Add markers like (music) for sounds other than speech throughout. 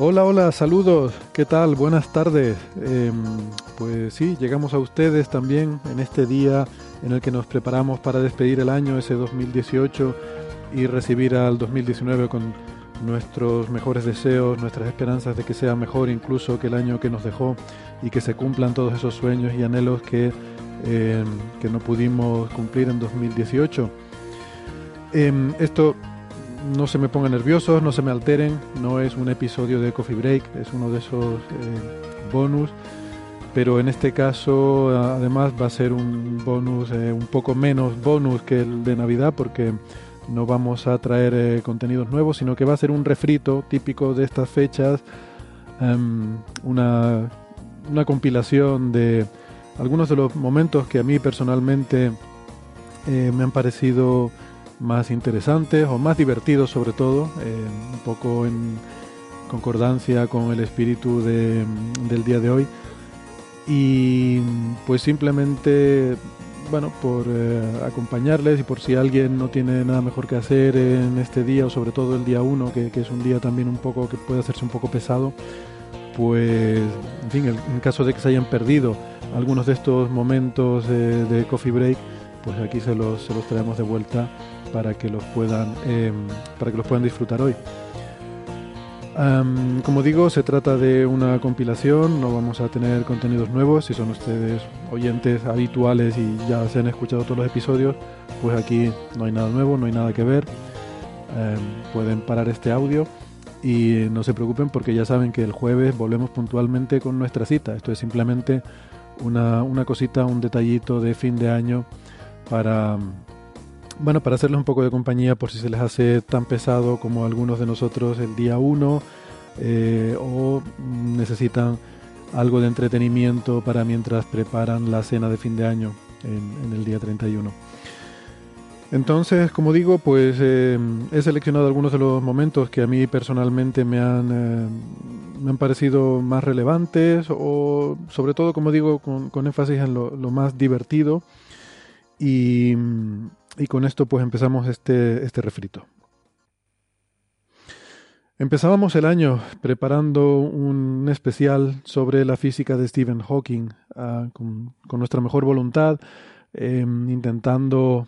Hola, hola, saludos, ¿qué tal? Buenas tardes. Em, pues sí, llegamos a ustedes también en este día en el que nos preparamos para despedir el año, ese 2018, y recibir al 2019 con nuestros mejores deseos, nuestras esperanzas de que sea mejor incluso que el año que nos dejó y que se cumplan todos esos sueños y anhelos que, em, que no pudimos cumplir en 2018. Em, esto no se me pongan nerviosos, no se me alteren, no es un episodio de Coffee Break, es uno de esos eh, bonus, pero en este caso además va a ser un bonus eh, un poco menos bonus que el de Navidad porque no vamos a traer eh, contenidos nuevos, sino que va a ser un refrito típico de estas fechas, em, una, una compilación de algunos de los momentos que a mí personalmente eh, me han parecido más interesantes o más divertidos sobre todo, eh, un poco en concordancia con el espíritu de- del día de hoy. Y pues simplemente, bueno, por eh, acompañarles y por si alguien no tiene nada mejor que hacer en este día o sobre todo el día 1, que, que es un día también un poco que puede hacerse un poco pesado, pues, en fin, en caso de que se hayan perdido algunos de estos momentos eh, de coffee break, pues aquí se los, se los traemos de vuelta para que los puedan eh, para que los puedan disfrutar hoy. Como digo, se trata de una compilación, no vamos a tener contenidos nuevos. Si son ustedes oyentes habituales y ya se han escuchado todos los episodios, pues aquí no hay nada nuevo, no hay nada que ver. Em, pueden parar este audio y no se preocupen porque ya saben que el jueves volvemos puntualmente con nuestra cita. Esto es simplemente una, una cosita, un detallito de fin de año para, bueno, para hacerles un poco de compañía por si se les hace tan pesado como algunos de nosotros el día 1 eh, o necesitan algo de entretenimiento para mientras preparan la cena de fin de año en, el día 31. Entonces, como digo, pues eh, he seleccionado algunos de los momentos que a mí personalmente me han, eh, me han parecido más relevantes o sobre todo, como digo, con, con énfasis en lo, lo más divertido. Y, y con esto pues empezamos este, este refrito. Empezábamos el año preparando un especial sobre la física de Stephen Hawking ah, con, nuestra mejor voluntad, eh, intentando,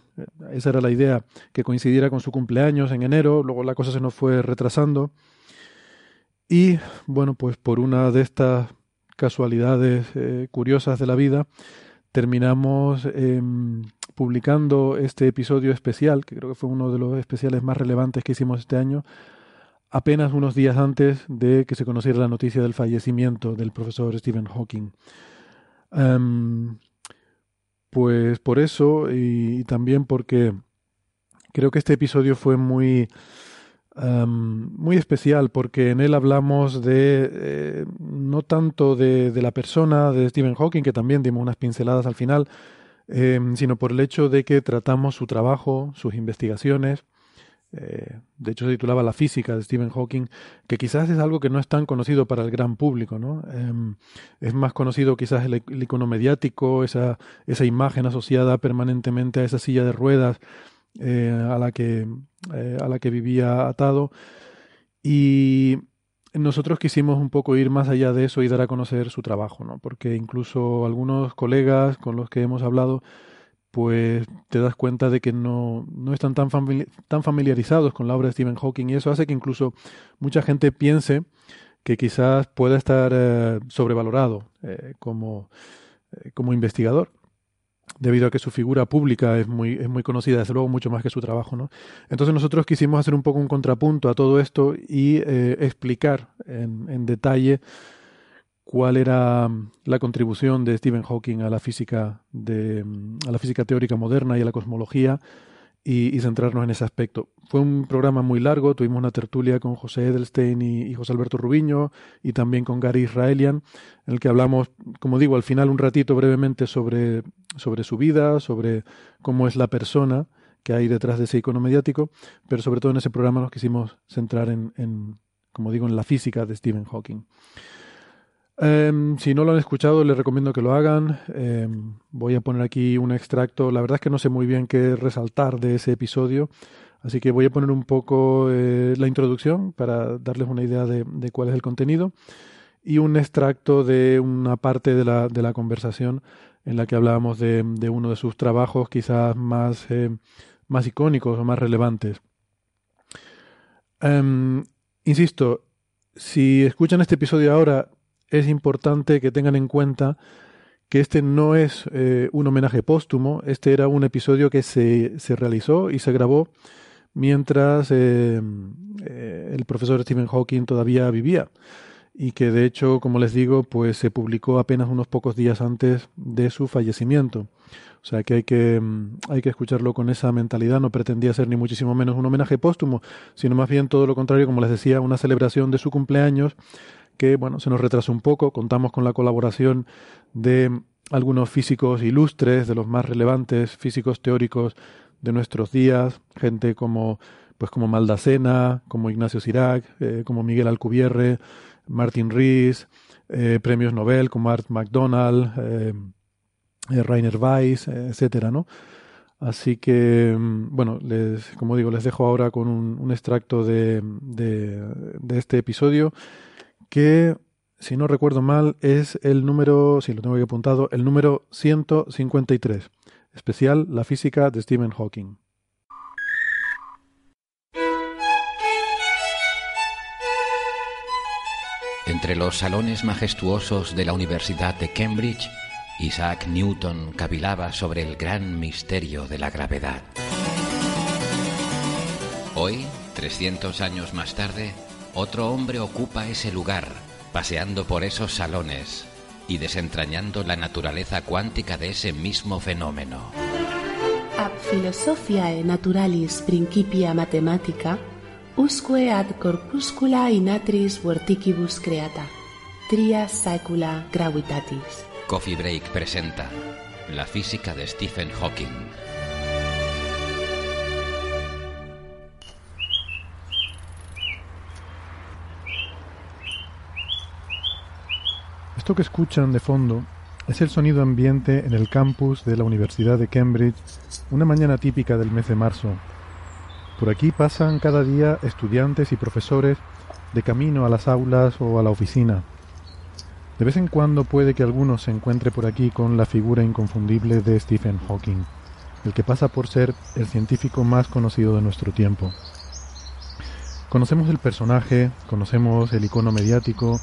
esa era la idea, que coincidiera con su cumpleaños en enero, luego la cosa se nos fue retrasando y bueno, pues por una de estas casualidades eh, curiosas de la vida, terminamos eh, publicando este episodio especial, que creo que fue uno de los especiales más relevantes que hicimos este año, apenas unos días antes de que se conociera la noticia del fallecimiento del profesor Stephen Hawking. Um, pues por eso y, también porque creo que este episodio fue muy, um, muy especial porque en él hablamos de eh, no tanto de, la persona de Stephen Hawking, que también dimos unas pinceladas al final, eh, sino por el hecho de que tratamos su trabajo, sus investigaciones, eh, de hecho se titulaba La física de Stephen Hawking, que quizás es algo que no es tan conocido para el gran público, ¿no? Eh, es más conocido quizás el, icono mediático, esa, esa imagen asociada permanentemente a esa silla de ruedas a, la que, a la que vivía atado. Y nosotros quisimos un poco ir más allá de eso y dar a conocer su trabajo, ¿no? Porque incluso algunos colegas con los que hemos hablado, pues te das cuenta de que no, no están tan, tan familiarizados con la obra de Stephen Hawking y eso hace que incluso mucha gente piense que quizás pueda estar eh, sobrevalorado eh, como, eh, como investigador debido a que su figura pública es muy, es muy conocida, desde luego mucho más que su trabajo. ¿no? Entonces nosotros quisimos hacer un poco un contrapunto a todo esto y eh, explicar en, en, detalle cuál era mm, la contribución de Stephen Hawking a la física de, mm, a la física teórica moderna y a la cosmología y, centrarnos en ese aspecto. Fue un programa muy largo, tuvimos una tertulia con José Edelstein y, José Alberto Rubiño y también con Gary Israelian, en el que hablamos, como digo, al final un ratito brevemente sobre, sobre su vida, sobre cómo es la persona que hay detrás de ese icono mediático, pero sobre todo en ese programa nos quisimos centrar en, en como digo, en la física de Stephen Hawking. Em, si no lo han escuchado, les recomiendo que lo hagan. Em, voy a poner aquí un extracto. La verdad es que no sé muy bien qué resaltar de ese episodio, así que voy a poner un poco eh, la introducción para darles una idea de, cuál es el contenido y un extracto de una parte de la, conversación en la que hablábamos de, uno de sus trabajos quizás más, eh, más icónicos o más relevantes. Em, insisto, si escuchan este episodio ahora es importante que tengan en cuenta que este no es eh, un homenaje póstumo, este era un episodio que se, se realizó y se grabó mientras eh, eh, el profesor Stephen Hawking todavía vivía y que de hecho, como les digo, pues se publicó apenas unos pocos días antes de su fallecimiento. O sea que hay que, mm, hay que escucharlo con esa mentalidad, no pretendía ser ni muchísimo menos un homenaje póstumo, sino más bien todo lo contrario, como les decía, una celebración de su cumpleaños que bueno, se nos retrasó un poco. Contamos con la colaboración de algunos físicos ilustres, de los más relevantes físicos teóricos de nuestros días, gente como pues como Maldacena, como Ignacio Sirac, eh, como Miguel Alcubierre, Martin Rees, eh, premios Nobel como Art McDonald, eh, Rainer Weiss, etcétera, ¿no? Así que, mm, bueno, les, como digo, les dejo ahora con un, un extracto de, de este episodio que, si no recuerdo mal, es el número, si lo tengo aquí apuntado, el número 153, especial La física de Stephen Hawking. Entre los salones majestuosos de la Universidad de Cambridge, Isaac Newton cavilaba sobre el gran misterio de la gravedad. Hoy, 300 años más tarde, otro hombre ocupa ese lugar, paseando por esos salones y desentrañando la naturaleza cuántica de ese mismo fenómeno. Ab philosophiae naturalis principia mathematica, usque ad corpuscula inatris vorticibus creata, tria saecula gravitatis. Coffee Break presenta La física de Stephen Hawking. Esto que escuchan de fondo es el sonido ambiente en el campus de la Universidad de Cambridge una mañana típica del mes de marzo. Por aquí pasan cada día estudiantes y profesores de camino a las aulas o a la oficina. De vez en cuando puede que alguno se encuentre por aquí con la figura inconfundible de Stephen Hawking, el que pasa por ser el científico más conocido de nuestro tiempo. Conocemos el personaje, conocemos el icono mediático,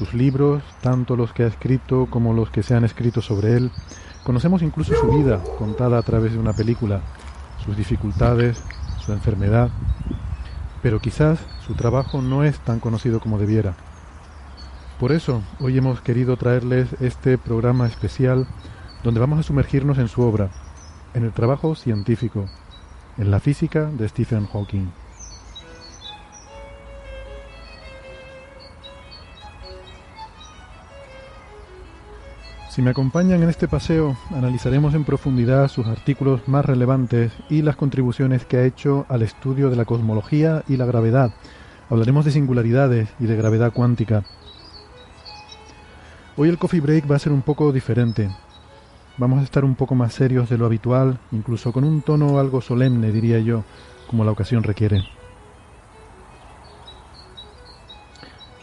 sus libros, tanto los que ha escrito como los que se han escrito sobre él. Conocemos incluso su vida contada a través de una película, sus dificultades, su enfermedad, pero quizás su trabajo no es tan conocido como debiera. Por eso, hoy hemos querido traerles este programa especial donde vamos a sumergirnos en su obra, en el trabajo científico, en la física de Stephen Hawking. Si me acompañan en este paseo, analizaremos en profundidad sus artículos más relevantes y las contribuciones que ha hecho al estudio de la cosmología y la gravedad. Hablaremos de singularidades y de gravedad cuántica. Hoy el coffee break va a ser un poco diferente. vamos a estar un poco más serios de lo habitual, incluso con un tono algo solemne, diría yo, como la ocasión requiere.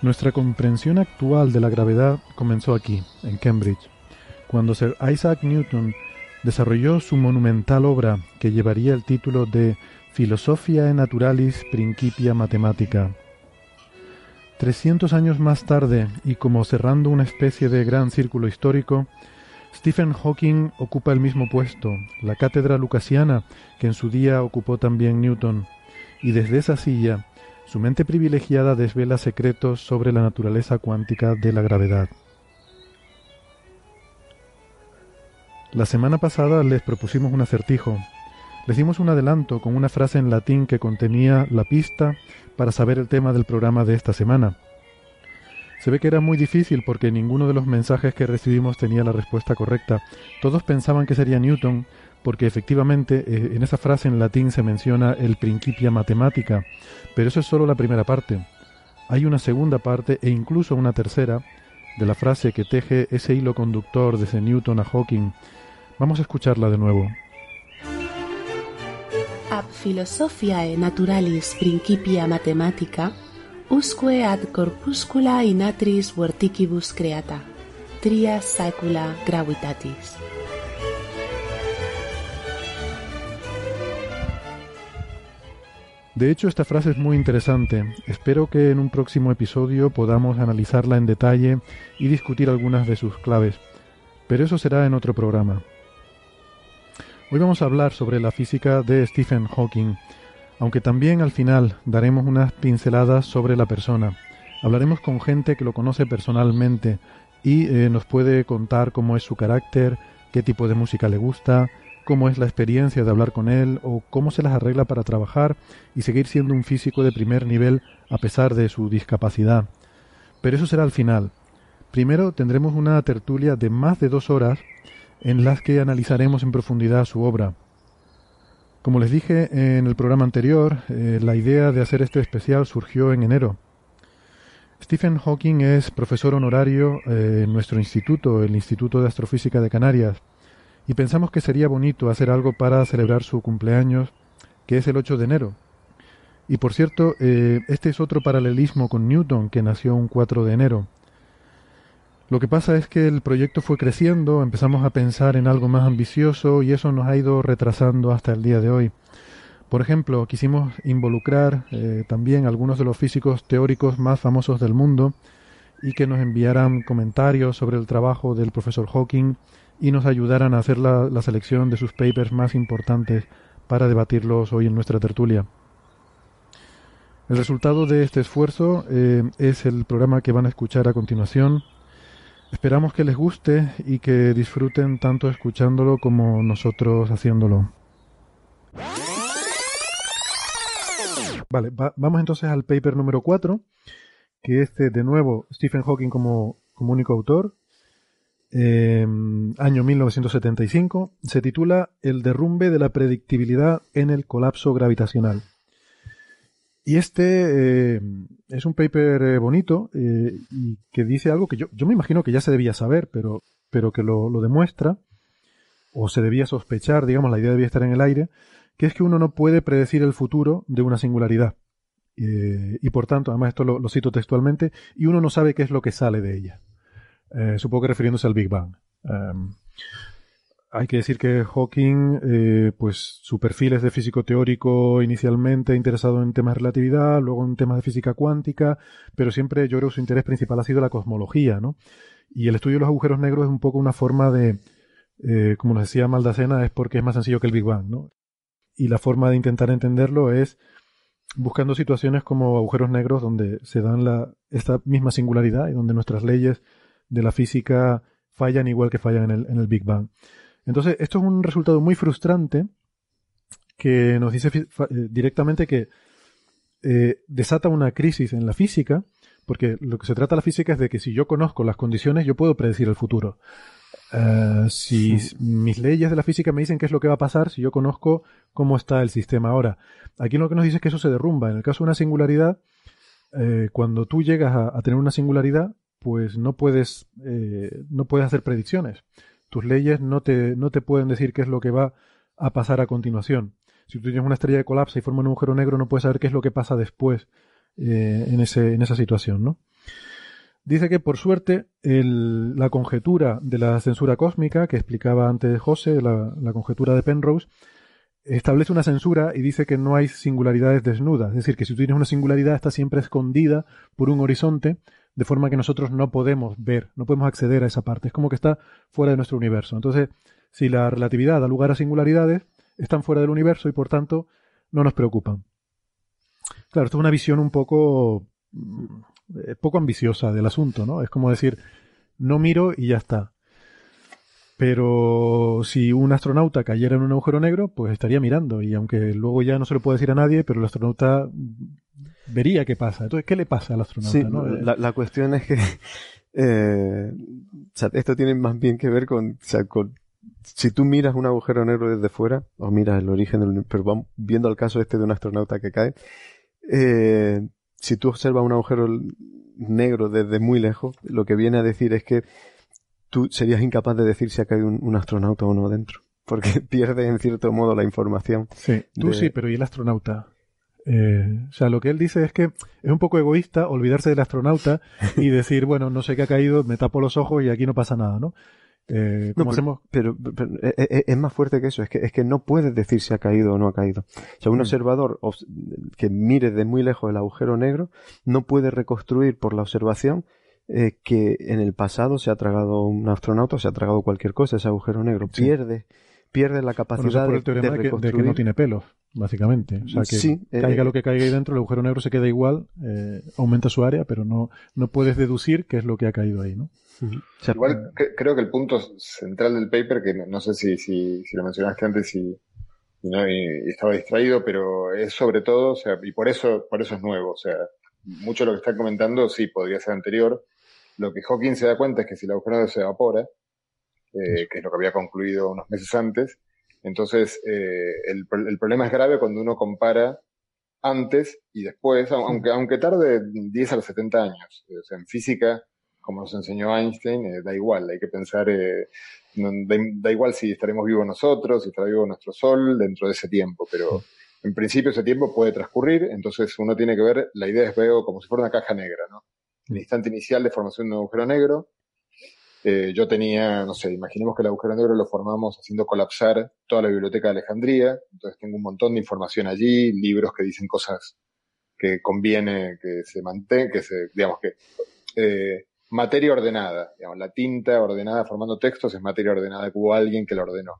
Nuestra comprensión actual de la gravedad comenzó aquí, en Cambridge, cuando Sir Isaac Newton desarrolló su monumental obra que llevaría el título de Philosophiae Naturalis Principia Mathematica. Trescientos años más tarde, y como cerrando una especie de gran círculo histórico, Stephen Hawking ocupa el mismo puesto, la cátedra lucasiana que en su día ocupó también Newton, y desde esa silla su mente privilegiada desvela secretos sobre la naturaleza cuántica de la gravedad. La semana pasada les propusimos un acertijo. Les dimos un adelanto con una frase en latín que contenía la pista para saber el tema del programa de esta semana. Se ve que era muy difícil porque ninguno de los mensajes que recibimos tenía la respuesta correcta. Todos pensaban que sería Newton, porque efectivamente eh, en esa frase en latín se menciona el principia matemática, pero eso es solo la primera parte. Hay una segunda parte e incluso una tercera de la frase que teje ese hilo conductor desde Newton a Hawking. Vamos a escucharla de nuevo. Ab philosophiae naturalis principia mathematica usque ad corpuscula inatris verticibus creata, tria saecula gravitatis. De hecho, esta frase es muy interesante. Espero que en un próximo episodio podamos analizarla en detalle y discutir algunas de sus claves. Pero eso será en otro programa. Hoy vamos a hablar sobre la física de Stephen Hawking, aunque también al final daremos unas pinceladas sobre la persona. Hablaremos con gente que lo conoce personalmente y eh, nos puede contar cómo es su carácter, qué tipo de música le gusta, cómo es la experiencia de hablar con él o cómo se las arregla para trabajar y seguir siendo un físico de primer nivel a pesar de su discapacidad. Pero eso será al final. Primero tendremos una tertulia de más de dos horas en las que analizaremos en profundidad su obra. Como les dije en el programa anterior, eh, la idea de hacer este especial surgió en enero. Stephen Hawking es profesor honorario eh, en nuestro instituto, el Instituto de Astrofísica de Canarias, y pensamos que sería bonito hacer algo para celebrar su cumpleaños, que es el 8 de enero. Y por cierto, eh, este es otro paralelismo con Newton, que nació un 4 de enero. Lo que pasa es que el proyecto fue creciendo, empezamos a pensar en algo más ambicioso y eso nos ha ido retrasando hasta el día de hoy. Por ejemplo, quisimos involucrar eh, también algunos de los físicos teóricos más famosos del mundo y que nos enviaran comentarios sobre el trabajo del profesor Hawking y nos ayudaran a hacer la, selección de sus papers más importantes para debatirlos hoy en nuestra tertulia. El resultado de este esfuerzo eh, es el programa que van a escuchar a continuación. Esperamos que les guste y que disfruten tanto escuchándolo como nosotros haciéndolo. Vale, vamos entonces al paper número 4, que este de nuevo Stephen Hawking como, único autor, Em, año 1975, se titula El derrumbe de la predictibilidad en el colapso gravitacional. Y este eh, es un paper eh, bonito eh, y que dice algo que yo, yo, me imagino que ya se debía saber, pero, pero que lo, lo, demuestra, o se debía sospechar, digamos, la idea debía estar en el aire, que es que uno no puede predecir el futuro de una singularidad. y por tanto, además esto lo, cito textualmente, y uno no sabe qué es lo que sale de ella. Supongo que refiriéndose al Big Bang. Em, hay que decir que Hawking, eh, pues su perfil es de físico teórico inicialmente interesado en temas de relatividad, luego en temas de física cuántica, pero siempre yo creo que su interés principal ha sido la cosmología, ¿no? Y el estudio de los agujeros negros es un poco una forma de, eh, como nos decía Maldacena, es porque es más sencillo que el Big Bang, ¿no? Y la forma de intentar entenderlo es buscando situaciones como agujeros negros donde se dan la, esta misma singularidad y donde nuestras leyes de la física fallan igual que fallan en el, en el Big Bang. Entonces, esto es un resultado muy frustrante que nos dice eh, directamente que eh, desata una crisis en la física, porque lo que se trata de la física es de que si yo conozco las condiciones, yo puedo predecir el futuro. Eh, si mis leyes de la física me dicen qué es lo que va a pasar, si yo conozco cómo está el sistema ahora. Aquí lo que nos dice es que eso se derrumba. En el caso de una singularidad, cuando tú llegas a, tener una singularidad, pues no puedes, eh, no puedes hacer predicciones. Tus leyes no te, no te pueden decir qué es lo que va a pasar a continuación. Si tú tienes una estrella de colapsa y forma un agujero negro, no puedes saber qué es lo que pasa después eh, en, ese, en esa situación, ¿no? Dice que, por suerte, el, la conjetura de la censura cósmica, que explicaba antes José, la, la, conjetura de Penrose, establece una censura y dice que no hay singularidades desnudas. Es decir, que si tú tienes una singularidad está siempre escondida por un horizonte, de forma que nosotros no podemos ver, no podemos acceder a esa parte. Es como que está fuera de nuestro universo. Entonces, si la relatividad da lugar a singularidades, están fuera del universo y por tanto no nos preocupan. Claro, esto es una visión un poco eh, poco ambiciosa del asunto, ¿no? Es como decir, no miro y ya está. Pero si un astronauta cayera en un agujero negro, pues estaría mirando. Y aunque luego ya no se lo puede decir a nadie, pero el astronauta vería qué pasa. Entonces, ¿qué le pasa al astronauta? Sí, ¿no? la, la, cuestión es que (laughs) eh, o sea, esto tiene más bien que ver con, o sea, con, si tú miras un agujero negro desde fuera, o miras el origen del pero vamos viendo el caso este de un astronauta que cae, eh, si tú observas un agujero negro desde muy lejos, lo que viene a decir es que tú serías incapaz de decir si ha caído un, un astronauta o no dentro. Porque (laughs) pierde en cierto modo la información. Sí, tú de... sí, pero ¿y el astronauta? Eh, o sea, lo que él dice es que es un poco egoísta olvidarse del astronauta (laughs) y decir, bueno, no sé qué ha caído, me tapo los ojos y aquí no pasa nada, ¿no? Eh, no, pero, hacemos? Pero, pero, pero es, eh, eh, es, más fuerte que eso, es que, es que no puedes decir si ha caído o no ha caído. O sea, un mm. observador que mire de muy lejos el agujero negro no puede reconstruir por la observación eh, que en el pasado se ha tragado un astronauta o se ha tragado cualquier cosa, ese agujero negro. Sí. Pierde, pierde la capacidad bueno, por el de, de, reconstruir. Que, de que no tiene pelos, básicamente. O sea, que sí, caiga eh, lo que caiga ahí dentro, el agujero negro se queda igual, eh, aumenta su área, pero no, no puedes deducir qué es lo que ha caído ahí, ¿no? O sea, Igual que, creo que el punto central del paper, que no, no sé si, si, si, lo mencionaste antes y, y, no, y, estaba distraído, pero es sobre todo, o sea, y por eso, por eso es nuevo, o sea, mucho de lo que está comentando sí podría ser anterior. Lo que Hawking se da cuenta es que si el agujero negro se evapora, eh, que es lo que había concluido unos meses antes, entonces eh, el, el problema es grave cuando uno compara antes y después, aunque, aunque tarde 10 a los 70 años. O sea, en física, como nos enseñó Einstein, eh, da igual, hay que pensar, no, da, da, igual si estaremos vivos nosotros, si estará vivo nuestro Sol dentro de ese tiempo, pero en principio ese tiempo puede transcurrir, entonces uno tiene que ver, la idea es veo como si fuera una caja negra, ¿no? El instante inicial de formación de un agujero negro, eh, yo tenía, no sé, imaginemos que el agujero negro lo formamos haciendo colapsar toda la biblioteca de Alejandría, entonces tengo un montón de información allí, libros que dicen cosas que conviene que se mantenga, que se, digamos que, eh, materia ordenada, digamos, la tinta ordenada formando textos es materia ordenada que hubo alguien que la ordenó.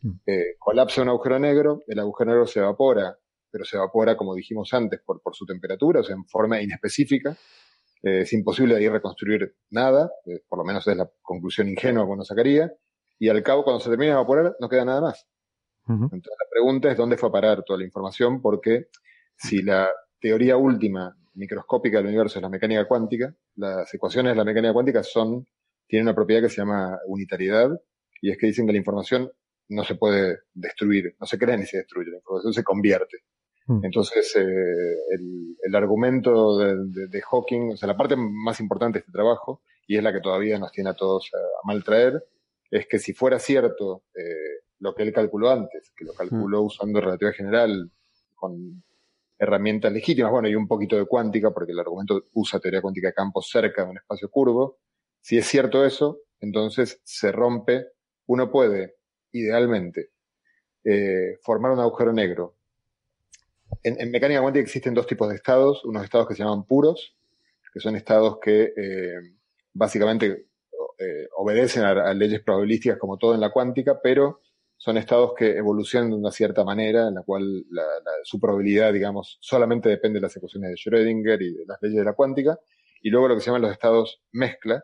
Mm. Eh, colapsa un agujero negro, el agujero negro se evapora, pero se evapora, como dijimos antes, por, por su temperatura, o sea, en forma inespecífica. Eh, es imposible de ahí reconstruir nada, eh, por lo menos es la conclusión ingenua que uno sacaría, y al cabo, cuando se termina de evaporar, no queda nada más. Uh -huh. Entonces la pregunta es dónde fue a parar toda la información, porque si la teoría última microscópica del universo es la mecánica cuántica, las ecuaciones de la mecánica cuántica son, tienen una propiedad que se llama unitariedad, y es que dicen que la información no se puede destruir, no se crea ni se destruye, la información se convierte. Mm. Entonces, eh, el, el, argumento de, de, de, Hawking, o sea, la parte más importante de este trabajo, y es la que todavía nos tiene a todos a, a mal traer, es que si fuera cierto eh, lo que él calculó antes, que lo calculó mm. usando relatividad general, con herramientas legítimas, bueno, y un poquito de cuántica, porque el argumento usa teoría cuántica de campos cerca de un espacio curvo. Si es cierto eso, entonces se rompe, uno puede, idealmente, eh, formar un agujero negro. En, mecánica cuántica existen dos tipos de estados, unos estados que se llaman puros, que son estados que eh, básicamente eh, obedecen a, leyes probabilísticas como todo en la cuántica, pero son estados que evolucionan de una cierta manera, en la cual la, su probabilidad, digamos, solamente depende de las ecuaciones de Schrödinger y de las leyes de la cuántica, y luego lo que se llaman los estados mezcla,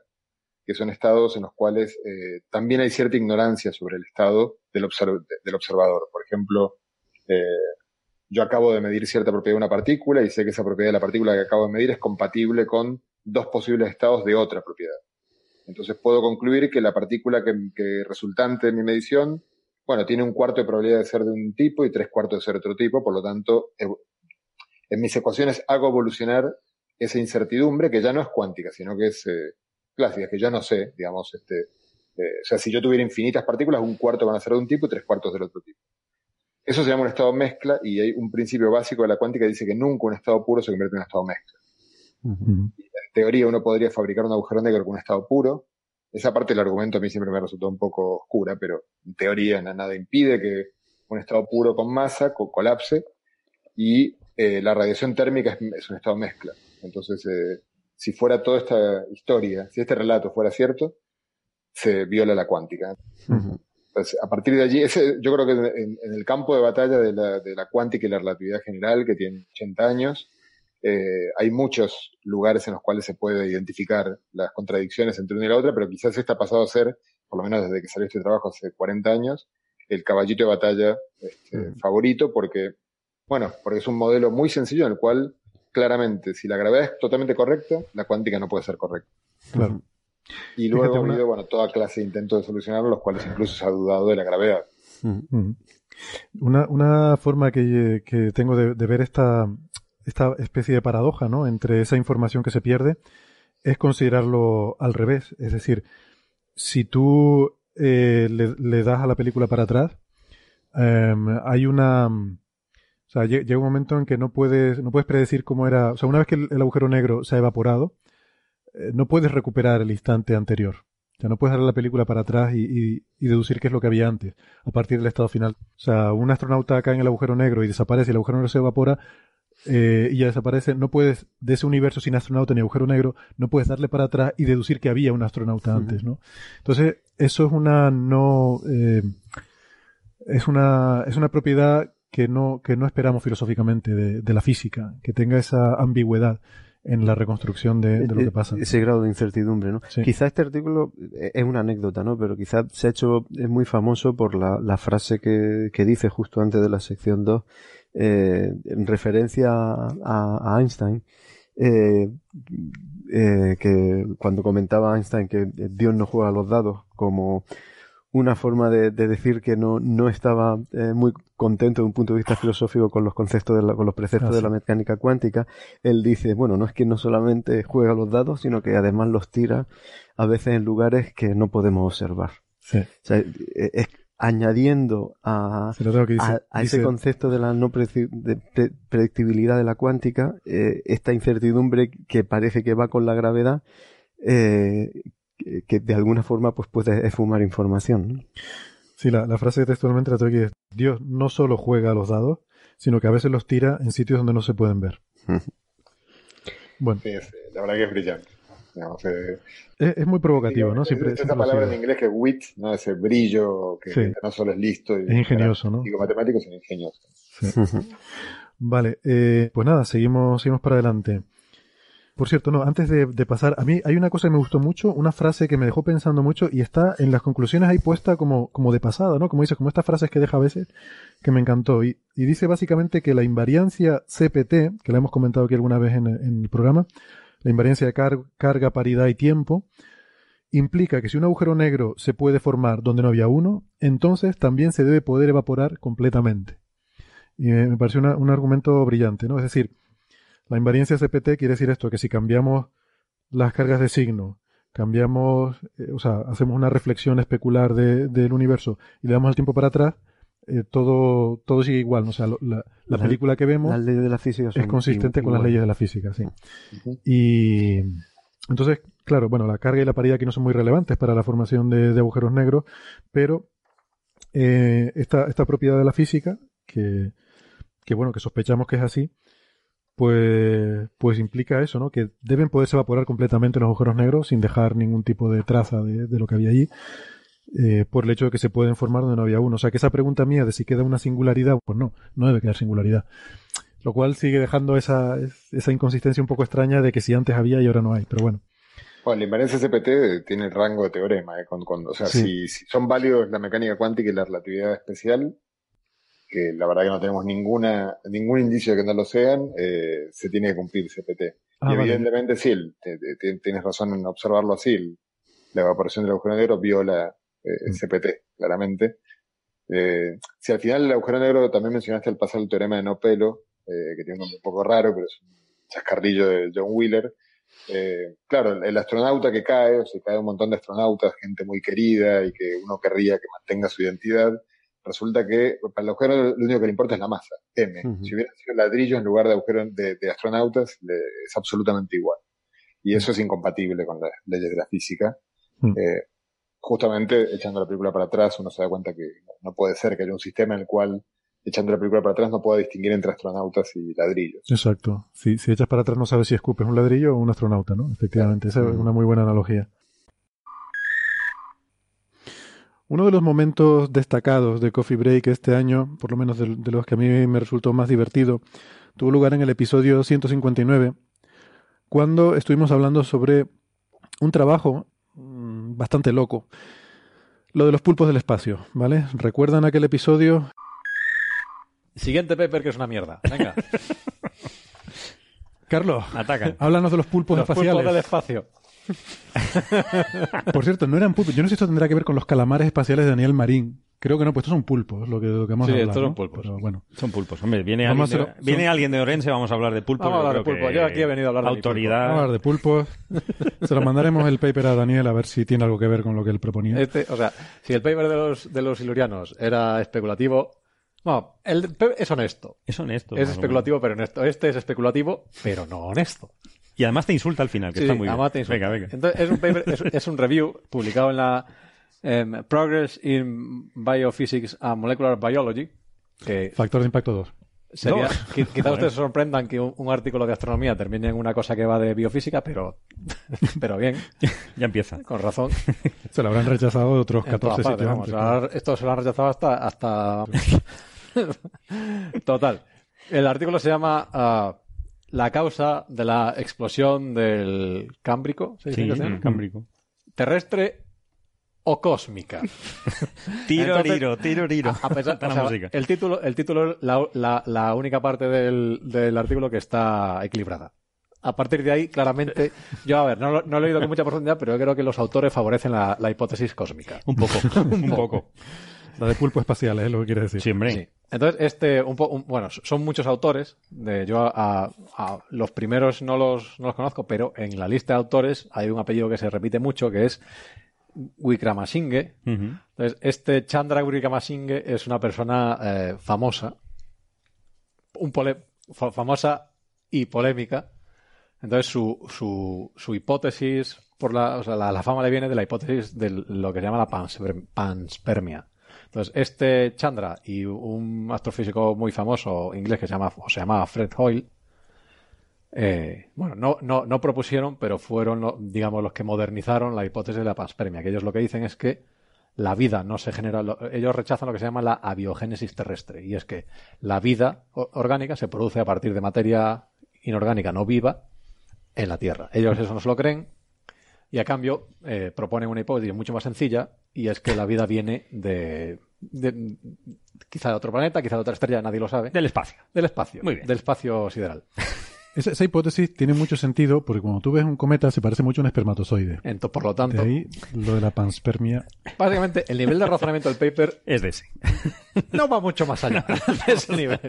que son estados en los cuales eh, también hay cierta ignorancia sobre el estado del, del observador. Por ejemplo, eh, yo acabo de medir cierta propiedad de una partícula y sé que esa propiedad de la partícula que acabo de medir es compatible con dos posibles estados de otra propiedad. Entonces puedo concluir que la partícula que, resultante de mi medición bueno, tiene un cuarto de probabilidad de ser de un tipo y tres cuartos de ser otro tipo, por lo tanto, en mis ecuaciones hago evolucionar esa incertidumbre que ya no es cuántica, sino que es eh, clásica, que ya no sé, digamos, este, o sea, si yo tuviera infinitas partículas, un cuarto van a ser de un tipo y tres cuartos del otro tipo. Eso se llama un estado mezcla y hay un principio básico de la cuántica que dice que nunca un estado puro se convierte en un estado mezcla. En teoría uno podría fabricar un agujero negro con un estado puro. Esa parte del argumento a mí siempre me resultó un poco oscura, pero en teoría nada impide que un estado puro con masa colapse y eh, la radiación térmica es, un estado mezcla. Entonces, eh, si fuera toda esta historia, si este relato fuera cierto, se viola la cuántica. Pues, a partir de allí, ese, yo creo que en, el campo de batalla de la, de la, cuántica y la relatividad general, que tiene 80 años, eh, hay muchos lugares en los cuales se puede identificar las contradicciones entre una y la otra, pero quizás este ha pasado a ser, por lo menos desde que salió este trabajo hace 40 años, el caballito de batalla este, favorito, porque, bueno, porque es un modelo muy sencillo en el cual claramente, si la gravedad es totalmente correcta, la cuántica no puede ser correcta. Claro. Y luego ha habido, bueno, toda clase de intentos de solucionarlo, los cuales incluso se ha dudado de la gravedad. Una, una forma que, que tengo de, ver esta, esta especie de paradoja, ¿no? Entre esa información que se pierde, es considerarlo al revés. Es decir, si tú eh, le, das a la película para atrás, em, hay una... O sea, llega un momento en que no puedes, no puedes predecir cómo era. O sea, una vez que el agujero negro se ha evaporado, eh, no puedes recuperar el instante anterior. O sea, no puedes darle la película para atrás y, deducir qué es lo que había antes, a partir del estado final. O sea, un astronauta cae en el agujero negro y desaparece, y el agujero negro se evapora eh, y ya desaparece. No puedes, de ese universo sin astronauta ni agujero negro, no puedes darle para atrás y deducir que había un astronauta antes, ¿no? Entonces, eso es una no, eh, es una, es una propiedad que no, que no esperamos filosóficamente de, de la física, que tenga esa ambigüedad en la reconstrucción de, lo que pasa. Ese grado de incertidumbre, ¿no? Quizá este artículo es una anécdota, ¿no? Pero quizá se ha hecho, es muy famoso por la, la frase que, que, dice justo antes de la sección 2, eh, en referencia a, a Einstein, eh, eh, que cuando comentaba Einstein que Dios no juega a los dados como una forma de, decir que no, no estaba eh, muy contento de un punto de vista filosófico con los conceptos de la, con los preceptos de la mecánica cuántica, él dice, bueno, no es que no solamente juega los dados, sino que además los tira a veces en lugares que no podemos observar. O sea, e, es, añadiendo a, a, ese concepto de la no predictibilidad de la cuántica, eh, esta incertidumbre que parece que va con la gravedad, eh, que de alguna forma pues puede esfumar información. Sí, la, frase textualmente la tengo aquí es, Dios no solo juega a los dados, sino que a veces los tira en sitios donde no se pueden ver. bueno. la verdad que es brillante. Es, muy provocativo, ¿no? Siempre, esa palabra en inglés que es wit, ¿no? Ese brillo que, no solo es listo. Y es ingenioso, ¿no? Digo, matemático, sino ingenioso. vale, eh, pues nada, seguimos, seguimos para adelante. Por cierto, no, antes de, pasar, a mí hay una cosa que me gustó mucho, una frase que me dejó pensando mucho y está en las conclusiones ahí puesta como, como de pasada, ¿no? Como dices, como estas frases que deja a veces, que me encantó. Y, dice básicamente que la invariancia CPT, que la hemos comentado aquí alguna vez en, el programa, la invariancia de carga, paridad y tiempo, implica que si un agujero negro se puede formar donde no había uno, entonces también se debe poder evaporar completamente. Y me, me pareció un argumento brillante, ¿no? Es decir, la invariancia CPT quiere decir esto, que si cambiamos las cargas de signo, cambiamos, eh, o sea, hacemos una reflexión especular del universo y le damos el tiempo para atrás, eh, todo, todo sigue igual. O sea, la, película que vemos de la física es consistente con las leyes de la física, sí. Y entonces, claro, bueno, la carga y la paridad aquí no son muy relevantes para la formación de, agujeros negros, pero eh, esta, esta propiedad de la física, que, que bueno, que sospechamos que es así, pues, pues implica eso, ¿no? Que deben poderse evaporar completamente los agujeros negros sin dejar ningún tipo de traza de, lo que había allí, eh, por el hecho de que se pueden formar donde no había uno. O sea, que esa pregunta mía de si queda una singularidad, pues no, no debe quedar singularidad. Lo cual sigue dejando esa, esa inconsistencia un poco extraña de que si antes había y ahora no hay, pero bueno. Bueno, la invariancia CPT tiene el rango de teorema, ¿eh? Cuando, o sea, si, si, son válidos la mecánica cuántica y la relatividad especial, que la verdad que no tenemos ninguna, ningún indicio de que no lo sean, eh, se tiene que cumplir CPT. Ah, y evidentemente sí, tienes razón en observarlo así, la evaporación del agujero negro viola eh, mm. CPT, claramente. Eh, si al final el agujero negro también mencionaste el pasado el teorema de no pelo, que tiene un nombre un poco raro, pero es un chascarrillo de John Wheeler, eh, claro, el, el astronauta que cae, o sea, cae un montón de astronautas, gente muy querida y que uno querría que mantenga su identidad, resulta que para el agujero lo único que le importa es la masa, M. Si hubiera sido ladrillo en lugar de agujero de, de astronautas, le- es absolutamente igual. Y eso es incompatible con las leyes de la física. Eh, justamente, echando la película para atrás, uno se da cuenta que no puede ser que haya un sistema en el cual, echando la película para atrás, no pueda distinguir entre astronautas y ladrillos. Exacto. Si, si echas para atrás no sabes si escupes un ladrillo o un astronauta, ¿no? Efectivamente, esa es una muy buena analogía. Uno de los momentos destacados de Coffee Break este año, por lo menos de, de los que a mí me resultó más divertido, tuvo lugar en el episodio 159, cuando estuvimos hablando sobre un trabajo mm, bastante loco, lo de los pulpos del espacio, ¿vale? ¿Recuerdan aquel episodio? Siguiente paper que es una mierda. Venga, (laughs) Carlos, ataca. háblanos de los pulpos Los espaciales. pulpos del espacio. (laughs) Por cierto, no eran pulpos. Yo no sé si esto tendrá que ver con los calamares espaciales de Daniel Marín. Creo que no, pues estos son pulpos, lo que, lo que hemos Sí, hablado. estos son ¿no? pulpos. Pero bueno, Son pulpos. Hombre, viene, alguien, de, hacer- viene son- alguien de Orense, vamos a hablar de pulpos. Vamos a yo hablar de pulpos. Yo aquí he venido a hablar de Autoridad. vamos a hablar de pulpos. (laughs) Se lo mandaremos el paper a Daniel a ver si tiene algo que ver con lo que él proponía. Este, o sea, si el paper de los, de los ilurianos era especulativo, no, el es honesto. Es honesto. Es especulativo, pero honesto. Este es especulativo, pero no honesto. Y además te insulta al final, que Sí, está muy bien. además te insulta. Venga, venga. Entonces, es un paper, es, es un review publicado en la em, Progress in Biophysics and Molecular Biology, que Factor de impacto 2. sería, quizás (laughs) ustedes se sorprendan que un, un artículo de astronomía termine en una cosa que va de biofísica, pero, (laughs) pero bien, (laughs) Ya empieza. con razón. Se lo habrán rechazado de otros En 14 todas partes, sitios vamos. antes. Ahora esto se lo han rechazado hasta. hasta... Total. El artículo se llama ah, La causa de la explosión del Cámbrico. ¿se dice Sí, que el cámbrico. Terrestre o cósmica. (laughs) Tiro, Entonces, tiro, tiro, tiro. A pesar, Está o la sea, música. el título, el título es la, la- la única parte del, del artículo que está equilibrada. A partir de ahí, claramente, (laughs) yo, a ver, no, lo- no lo he leído con mucha profundidad, pero yo creo que los autores favorecen la, la hipótesis cósmica. Un poco, (laughs) un poco. La de pulpo espaciales es lo que quiere decir. Sí. Sí. Entonces, este, un po- un- bueno, son muchos autores. De, yo a, a- los primeros no los, no los conozco, pero en la lista de autores hay un apellido que se repite mucho, que es Wickramasinghe. Ujú. Entonces, este Chandra Wickramasinghe es una persona eh, famosa, un pole- famosa y polémica. Entonces, su, su, su hipótesis, por la, o sea, la, la fama le viene de la hipótesis de lo que se llama la pansper- panspermia. Entonces, este Chandra y un astrofísico muy famoso inglés que se llama, o se llamaba Fred Hoyle, eh, bueno, no, no, no propusieron, pero fueron, digamos, los que modernizaron la hipótesis de la panspermia, que ellos lo que dicen es que la vida no se genera, lo- ellos rechazan lo que se llama la abiogénesis terrestre, y es que la vida orgánica se produce a partir de materia inorgánica no viva en la Tierra. Ellos eso no se lo creen, y a cambio eh, proponen una hipótesis mucho más sencilla, y es que la vida viene de, de- quizá de otro planeta, quizá de otra estrella, nadie lo sabe, Del espacio. del espacio, Muy bien. del espacio sideral. (laughs) Esa, esa hipótesis tiene mucho sentido porque cuando tú ves un cometa se parece mucho a un espermatozoide. Ento- por lo De tanto, ahí lo de la panspermia. básicamente el nivel de razonamiento del paper (laughs) Es de ese. (laughs) no va mucho más allá de ese nivel.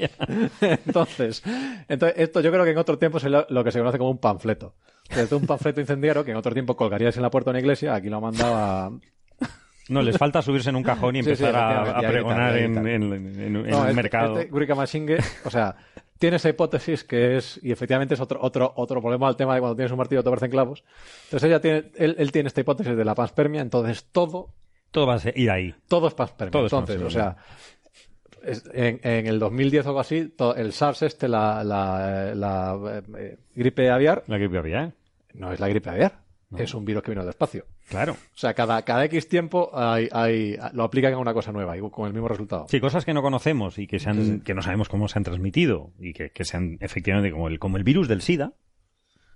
Entonces, entonces, esto yo creo que en otro tiempo sería lo que se conoce como un panfleto. Desde un panfleto incendiario que en otro tiempo colgarías en la puerta de una iglesia, aquí lo mandaba No, les falta subirse en un cajón y Sí, sí, empezar a- pregonar en, en- gritar. en- en No, el este- mercado. Este Gurika Mashinge, o sea, tiene esa hipótesis que es, y efectivamente es otro, otro, otro problema al tema de cuando tienes un martillo te parecen clavos. Entonces ella tiene, él, él tiene esta hipótesis de la panspermia, entonces todo, Todo va a ser- ir ahí. todo es panspermia. Todo es entonces, panspermia. o sea, en, en el 2010 o algo así, el SARS este, la, la, la, eh, eh, gripe aviar, La gripe aviar. No es la gripe aviar, es un virus que vino del espacio. Claro. O sea, cada, cada X tiempo hay, hay, lo aplican a una cosa nueva y con el mismo resultado. Sí, cosas que no conocemos y que, se han- Sí, sí. que no sabemos cómo se han transmitido y que, que sean efectivamente como el, como el virus del SIDA,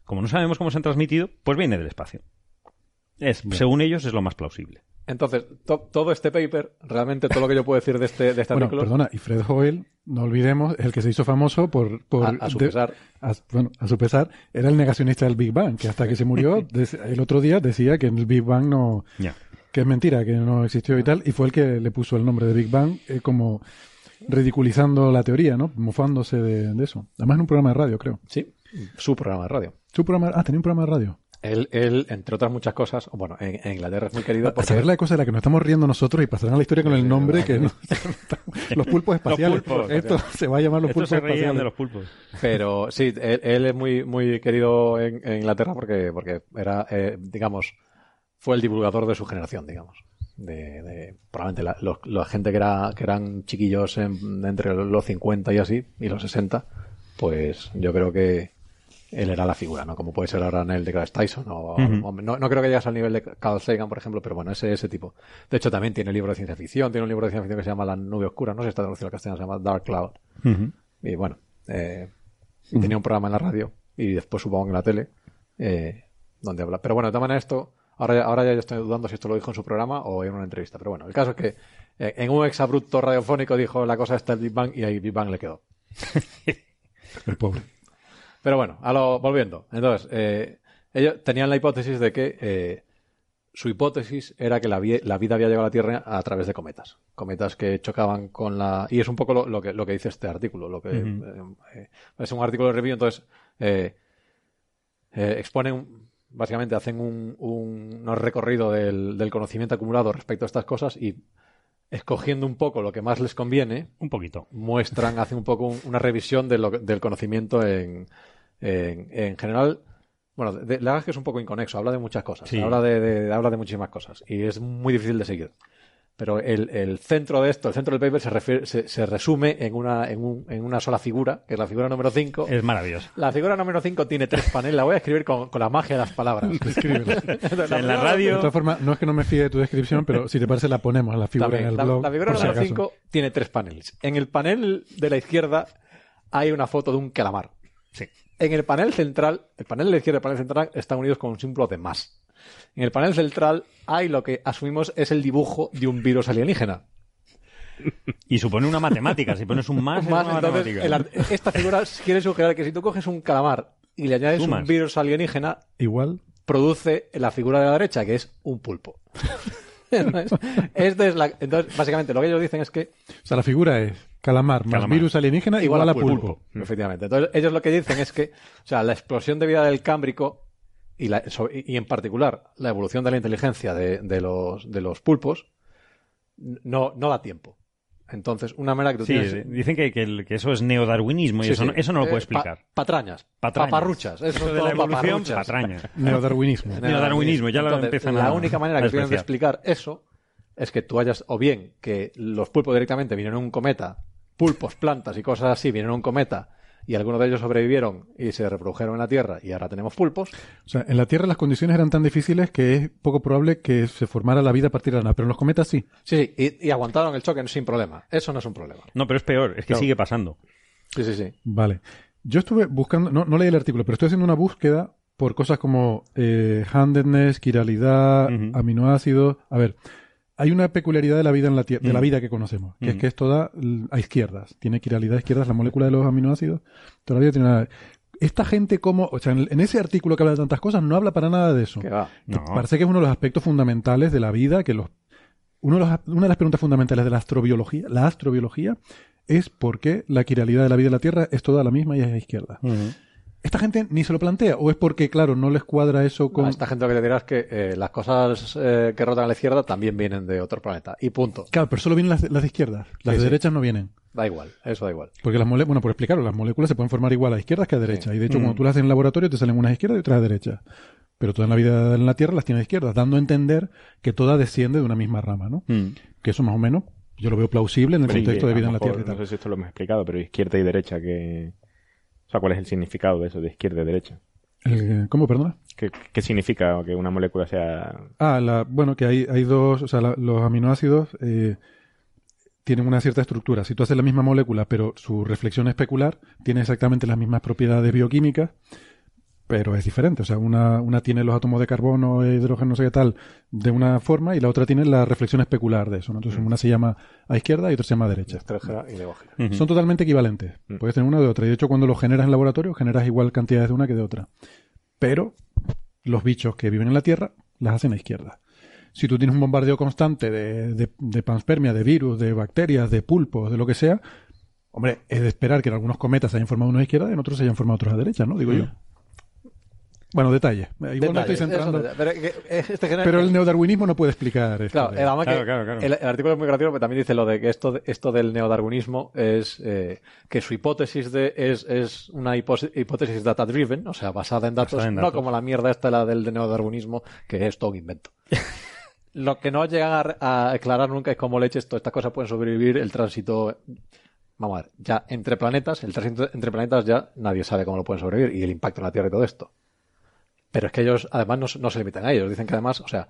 como no sabemos cómo se han transmitido, pues viene del espacio. Es, según ellos, es lo más plausible. Entonces, to- todo este paper, realmente todo lo que yo puedo decir de este, de este Bueno, artículo, perdona, y Fred Hoyle, no olvidemos, el que se hizo famoso por... por a, a su de- pesar, a- bueno, a su pesar, era el negacionista del Big Bang, que hasta que se murió, (laughs) el otro día decía que el Big Bang no... Que es mentira, que no existió y tal, y fue el que le puso el nombre de Big Bang, eh, como ridiculizando la teoría, ¿no? Mofándose de, de eso. Además en un programa de radio, creo. sí, su programa de radio. Su programa, ah, tenía un programa de radio. Él, él, entre otras muchas cosas, bueno, en, en Inglaterra es muy querido Para porque saber la cosa de la que nos estamos riendo nosotros y pasarán a la historia con el nombre que no- (laughs) los pulpos espaciales. pulpos. Esto se va a llamar los pulpos se reían espaciales. de los pulpos. Pero sí, él, él es muy, muy querido en, en Inglaterra porque, porque era, eh, digamos, fue el divulgador de su generación, digamos. De, de- probablemente la, los- la gente que, era, que eran chiquillos en- entre los 50 y así, y los 60, pues yo creo que él era la figura, ¿no? Como puede ser ahora Neil deGrasse Tyson. O, no, no creo que llegas al nivel de Carl Sagan, por ejemplo, pero bueno, ese, ese tipo. De hecho, también tiene libro de ciencia ficción, tiene un libro de ciencia ficción que se llama La nube oscura, no sé si está traducido al castellano, se llama Dark Cloud. Y bueno, eh, tenía un programa en la radio y después supongo en la tele eh, donde habla. Pero bueno, de todas maneras esto, ahora, ya- ahora ya estoy dudando si esto lo dijo en su programa o en una entrevista. Pero bueno, el caso es que eh, en un exabrupto radiofónico dijo la cosa está el Big Bang y ahí Big Bang le quedó. (laughs) El pobre. Pero bueno, a lo, volviendo. Entonces, eh, ellos tenían la hipótesis de que eh, su hipótesis era que la, la vida había llegado a la Tierra a través de cometas. Cometas que chocaban con la... Y es un poco lo, lo que, lo que dice este artículo. Lo que, eh, eh, es un artículo de review, entonces eh, exponen, básicamente hacen un, un, un recorrido del, del conocimiento acumulado respecto a estas cosas y escogiendo un poco lo que más les conviene, Un poquito. muestran, hacen un poco un- una revisión de lo del conocimiento en, en, en general. Bueno, de, de- la verdad es que es un poco inconexo, habla de muchas cosas, Sí. habla, de, de- habla de muchísimas cosas y es muy difícil de seguir. Pero el, el centro de esto, el centro del paper, se, refiere- se, se resume en una, en, un- en una sola figura, que es la figura número 5. Es maravilloso. La figura número 5 tiene tres paneles, la voy a escribir con, con la magia de las palabras. (laughs) Escríbela. (laughs) En la De radio... todas formas, no es que no me fíe de tu descripción, pero si te parece la ponemos la figura También, en el la, blog. la figura número acaso. 5 tiene tres paneles. En el panel de la izquierda hay una foto de un calamar. Sí. En el panel central, el panel de la izquierda y el panel central están unidos con un símbolo de más. En el panel central hay lo que asumimos es el dibujo de un virus alienígena. Y supone una matemática. Si pones un más, es Más, una entonces, matemática. el esta figura quiere sugerir que si tú coges un calamar y le añades Sumas. un virus alienígena, Igual. produce la figura de la derecha, que es un pulpo. Entonces, esta es la- entonces, básicamente, lo que ellos dicen es que O sea, la figura es calamar más virus alienígena igual, a pulpo. Efectivamente. Entonces, ellos lo que dicen es que, o sea, la explosión de vida del Cámbrico y, la- y en particular la evolución de la inteligencia de, de los, de los pulpos no, no da tiempo. Entonces, una manera que tú Sí, tienes... dicen que, que el- que eso es neodarwinismo y Sí, eso, sí. no, eso no lo Eh, puedo pa- explicar. patrañas, Patrañas. paparruchas. Eso, Eso es de la evolución, paparruchas. patraña. (laughs) Neodarwinismo. Neodarwinismo, ya lo Entonces, empiezan La a- única manera que tienes de explicar eso es que tú hayas, o bien que los pulpos directamente vinieron en un cometa, pulpos, plantas y cosas así vinieron en un cometa y algunos de ellos sobrevivieron y se reprodujeron en la Tierra y ahora tenemos pulpos. O sea, en la Tierra las condiciones eran tan difíciles que es poco probable que se formara la vida a partir de la nada, pero en los cometas sí. Sí, sí, y, y aguantaron el choque sin problema. Eso no es un problema. No, pero es peor, es que Claro. sigue pasando. Sí, sí, sí. Vale. Yo estuve buscando, no, no leí el artículo, pero estoy haciendo una búsqueda por cosas como eh, handedness, quiralidad, Ujú. aminoácidos. A ver, hay una peculiaridad de la vida en la Tierra, de la Ujú. vida que conocemos, que es Ujú. que es toda a izquierdas. Tiene quiralidad a izquierdas, la molécula de los aminoácidos. Todavía tiene una... Esta gente como, o sea, en, ese artículo que habla de tantas cosas no habla para nada de eso. Que va. Que No. Parece que es uno de los aspectos fundamentales de la vida, que los uno de los- una de las preguntas fundamentales de la astrobiología, la astrobiología, es por qué la quiralidad de la vida en la Tierra es toda la misma y es a izquierda. Esta gente ni se lo plantea, o es porque, claro, no les cuadra eso con. A esta gente lo que te dirá es que eh, las cosas eh, que rotan a la izquierda también vienen de otro planeta. Y punto. Claro, pero solo vienen las, las de izquierdas. Las Sí, de sí. derechas no vienen. Da igual, eso da igual. Porque las moléculas, bueno, por explicarlo, las moléculas se pueden formar igual a izquierdas que a derechas. Sí. Y de hecho, Mm. cuando tú las haces en el laboratorio, te salen unas a izquierdas y otras a derechas. Pero toda la vida en la Tierra las tiene a izquierdas, dando a entender que toda desciende de una misma rama, ¿no? Mm. Que eso más o menos, yo lo veo plausible en el Pero contexto de vida en la Tierra y tal. No sé si esto lo hemos explicado, pero izquierda y derecha, que... Sea, ¿cuál es el significado de eso, de izquierda y derecha? ¿Cómo, perdona? ¿Qué, qué significa que una molécula sea... Ah, la, bueno, que hay, hay dos, o sea, la- los aminoácidos eh, tienen una cierta estructura. Si tú haces la misma molécula, pero su reflexión especular, tiene exactamente las mismas propiedades bioquímicas, pero es diferente. O sea, una, una tiene los átomos de carbono, e hidrógeno, no sé qué tal, de una forma, y la otra tiene la reflexión especular de eso. ¿no? Entonces, una se llama a izquierda y otra se llama a derecha. Y levógena. Son totalmente equivalentes. Mm. Puedes tener una de otra. Y de hecho, cuando lo generas en laboratorio, generas igual cantidades de una que de otra. Pero los bichos que viven en la Tierra las hacen a izquierda. Si tú tienes un bombardeo constante de, de, de panspermia, de virus, de bacterias, de pulpos, de lo que sea, hombre, es de esperar que en algunos cometas se hayan formado unos a izquierda y en otros se hayan formado otros a derecha, ¿no? Digo yo. Bueno, detalle. Igual me Detalle, estoy centrando. eso, pero, que- este Pero el neodarwinismo no puede explicar esto. Claro, de- que Claro, claro, claro. El, el artículo es muy gracioso, pero también dice lo de que esto, de- esto del neodarwinismo es eh, que su hipótesis de, es, es una hipótesis data-driven, o sea, basada en datos, Basada en no como la mierda esta la del neodarwinismo, que es todo un invento. (laughs) lo que no llegan a aclarar nunca es cómo leches todas estas cosas pueden sobrevivir el tránsito. Vamos a ver, ya entre planetas, el tránsito entre planetas ya nadie sabe cómo lo pueden sobrevivir y el impacto en la Tierra y todo esto. Pero es que ellos, además, no, se- no se limitan a ellos. Dicen que además, o sea,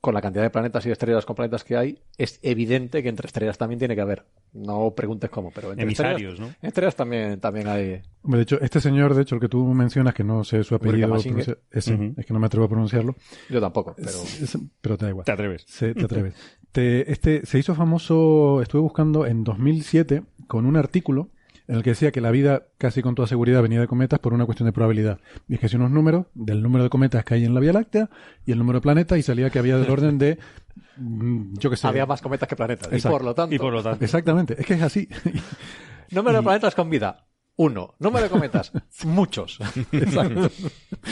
con la cantidad de planetas y de estrellas con planetas que hay, es evidente que entre estrellas también tiene que haber. No preguntes cómo, pero entre Emisarios, estrellas, ¿no? estrellas también, también hay. Hombre, de hecho, este señor, de hecho, el que tú mencionas, que no sé su apellido, pronuncia- ese, es que no me atrevo a pronunciarlo, Yo tampoco, pero. Es- es- pero te da igual. Te atreves. Se- te (laughs) atreves. Te- este, se hizo famoso, estuve buscando en 2007 con un artículo en el que decía que la vida casi con toda seguridad venía de cometas por una cuestión de probabilidad. Y es que hacía unos números del número de cometas que hay en la Vía Láctea y el número de planetas y salía que había del orden de, mm, yo qué sé. Había más cometas que planetas. Y por lo tanto. Y por lo tanto. Exactamente, es que es así. (laughs) Número de planetas con vida. Uno. Número de cometas. (laughs) Muchos. Exacto.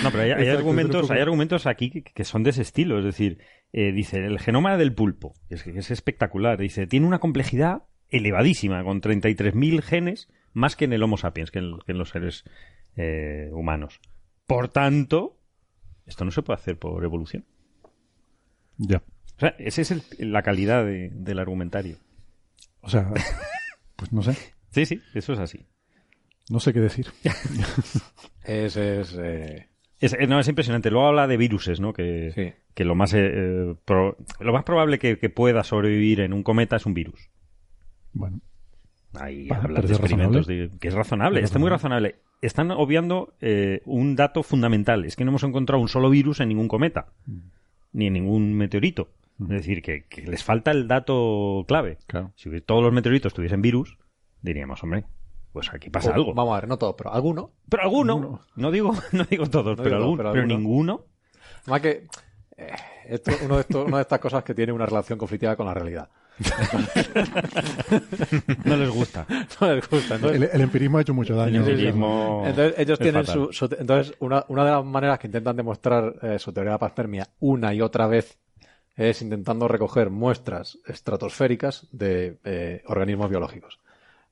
No, pero hay, hay Exacto, argumentos, hay argumentos aquí que, que son de ese estilo. Es decir, eh, dice, el genoma del pulpo, es, que es espectacular. Dice, tiene una complejidad elevadísima, con 33.000 genes, más que en el Homo sapiens, que en, que en los seres eh, humanos. Por tanto, esto no se puede hacer por evolución. Ya. O sea, esa es el- la calidad de- del argumentario. O sea, (laughs) pues no sé, Sí, sí, eso es así. no sé qué decir. (laughs) Es, es, eh, Es, eh, no, es impresionante. Luego habla de viruses, ¿no? Que, Sí. que lo más eh, eh, pro- lo más probable que, que pueda sobrevivir en un cometa es un virus. Bueno, Ahí Bueno, hablan de experimentos de- que es razonable, Es está muy razonable. Están obviando eh, un dato fundamental, es que no hemos encontrado un solo virus en ningún cometa, Mm. ni en ningún meteorito. Es decir, que, que les falta el dato clave. Claro. Si todos los meteoritos tuviesen virus, diríamos, hombre, pues aquí pasa o- algo. Vamos a ver, no todo, pero alguno. Pero alguno, Alguno. no digo, (laughs) no digo todos, No pero, digo, alguno, pero pero alguno. ninguno. Más que. eh, esto, uno de estos, una de estas cosas que tiene una relación conflictiva con la realidad. (laughs) (laughs) No les gusta. No les gusta. Entonces, el, el empirismo ha hecho mucho daño. El empirismo Entonces ellos es tienen fatal. su, su- entonces una, una de las maneras que intentan demostrar eh, su teoría de la panspermia una y otra vez es intentando recoger muestras estratosféricas de eh, organismos biológicos.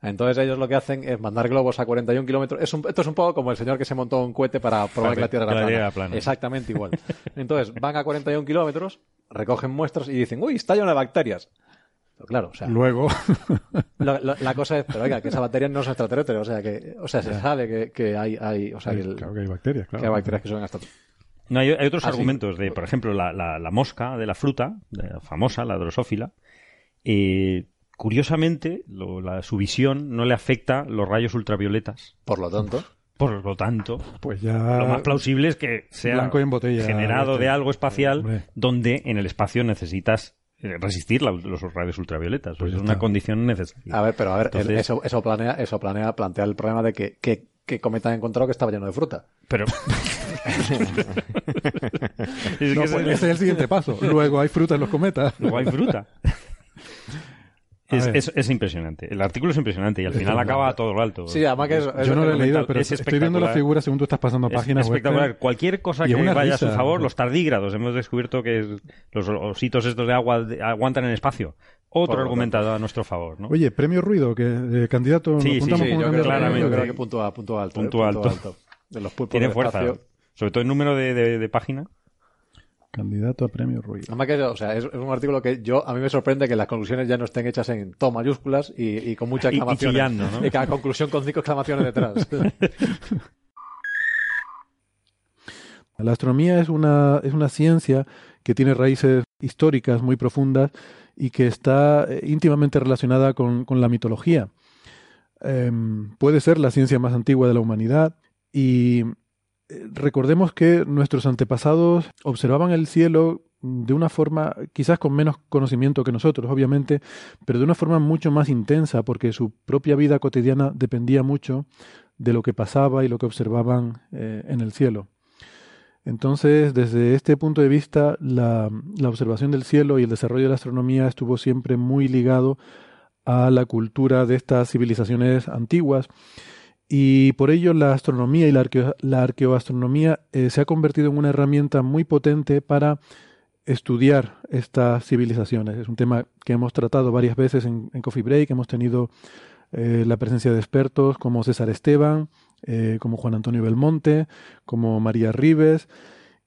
Entonces ellos lo que hacen es mandar globos a 41 kilómetros. Es un- esto es un poco como el señor que se montó un cohete para probar que la Tierra era plana. era plana. Exactamente igual. Entonces van a 41 kilómetros, recogen muestras y dicen, uy, está lleno de bacterias. Pero claro, o sea, Luego, (laughs) lo- lo- la cosa es, pero oiga, que esas bacterias no son extraterrestres, o sea, que, o sea, se sabe que, que hay, hay, o sea, que, el- claro que hay bacterias, claro. que hay bacterias que son hasta No, hay, hay otros Ah, argumentos de, por ejemplo, la, la- la mosca de la fruta, de la famosa, la drosófila. eh, curiosamente, lo- la- su visión no le afecta los rayos ultravioletas. Por lo tanto, Por lo tanto, Pues ya. lo más plausible es que sea Blanco en botella, generado este. de algo espacial Hombre. donde en el espacio necesitas resistir la- los rayos ultravioletas. Pues es una condición necesaria. a ver, pero a ver, Entonces- eso, eso planea, eso planea, plantea el problema de que, que, que cometa han encontrado que estaba lleno de fruta. Pero. (laughs) Es No, que pues ese- ese es el siguiente paso. Luego hay fruta en los cometas. Luego hay fruta. (laughs) Es, es- es impresionante. El artículo es impresionante y al final acaba a todo lo alto. Sí, además que es, es- Yo no lo he es- leído, es pero estoy viendo la espectacular. figura según tú estás pasando Es páginas web. espectacular. Cualquier cosa Y que es una vaya a su risa. favor, los tardígrados. Hemos descubierto que es- los ositos estos de agua de- aguantan en espacio. Otro Por argumentado a nuestro favor, ¿no? Oye, premio ruido, que eh, candidato. Sí, ¿lo sí, sí, yo, creo, claramente. yo creo que punto, a- punto alto. Punto eh, alto. De los Tiene fuerza. espacio. Sobre todo el número de, de- de página. Candidato a premio que, o sea, es, es un artículo que yo, a mí me sorprende que las conclusiones ya no estén hechas en to mayúsculas y, y con muchas Y- y chillando, ¿no? (laughs) Y cada conclusión con cinco exclamaciones detrás. (laughs) La astronomía es una, es una ciencia que tiene raíces históricas muy profundas y que está eh, íntimamente relacionada con, con la mitología. Em, puede ser la ciencia más antigua de la humanidad y recordemos que nuestros antepasados observaban el cielo de una forma, quizás con menos conocimiento que nosotros, obviamente, pero de una forma mucho más intensa, porque su propia vida cotidiana dependía mucho de lo que pasaba y lo que observaban eh, en el cielo. Entonces, desde este punto de vista, la, la observación del cielo y el desarrollo de la astronomía estuvo siempre muy ligado a la cultura de estas civilizaciones antiguas Y por ello la astronomía y la, arqueo, la arqueoastronomía eh, se ha convertido en una herramienta muy potente para estudiar estas civilizaciones. Es un tema que hemos tratado varias veces en, en Coffee Break, hemos tenido eh, la presencia de expertos como César Esteban, eh, como Juan Antonio Belmonte, como María Rives,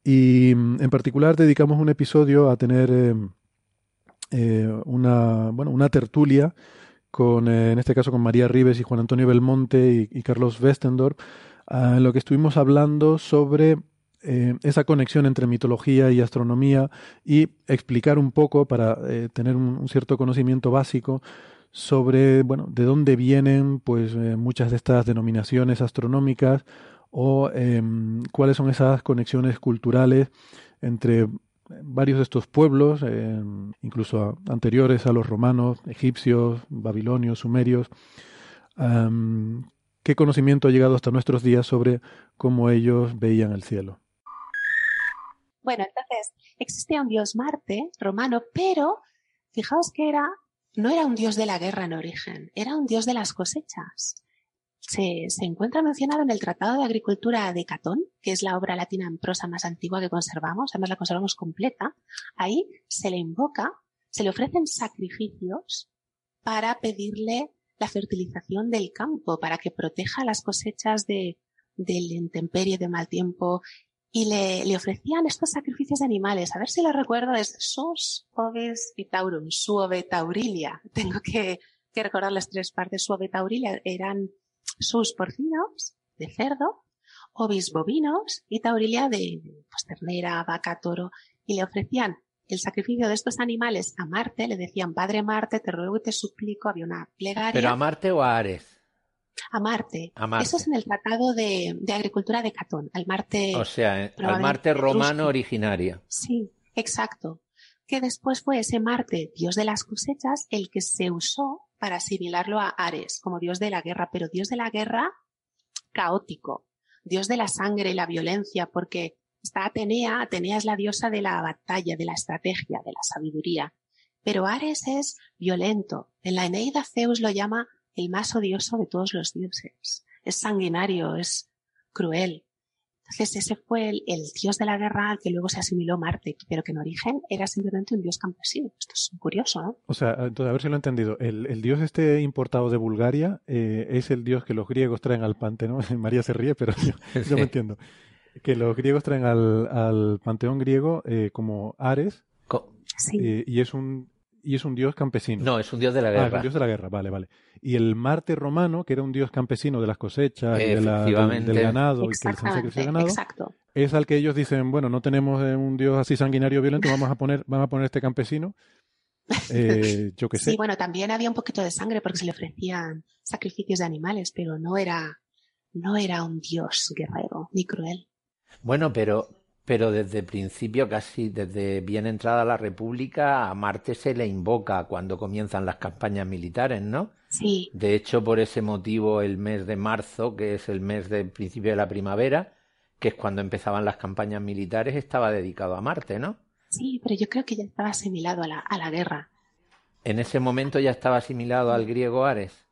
y mm, en particular dedicamos un episodio a tener eh, una, bueno, una tertulia con, en este caso con María Rives y Juan Antonio Belmonte y, Carlos Westendorf, ah, en lo que estuvimos hablando sobre eh, esa conexión entre mitología y astronomía y explicar un poco para eh, tener un, cierto conocimiento básico sobre bueno de dónde vienen pues eh, muchas de estas denominaciones astronómicas o em, cuáles son esas conexiones culturales entre varios de estos pueblos, eh, incluso anteriores a los romanos, egipcios, babilonios, sumerios, um, qué conocimiento ha llegado hasta nuestros días sobre cómo ellos veían el cielo. Bueno, entonces existía un dios Marte romano, pero fijaos que era no era un dios de la guerra en origen, era un dios de las cosechas. Se, encuentra mencionado en el Tratado de Agricultura de Catón, que es la obra latina en prosa más antigua que conservamos, además la conservamos completa. Ahí se le invoca, se le ofrecen sacrificios para pedirle la fertilización del campo, para que proteja las cosechas de, del intemperie, de mal tiempo, y le, ofrecían estos sacrificios de animales. A ver si lo recuerdo, es sos oves vitaurum, suove taurilia. (laughs) Tengo que, recordar las tres partes. Suove taurilia eran sus porcinos de cerdo, ovis bovinos y taurilia de pues, ternera, vaca, toro. Y le ofrecían el sacrificio de estos animales a Marte. Le decían, Padre Marte, te ruego y te suplico. Había una plegaria. ¿Pero a Marte o a Ares? A Marte. a Marte. Eso es en el Tratado de, de, Agricultura de Catón, al Marte. O sea, eh, al Marte romano originario. Sí, exacto. Que después fue ese Marte, dios de las cosechas, el que se usó para asimilarlo a Ares, como dios de la guerra, pero dios de la guerra caótico, dios de la sangre y la violencia, porque está Atenea, Atenea es la diosa de la batalla, de la estrategia, de la sabiduría. Pero Ares es violento. En la Eneida Zeus lo llama el más odioso de todos los dioses. Es sanguinario, es cruel. Entonces ese fue el, el, dios de la guerra al que luego se asimiló Marte, pero que en origen era simplemente un dios campesino. Esto es curioso, ¿no? O sea, entonces, a ver si lo he entendido. El, el dios este importado de Bulgaria eh, es el dios que los griegos traen al panteón. (laughs) María se ríe, pero yo, yo (laughs) sí. me entiendo. Que los griegos traen al, al panteón griego eh, como Ares. Sí. Eh, y es un y es un dios campesino. No, es un dios de la guerra. Ah, es un dios de la guerra, vale, vale. Y el Marte romano, que era un dios campesino de las cosechas y de la, del, del, ganado, y que el sacrificio ganado, exacto. es al que ellos dicen, bueno, no tenemos un dios así sanguinario violento, vamos a poner, vamos a poner este campesino. (laughs) Eh, yo qué sé. Sí, bueno, también había un poquito de sangre porque se le ofrecían sacrificios de animales, pero no era, no era un dios guerrero ni cruel. Bueno, pero pero desde el principio, casi desde bien entrada la República, a Marte se le invoca cuando comienzan las campañas militares, ¿no? Sí. De hecho, por ese motivo, el mes de marzo, que es el mes del principio de la primavera, que es cuando empezaban las campañas militares, estaba dedicado a Marte, ¿no? Sí, pero yo creo que ya estaba asimilado a la, a la guerra. En ese momento ya estaba asimilado al griego Ares.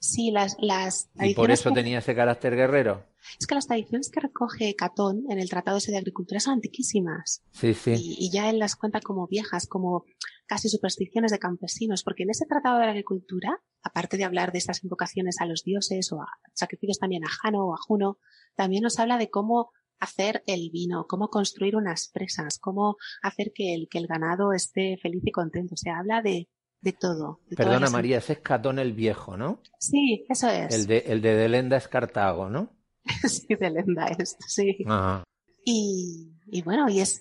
Sí, las, las ¿Y por eso tenía ese carácter guerrero? Es que las tradiciones que recoge Catón en el Tratado de Agricultura son antiquísimas. Sí, sí. Y, y, ya él las cuenta como viejas, como casi supersticiones de campesinos, porque en ese Tratado de Agricultura, aparte de hablar de estas invocaciones a los dioses o a sacrificios también a Jano o a Juno, también nos habla de cómo hacer el vino, cómo construir unas presas, cómo hacer que el, que el ganado esté feliz y contento. O sea, habla de, de todo. De Perdona, María, ese es Catón el Viejo, ¿no? Sí, eso es. El de, el de Delenda es Cartago, ¿no? (laughs) sí, Delenda es, sí. Ajá. Y, y, bueno, y es,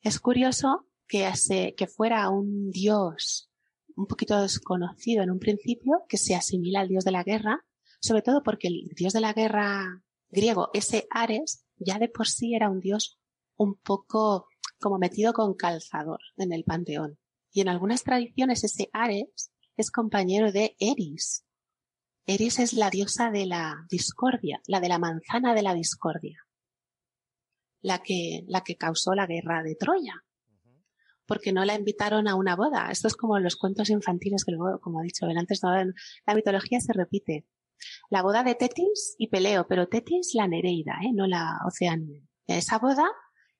es curioso que, hace, que fuera un dios un poquito desconocido en un principio, que se asimila al dios de la guerra, sobre todo porque el dios de la guerra griego, ese Ares, ya de por sí era un dios un poco como metido con calzador en el panteón. Y en algunas tradiciones ese Ares es compañero de Eris. Eris es la diosa de la discordia, la de la manzana de la discordia. La que, la que causó la guerra de Troya. Porque no la invitaron a una boda. Esto es como los cuentos infantiles que luego, como he dicho antes, no, la mitología se repite. La boda de Tetis y Peleo, pero Tetis la Nereida, ¿eh? no la Oceanía. En esa boda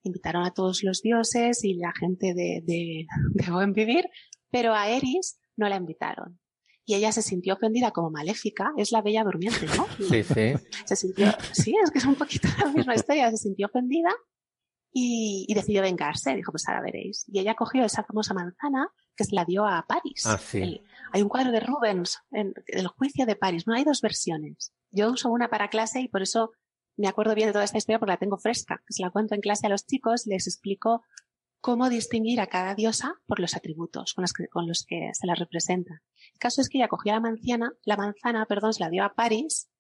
invitaron a todos los dioses y la gente de, de, de buen vivir, pero a Eris no la invitaron. Y ella se sintió ofendida como maléfica, es la bella durmiente, ¿no? (laughs) Sí, sí. Se sintió, sí, es que es un poquito la misma historia, se sintió ofendida y, y decidió vengarse, dijo, pues ahora veréis. Y ella cogió esa famosa manzana que se la dio a París. Ah, sí. El- hay un cuadro de Rubens, en el juicio de París, no hay dos versiones. Yo uso una para clase y por eso me acuerdo bien de toda esta historia porque la tengo fresca. Se la cuento en clase a los chicos, les explico cómo distinguir a cada diosa por los atributos con los que, con los que se la representa. El caso es que ella cogió la manzana, la manzana, perdón, se la dio a París,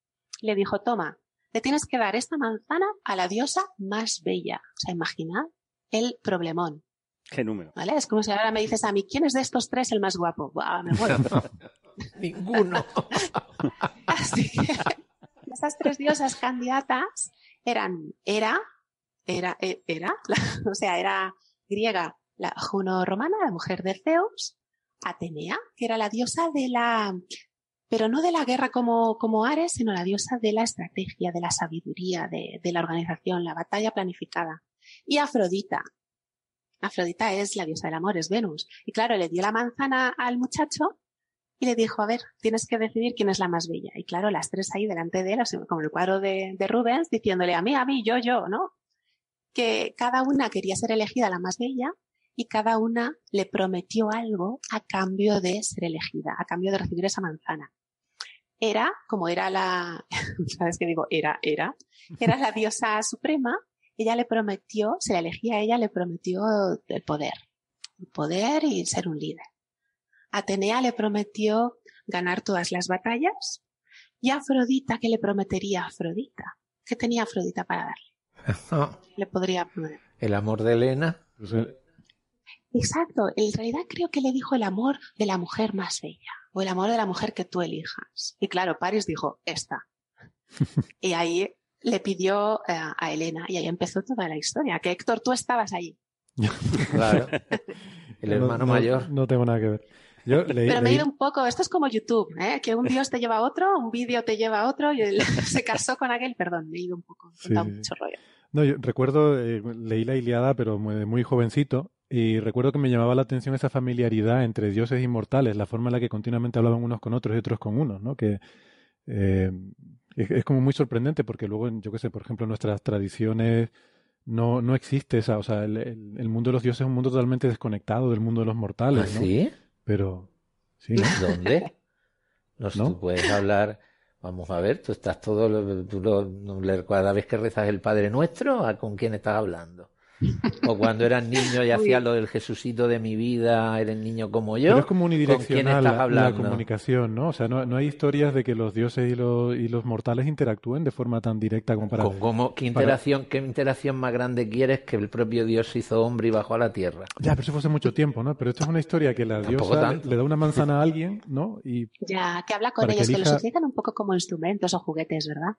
y le dijo, toma, le tienes que dar esta manzana a la diosa más bella. O sea, imaginad el problemón. ¿Qué número? ¿Vale? Es como si ahora me dices a mí, ¿quién es de estos tres el más guapo? Buah, me muero. (laughs) Ninguno. (laughs) Así que esas tres diosas candidatas eran Hera, era, era, la- (laughs) o sea, era griega, la Juno romana, la mujer de Zeus, Atenea, que era la diosa de la, pero no de la guerra como, como Ares, sino la diosa de la estrategia, de la sabiduría, de, de la organización, la batalla planificada. Y Afrodita. Afrodita es la diosa del amor, es Venus. Y claro, le dio la manzana al muchacho y le dijo, a ver, tienes que decidir quién es la más bella. Y claro, las tres ahí delante de él, como el cuadro de, de Rubens, diciéndole a mí, a mí, yo, yo, ¿no? Que cada una quería ser elegida la más bella y cada una le prometió algo a cambio de ser elegida, a cambio de recibir esa manzana. Era, como era la, (laughs) ¿sabes qué digo? Era, era, era la diosa suprema, ella le prometió, se la elegía a ella, le prometió el poder, el poder y ser un líder. Atenea le prometió ganar todas las batallas y Afrodita, ¿qué le prometería a Afrodita? ¿Qué tenía Afrodita para darle? (laughs) Le podría poner. El amor de Elena. Exacto, en realidad creo que le dijo el amor de la mujer más bella o el amor de la mujer que tú elijas. Y claro, Paris dijo, esta. (laughs) y ahí le pidió eh, a Elena y ahí empezó toda la historia. Que Héctor, tú estabas ahí. (laughs) Claro. El No- hermano no- mayor. No tengo nada que ver. Yo leí, Pero me he ido un poco, esto es como YouTube, ¿eh? que un dios te lleva a otro, un vídeo te lleva a otro, y él (laughs) se casó con aquel, perdón, me he ido un poco, he Sí, mucho rollo. No, yo recuerdo, eh, leí la Iliada, pero muy, muy jovencito, y recuerdo que me llamaba la atención esa familiaridad entre dioses inmortales, la forma en la que continuamente hablaban unos con otros y otros con unos, ¿no? Que eh, es, es como muy sorprendente porque luego, yo qué sé, por ejemplo, en nuestras tradiciones no, no existe esa, o sea, el, el- el mundo de los dioses es un mundo totalmente desconectado del mundo de los mortales, ¿Ah, ¿no? sí? Pero, sí, ¿no? ¿Dónde? No, ¿No? tú puedes hablar. Vamos a ver, tú estás todo. lo- Tú lo- cada vez que rezas el Padre Nuestro, ¿a con quién estás hablando? (laughs) O cuando eras niño y hacías lo del Jesucito de mi vida, eres niño como yo. Pero es como ¿Con quién unidireccional estás la, la comunicación, ¿no? O sea, no, no hay historias de que los dioses y los, y los mortales interactúen de forma tan directa como para... ¿Con- cómo- ¿Qué para- interacción, qué interacción más grande quieres que el propio Dios se hizo hombre y bajó a la tierra? Ya, pero eso fue hace mucho tiempo, ¿no? Pero esto es una historia que la diosa le, tanto. le da una manzana a (laughs) alguien, ¿no? Y Ya, que habla con Para que ellos, que, los utilizan un poco como instrumentos o juguetes, ¿verdad?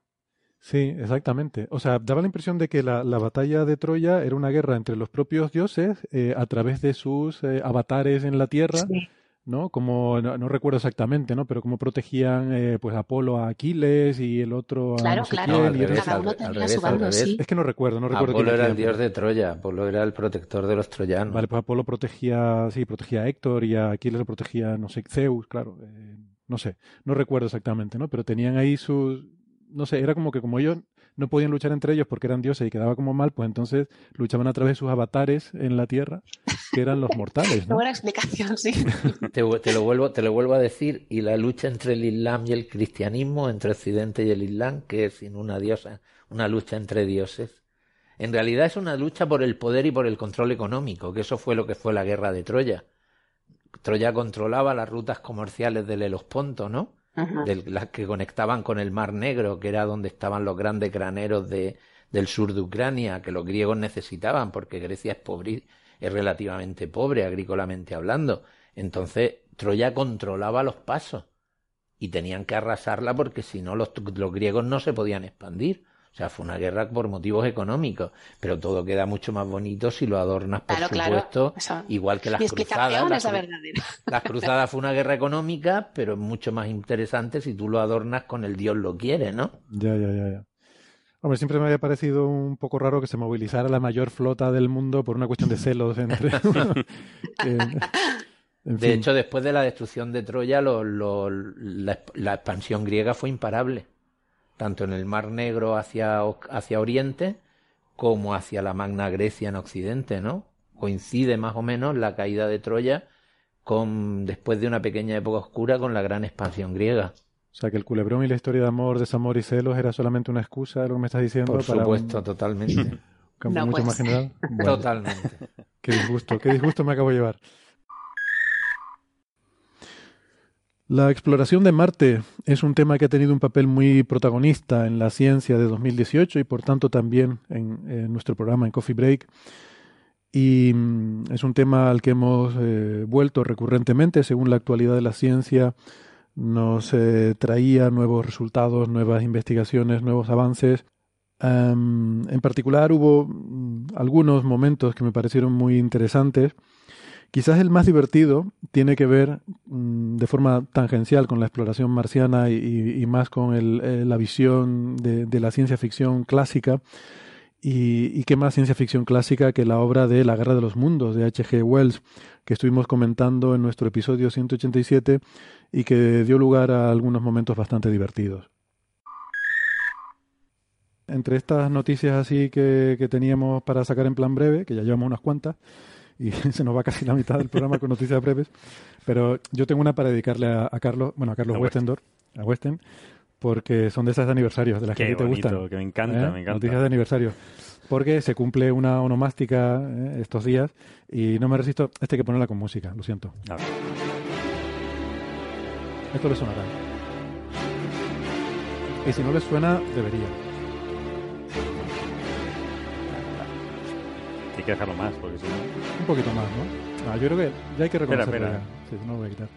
Sí, exactamente. O sea, daba la impresión de que la, la batalla de Troya era una guerra entre los propios dioses eh, a través de sus eh, avatares en la tierra, Sí. ¿no? Como, no, no recuerdo exactamente, ¿no? Pero cómo protegían, eh, pues, Apolo a Aquiles y el otro a Claro, no sé claro, quién, al y otro- revés, cada al uno al tenía revés, su al bando, revés. sí. Es que no recuerdo, no recuerdo quién Apolo era el dios pero- de Troya, Apolo era el protector de los troyanos. Vale, pues Apolo protegía, sí, protegía a Héctor y a Aquiles lo protegía, no sé, Zeus, claro, eh, no sé, no recuerdo exactamente, ¿no? Pero tenían ahí sus, no sé, era como que como ellos no podían luchar entre ellos porque eran dioses y quedaba como mal, pues entonces luchaban a través de sus avatares en la tierra, que eran los mortales, ¿no? buena explicación, sí. (laughs) Te, lo vuelvo, te lo vuelvo a decir, y la lucha entre el Islam y el cristianismo, entre Occidente y el Islam, que es sin una diosa, una lucha entre dioses. En realidad es una lucha por el poder y por el control económico, que eso fue lo que fue la guerra de Troya. Troya controlaba las rutas comerciales del Helesponto, ¿no? Las que conectaban con el Mar Negro, que era donde estaban los grandes graneros de, del sur de Ucrania, que los griegos necesitaban, porque Grecia es pobre, es relativamente pobre, agrícolamente hablando. Entonces, Troya controlaba los pasos y tenían que arrasarla porque si no los, los griegos no se podían expandir. O sea, fue una guerra por motivos económicos, pero todo queda mucho más bonito si lo adornas, por Claro, supuesto, igual que las Mi cruzadas. explicación Las, es la (laughs) las cruzadas fue una guerra económica, pero es mucho más interesante si tú lo adornas con el Dios lo quiere, ¿no? Ya, ya, ya, ya. Hombre, siempre me había parecido un poco raro que se movilizara la mayor flota del mundo por una cuestión de celos entre... (laughs) (laughs) en De fin. hecho, después de la destrucción de Troya, lo- lo- la, la expansión griega fue imparable, tanto en el Mar Negro hacia, hacia Oriente como hacia la Magna Grecia en Occidente, ¿no? Coincide más o menos la caída de Troya con después de una pequeña época oscura con la gran expansión griega. O sea, que el culebrón y la historia de amor, desamor y celos era solamente una excusa, lo que me estás diciendo, Por para supuesto, un totalmente. (laughs) campo No, mucho pues. más general. (laughs) Bueno, Totalmente. Qué disgusto, qué disgusto me acabo de llevar. La exploración de Marte es un tema que ha tenido un papel muy protagonista en la ciencia de 2018 y por tanto también en, nuestro programa en Coffee Break. Y mm, es un tema al que hemos eh, vuelto recurrentemente según la actualidad de la ciencia. Nos eh, traía nuevos resultados, nuevas investigaciones, nuevos avances. Am, en particular hubo mm, algunos momentos que me parecieron muy interesantes. Quizás el más divertido tiene que ver mm, de forma tangencial con la exploración marciana y, más con eh, la visión de, la ciencia ficción clásica. Y, y qué más ciencia ficción clásica que la obra de La Guerra de los Mundos de H.G. Wells, que estuvimos comentando en nuestro episodio 187 y que dio lugar a algunos momentos bastante divertidos. Entre estas noticias así que, que teníamos para sacar en plan breve, que ya llevamos unas cuantas, y (laughs) se nos va casi la mitad del programa con noticias breves, pero yo tengo una para dedicarle a, a Carlos, bueno, a Carlos A Westendor, a Westen, porque son de esas de aniversarios, de las que a ti te bonito, gustan. que me encanta, ¿Eh? me encanta. Noticias de aniversario. Porque se cumple una onomástica ¿eh? estos días y no me resisto. Este hay que ponerla con música, lo siento. A ver. Esto le sonará. Y si no les suena, debería. Hay que dejarlo más, porque si no... Un poquito más, ¿no? Ah, yo creo que ya hay que Espera, reconocerlo. espera. ya. Sí, no lo voy a quitar.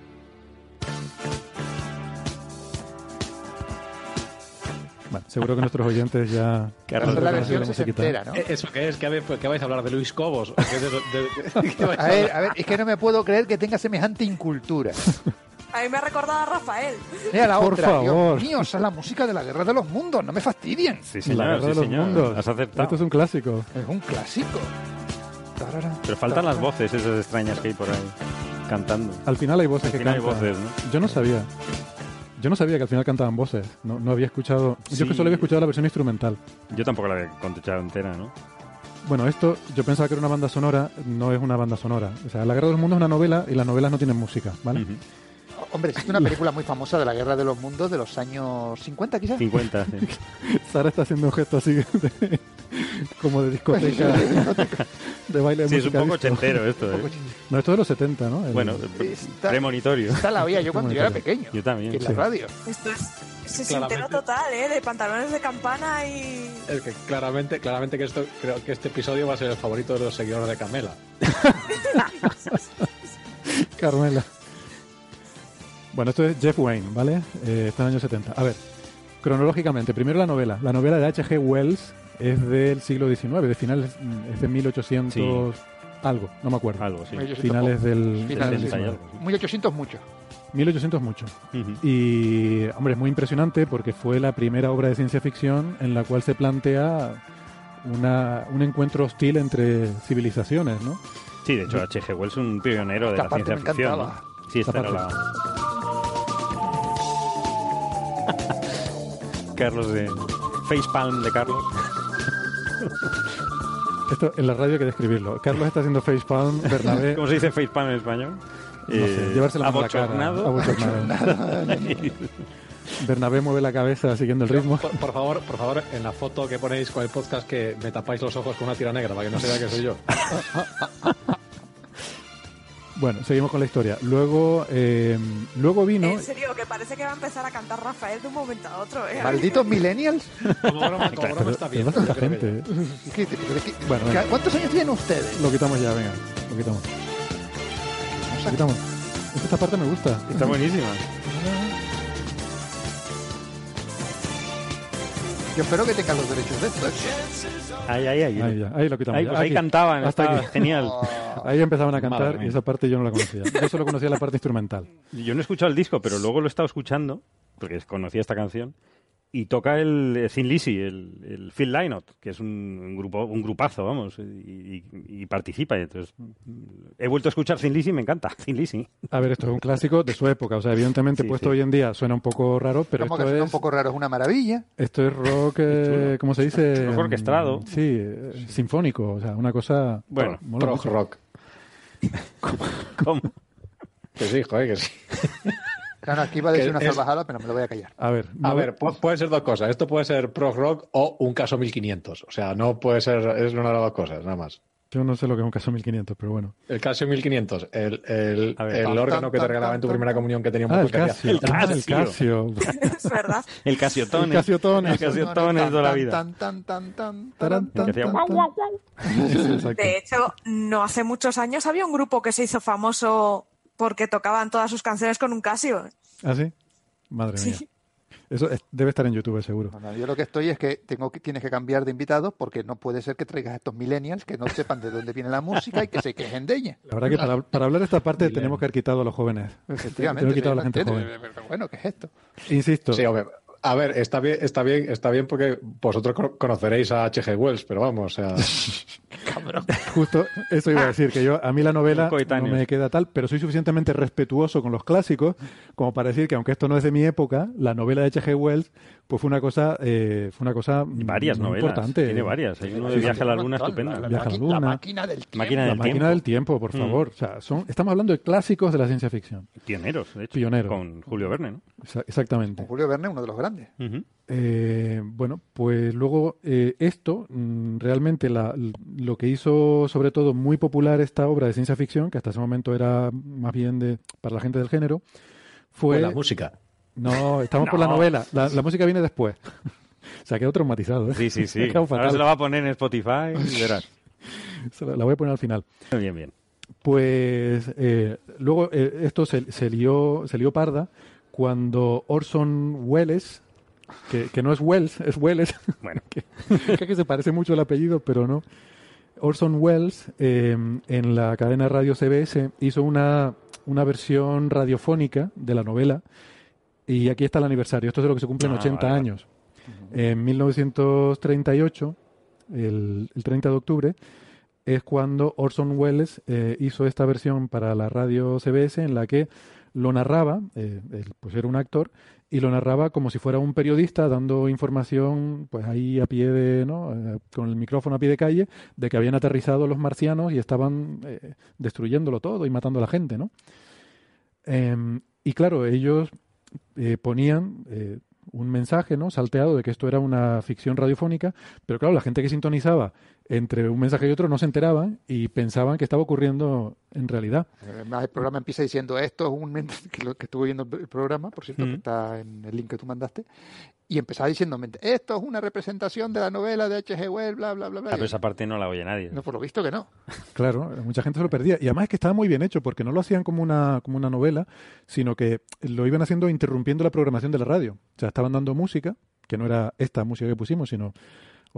Bueno, seguro que nuestros oyentes ya (laughs) la versión musiquita. sesentera, ¿no? Eh, ¿Eso qué es? ¿Qué, habéis- qué vais a hablar? ¿De Luis Cobos? (laughs) A ver, a ver, es que no me puedo creer que tenga semejante incultura. A mí me ha recordado a Rafael. Mira la Por otra, favor. Dios mío, esa es la música de la Guerra de los Mundos, no me fastidien. Sí, La señor, Guerra sí, de los señor. Mundos. Has acertado. Esto es un clásico. Es un clásico. Tarara, Pero faltan las tarara. voces esas extrañas que hay por ahí, cantando. Al final hay voces Al que final hay cantan. voces, ¿no? Yo no sabía. Yo no sabía que al final cantaban voces. No, no había escuchado. Yo Sí. que solo había escuchado la versión instrumental. Yo tampoco la había contechado entera, ¿no? Bueno, esto yo pensaba que era una banda sonora, no es una banda sonora. O sea, La Guerra de los Mundos es una novela y las novelas no tienen música, ¿vale? Ujú. Hombre, existe una película muy famosa de la Guerra de los Mundos de los años 50, quizás. 50, sí. (laughs) Sara está haciendo un gesto así de- como de discoteca, (laughs) de baile de Sí, es un poco ochentero esto, ¿eh? No, esto es de los 70, ¿no? El- Bueno, Está- premonitorio. Esta la oía yo cuando yo era pequeño. Yo también. En la radio. Esto es se Claramente. sintero total, ¿eh? De pantalones de campana y... Es que claramente, claramente que esto, creo que este episodio va a ser el favorito de los seguidores de Camela. Carmela. (laughs) Bueno, esto es Jeff Wayne, ¿vale? Eh, está en el año 70. A ver, cronológicamente, primero la novela. La novela de H.G. Wells es del siglo XIX, de finales, mm, es de 1800 Sí. algo, no me acuerdo. Algo, sí. 1800 Finales del, Finales finales del 60 y 19. algo, sí. 1800 mucho. 1800 mucho. Ujú. Y, hombre, es muy impresionante porque fue la primera obra de ciencia ficción en la cual se plantea una, un encuentro hostil entre civilizaciones, ¿no? Sí, de hecho, H.G. Wells es un pionero de Esta la parte ciencia me ficción. ¿no? Sí, Esta era la... Carlos de... Facepalm de Carlos. (laughs) Esto en la radio hay que describirlo. Carlos está haciendo facepalm, Bernabé ¿Cómo se dice facepalm en español? No sé, llevarse la mano la cara. Abochornado. Bernabé mueve la cabeza siguiendo el ritmo. Por, por favor, por favor, en la foto que ponéis con el podcast que me tapáis los ojos con una tira negra para que no se vea que soy yo. (laughs) Bueno, seguimos con la historia. Luego, eh, luego vino. En serio, que parece que va a empezar a cantar Rafael de un momento a otro, ¿eh? Malditos millennials. (laughs) Como broma, como broma está es bien. que. ¿eh? ¿Qué- pero qué- Bueno, venga. ¿Cuántos años tienen ustedes? Lo quitamos ya, venga. Lo quitamos. Lo quitamos. Es que Esta parte me gusta. Está buenísima. Yo espero que tengan los derechos de esto. ¿eh? Ahí, ahí, ahí. Ahí, ya, ahí lo quitamos. Ahí, pues ahí cantaban, Hasta estaba aquí. genial. (laughs) (laughs) Ahí empezaban a cantar y esa parte yo no la conocía. Yo solo conocía la parte instrumental. Yo no he escuchado el disco, pero luego lo he estado escuchando, porque conocía esta canción, y toca el Thin Lizzy, el, el Phil Lynott, que es un, un grupo, un grupazo, vamos, y, y- y participa. y entonces, mm, he vuelto a escuchar Thin Lizzy y me encanta, (laughs) Thin Lizzy. A ver, esto es un clásico de su época. O sea, evidentemente (laughs) Sí, puesto sí. hoy en día suena un poco raro, pero Como que esto suena es, un poco raro, es una maravilla. esto es rock, (laughs) eh, ¿cómo se dice? Rock orquestado. Mm, Sí, eh, sinfónico. O sea, una cosa... Bueno, Prog rock. ¿Cómo? Que sí, joder, que sí. Claro, aquí iba a decir una es- salvajada, pero me lo voy a callar. A ver, A ver, pu- puede ser dos cosas. Esto puede ser prog rock o un caso 1500. O sea, no puede ser, es una de las dos cosas, nada más. yo no sé lo que es un caso 1500, pero bueno. El Casio 1500, el, el, ver. el Tan, órgano tan, que te tan, regalaban en tu primera comunión que tenía un Ah, el poco que hacía- Casio. El Ah, el Casio. Casio. (laughs) Es verdad. El Casiotones. El Casiotones. El Casiotones de toda la vida. Tan, tan, tan, tan, tan, tan. De hecho, no hace muchos años había un grupo que se hizo famoso porque tocaban todas sus canciones con un Casio. ¿Ah, sí? Madre Sí. mía. Eso es- debe estar en YouTube, seguro. No, no, yo lo que estoy es que tengo que tienes que cambiar de invitados porque no puede ser que traigas a estos millennials que no sepan de dónde viene la música y que se quejen de ella. La verdad que para, para hablar de esta parte tenemos que haber quitado a los jóvenes. Efectivamente. Tenemos que quitar a la gente joven. pero bueno, ¿qué es esto? Insisto, Sí, hombre. A ver, está bien, está bien, está bien porque vosotros cono- conoceréis a H.G. Wells, pero vamos, o sea, (laughs) justo eso iba a decir, que yo a mí la novela (laughs) no me queda tal, pero soy suficientemente respetuoso con los clásicos como para decir que aunque esto no es de mi época, la novela de H.G. Wells pues fue una cosa eh, fue una cosa Varias muy novelas. importante. Tiene varias. Hay uno de Sí, Viaje a la Luna La- estupenda. la- Viaje a la maqui- Luna. máquina del tiempo. Máquina La máquina tiempo. del tiempo, por Mm. favor. O sea, son, estamos hablando de clásicos de la ciencia ficción. Pioneros, de hecho. Pioneros. Con Julio Verne, ¿no? Exa- Exactamente. Con Julio Verne, uno de los grandes. Eh, bueno, pues luego eh, esto, mm, realmente la- lo que hizo sobre todo muy popular esta obra de ciencia ficción, que hasta ese momento era más bien de, para la gente del género, fue... pues la música. No, estamos por la No. novela. La, la música viene después. (laughs) Se ha quedado traumatizado. ¿eh? Sí, sí, sí. (laughs) Ahora se la va a poner en Spotify y (laughs) verás. Se la- la voy a poner al final. Bien, bien. Pues eh, luego eh, esto se, se lió, se lió parda cuando Orson Welles, que, que no es Wells, es Welles, (laughs) Bueno, que, que se parece mucho el apellido, pero no. Orson Welles, eh, en la cadena radio CBS, hizo una, una versión radiofónica de la novela y aquí está el aniversario. Esto es lo que se cumplen Ah, 80 vale, años. En 1938, el, el 30 de octubre, es cuando Orson Welles eh, hizo esta versión para la radio CBS en la que lo narraba, eh, él, pues era un actor, y lo narraba como si fuera un periodista dando información, pues ahí a pie de, ¿no? Eh, con el micrófono a pie de calle, de que habían aterrizado los marcianos y estaban eh, destruyéndolo todo y matando a la gente, ¿no? Em, y claro, ellos eh, ponían un mensaje, ¿no? Salteado de que esto era una ficción radiofónica, pero claro, la gente que sintonizaba entre un mensaje y otro no se enteraban y pensaban que estaba ocurriendo en realidad. Además, el programa empieza diciendo esto es un (laughs) que, lo, que estuve viendo el programa, por cierto, Mm. que está en el link que tú mandaste, y empezaba diciendo esto es una representación de la novela de H.G. Wells, bla, bla, bla, bla. Ah, pero esa parte no la oye nadie. No, por lo visto que no. (laughs) Claro, mucha gente se lo perdía. Y además es que estaba muy bien hecho, porque no lo hacían como una, como una novela, sino que lo iban haciendo interrumpiendo la programación de la radio. O sea, estaban dando música, que no era esta música que pusimos, sino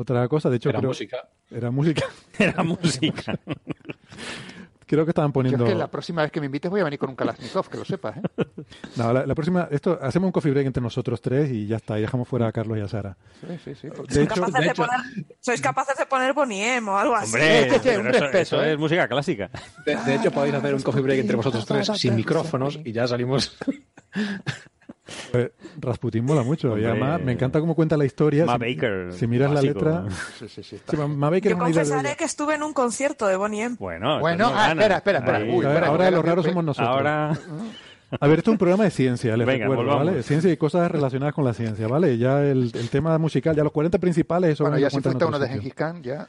otra cosa. De hecho, Era creo- música. Era música. (laughs) Era música. (laughs) Creo que estaban Yo poniendo... es que la próxima vez que me invites voy a venir con un Kalashnikov, que lo sepas. ¿eh? (laughs) No, la, la próxima... Esto, hacemos un coffee break entre nosotros tres y ya está. Y dejamos fuera a Carlos y a Sara. Sí, sí, sí. De ¿Sois, hecho, capaces de de hecho- poner, sois capaces de poner Boniem o algo así. Hombre, un eso, respeto, eso ¿eh? es música clásica. De, de hecho, podéis hacer un coffee break entre vosotros tres sin micrófonos y ya salimos. Eh, Rasputin mola mucho. Y Hombre. además me encanta cómo cuenta la historia. Ma Si- Baker, Si miras la básico, letra... ¿no? (laughs) Sí, sí, sí. está. Sí, Ma- Ma Baker Yo es confesaré que estuve en un concierto de Boniem. Bueno, Bueno, entonces no ah, espera, espera, espera. Ahí. Uy, espera, ahora espera, los raros somos nosotros. Ahora, (laughs) A ver, esto es un programa de ciencia, les Venga, recuerdo, volvamos. ¿vale? Ciencia y cosas relacionadas con la ciencia, ¿vale? Ya el, el tema musical, ya los 40 principales, eso Bueno, ya si fuiste uno de. Gengis Khan, ya.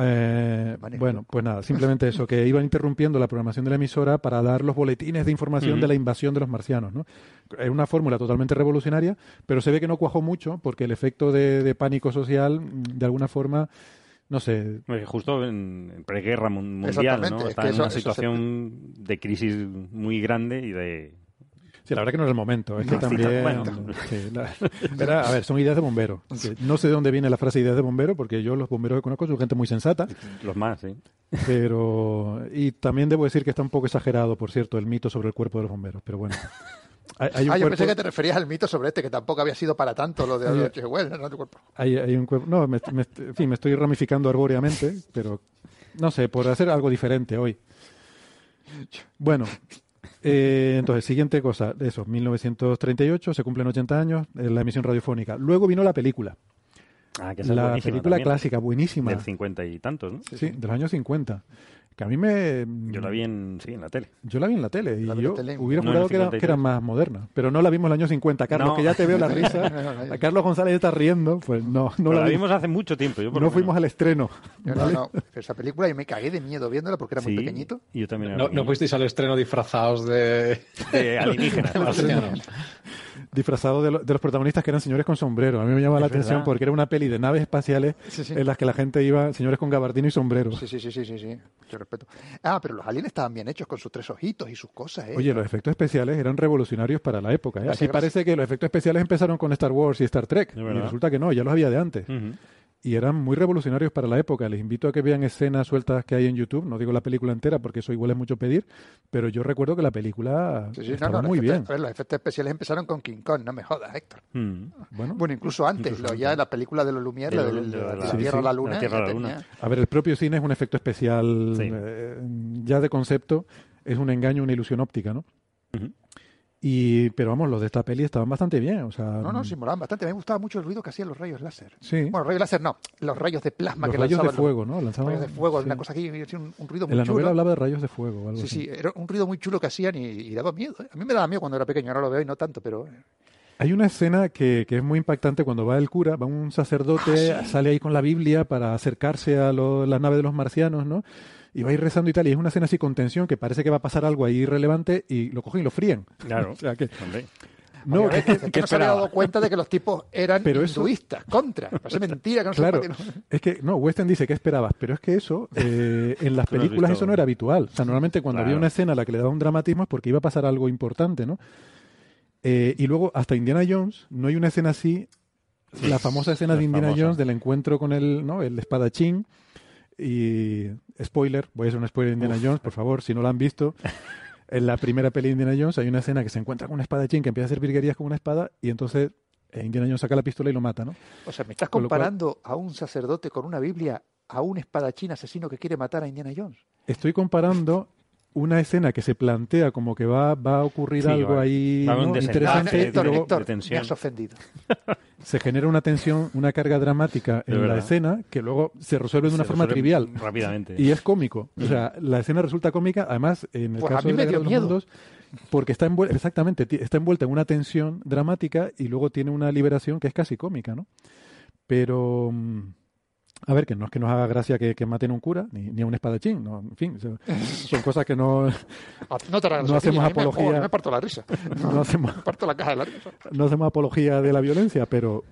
Eh, bueno, pues nada, simplemente eso, que iban interrumpiendo la programación de la emisora para dar los boletines de información de la invasión de los marcianos, ¿no? Es una fórmula totalmente revolucionaria, pero se ve que no cuajó mucho porque el efecto de, de pánico social, de alguna forma, no sé, Justo en, preguerra mun- mundial, ¿no? es Está que en eso- una eso se- situación de crisis muy grande y de... Sí, la verdad que no era el momento. Es que No, también. bueno. sí, la- era- a ver, son ideas de bombero. No sé de dónde viene la frase ideas de bombero, porque yo los bomberos que conozco son gente muy sensata. Los más, sí. Pero. Y también debo decir que está un poco exagerado, por cierto, el mito sobre el cuerpo de los bomberos. Pero bueno. (laughs) Hay, hay un ah, yo cuerpo- pensé que te referías al mito sobre este, que tampoco había sido para tanto lo de. H.G. Wells, ¿no? Tu cuerpo. Hay, hay un cuerpo. No, me, me- en fin, me estoy ramificando arbóreamente, pero no sé, por hacer algo diferente hoy. Bueno, eh, entonces, siguiente cosa, eso, 1938, se cumplen 80 años, eh, la emisión radiofónica. Luego vino la película. Ah, que la película también. clásica, buenísima. Del cincuenta y tantos, ¿no? Sí, de los años 50. Que a mí me. Yo la vi en, sí, en la tele. Yo la vi en la tele y La vi en yo la tele. hubiera jurado que era, 53. que era más moderna. Pero no la vimos en el año 50. Carlos, No. que ya te veo la risa. (laughs) A Carlos González ya está riendo. Pues no, no la vi- vimos hace mucho tiempo. Yo por No fuimos al estreno. No, no, esa película yo me cagué de miedo viéndola porque era muy pequeñito. Y yo también era No, fuisteis al estreno disfrazados de, De alienígenas. (laughs) marcianos. disfrazado de, lo- de los protagonistas que eran señores con sombrero. A mí me llama la atención porque era una peli de naves espaciales Sí, sí. en las que la gente iba, señores con gabardino y sombrero. Sí, sí, sí, sí, sí, sí. Respeto. Ah, pero los aliens estaban bien hechos con sus tres ojitos y sus cosas, ¿eh? Oye, los efectos especiales eran revolucionarios para la época. ¿eh? Así gracias. parece que los efectos especiales empezaron con Star Wars y Star Trek. Y resulta que no, ya los había de antes. Y eran muy revolucionarios para la época. Les invito a que vean escenas sueltas que hay en YouTube. No digo la película entera porque eso igual es mucho pedir. Pero yo recuerdo que la película Sí, sí, no, estaba no, los muy efectos- bien. a ver, los efectos especiales empezaron con King Kong, no me jodas, Héctor. Mm. Bueno, Bueno, incluso antes, Incluso lo, antes. ya la película de los Lumière, De la de de la, Tierra a Luna, la Tierra a ya la Luna. tenía- A ver, el propio cine es un efecto especial Sí. eh, ya de concepto, es un engaño, una ilusión óptica, ¿no? Y, pero vamos, los de esta peli estaban bastante bien, o sea, No, no, sí, molaban bastante. Me gustaba mucho el ruido que hacían los rayos láser. sí, Bueno, rayos láser no, los rayos de plasma los que rayos de lanzaban los- fuego, ¿no? Lanzaban- rayos de fuego, sí. una cosa hacía un, un ruido muy En la chulo. novela hablaba de rayos de fuego o algo Sí, así. sí, era un ruido muy chulo que hacían y, y daba miedo. ¿eh? A mí me daba miedo cuando era pequeño, ahora lo veo y no tanto, pero... eh, Hay una escena que, que es muy impactante cuando va el cura, va un sacerdote, Ah, sí. sale ahí con la Biblia para acercarse a lo- la nave de los marcianos, ¿no? Y va a ir rezando y tal, y es una escena así con tensión que parece que va a pasar algo ahí irrelevante y lo cogen y lo fríen. Claro. (laughs) O sea que, Hombre. no, Oye, que- es que, que- es que que no se había dado cuenta de que los tipos eran Pero eso- hinduistas, contra. Parece mentira que no Claro, no- es que, no, Western dice que esperabas, pero es que eso, eh, en (laughs) las películas eso no era habitual. O sea, normalmente cuando había una escena a la que le daba un dramatismo es porque iba a pasar algo importante, ¿no? Eh, y luego, hasta Indiana Jones, no hay una escena así, la famosa escena la de Indiana famosa. Jones del encuentro con el, ¿no? el espadachín. Y, spoiler, voy a hacer un spoiler de Indiana Uf. Jones, por favor, si no lo han visto. (laughs) En la primera peli de Indiana Jones hay una escena que se encuentra con un espadachín que empieza a hacer virguerías con una espada y entonces eh, Indiana Jones saca la pistola y lo mata, ¿no? O sea, me estás Con lo cual- comparando a un sacerdote con una Biblia a un espadachín asesino que quiere matar a Indiana Jones. estoy comparando una escena que se plantea como que va, va a ocurrir Sí, algo va- ahí interesante Héctor, luego Héctor, me has ofendido. (laughs) se genera una tensión, una carga dramática De en la escena que luego se resuelve de una Se forma trivial Rápidamente. y es cómico. O sea, la escena resulta cómica, además en el Pues a caso mí de me la dio Guerra de los miedo. Mundos, porque está envuelta, exactamente, está envuelta en una tensión dramática y luego tiene una liberación que es casi cómica, ¿no? Pero mm, a ver, que no es que nos haga gracia que, que maten a un cura, ni, ni a un espadachín, no, en fin, son, son cosas que no, (laughs) No, te No hacemos a mí me- apología. oh, me parto la risa. (laughs) no hacemos, Me parto la caja de la risa. no hacemos apología de la violencia, pero,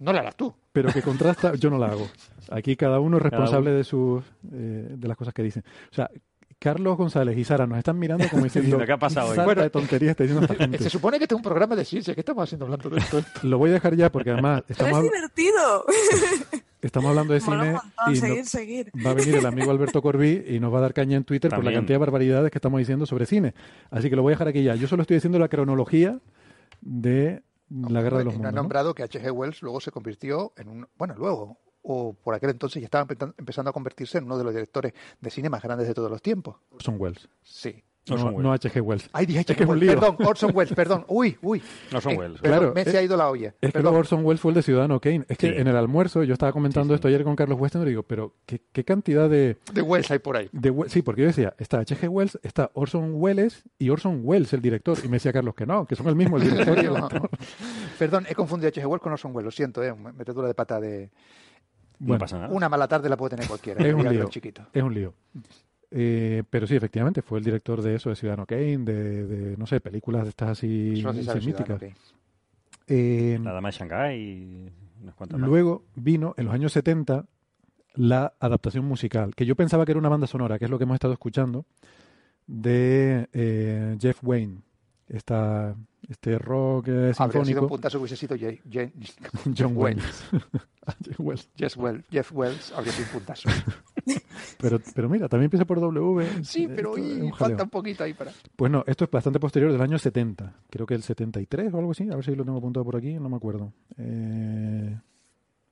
No la harás tú. pero que contrasta, yo no la hago. Aquí cada uno es responsable de sus eh, de las cosas que dicen. O sea, Carlos González y Sara nos están mirando como (laughs) diciendo ¿qué ha pasado hoy? "Sarta Bueno, de tonterías está diciendo esta gente". Se supone que este es un programa de ciencia. ¿Qué estamos haciendo hablando de esto? Lo voy a dejar ya porque además Pero estamos, es divertido. Estamos hablando de Mola cine montón, y seguir, no- seguir. va a venir el amigo Alberto Corbí y nos va a dar caña en Twitter por la cantidad de barbaridades que estamos diciendo sobre cine. Así que lo voy a dejar aquí ya. Yo solo estoy diciendo la cronología de la Guerra de los Mundos. han ¿no? nombrado que H.G. Wells luego se convirtió en un... Bueno, luego, o por aquel entonces ya estaba empe- empezando a convertirse en uno de los directores de cine más grandes de todos los tiempos. Orson Welles. Sí. No, Orson no Welles. H.G. Wells. Ay, dije H.G. Wells. Perdón, Orson Welles, perdón. Uy, uy. Orson Eh, Welles. Claro, me se ha ido la olla. Es que Perdón. Orson Welles fue el de Ciudadano Kane. Es que Sí. en el almuerzo yo estaba comentando Sí, sí. esto ayer con Carlos Weston y digo, pero ¿qué, qué cantidad de, De Wells hay por ahí. de Sí, porque yo decía, está H.G. Wells, está Orson Welles y Orson Welles, el director. Y me decía Carlos que no, que son el mismo, el (laughs) director y el No. Perdón, he confundido a H.G. Wells con Orson Welles. Lo siento, eh, metedura de pata de... No Bueno, pasa nada. Una mala tarde la puede tener cualquiera. Es un lío. chiquito. es un lío. Eh, pero sí, efectivamente, fue el director de eso, de Ciudadano Kane, de, de, no sé, películas de estas así, sí sabe así míticas. Eh, La dama de Shanghái y unas cuantas más. Luego vino, en los años 70, la adaptación musical, que yo pensaba que era una banda sonora, que es lo que hemos estado escuchando, de eh, Jeff Wayne. esta, este rock eh, Habría sido un sinfónico. puntazo que hubiese sido Jay- (laughs) Jay- John Wells. (laughs) Jeff Wells. Jeff Wells. Jeff Wells habría sido un puntazo. (laughs) (laughs) Pero, pero mira, también empieza por W. Sí, pero y un falta un poquito ahí para. Pues no, esto es bastante posterior del año 70. Creo que el 73 o algo así. A ver si lo tengo apuntado por aquí, no me acuerdo. Eh,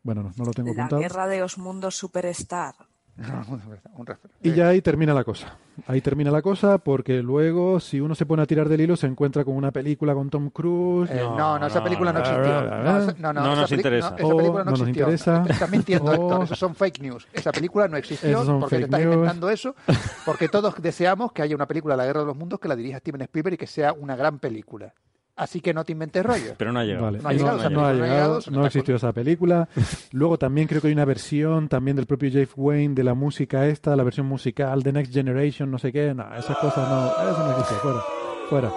Bueno, no, no lo tengo La apuntado. guerra de los mundos superstar. (laughs) Un Y ya ahí termina la cosa. Ahí termina la cosa porque luego, si uno se pone a tirar del hilo, se encuentra con una película con Tom Cruise. Eh, no, no, esa película no no, existió. no, No, no, no, no, no nos interesa. no, esa película no, no nos existió. interesa. Estás mintiendo, O- Héctor. Eso son fake news. Esa película no existió Esos son porque te estás news. inventando eso. Porque (laughs) todos deseamos que haya una película La Guerra de los Mundos que la dirija Steven Spielberg y que sea una gran película. Así que no te inventes rollo. Pero no ha llegado. Vale, No ha llegado, esa no ha película no ha llegado, no existió esa película. Luego también creo que hay una versión también del propio Jeff Wayne de la música esta, la versión musical de Next Generation, no sé qué. No, esas cosas no, eso no existe. Fuera, fuera.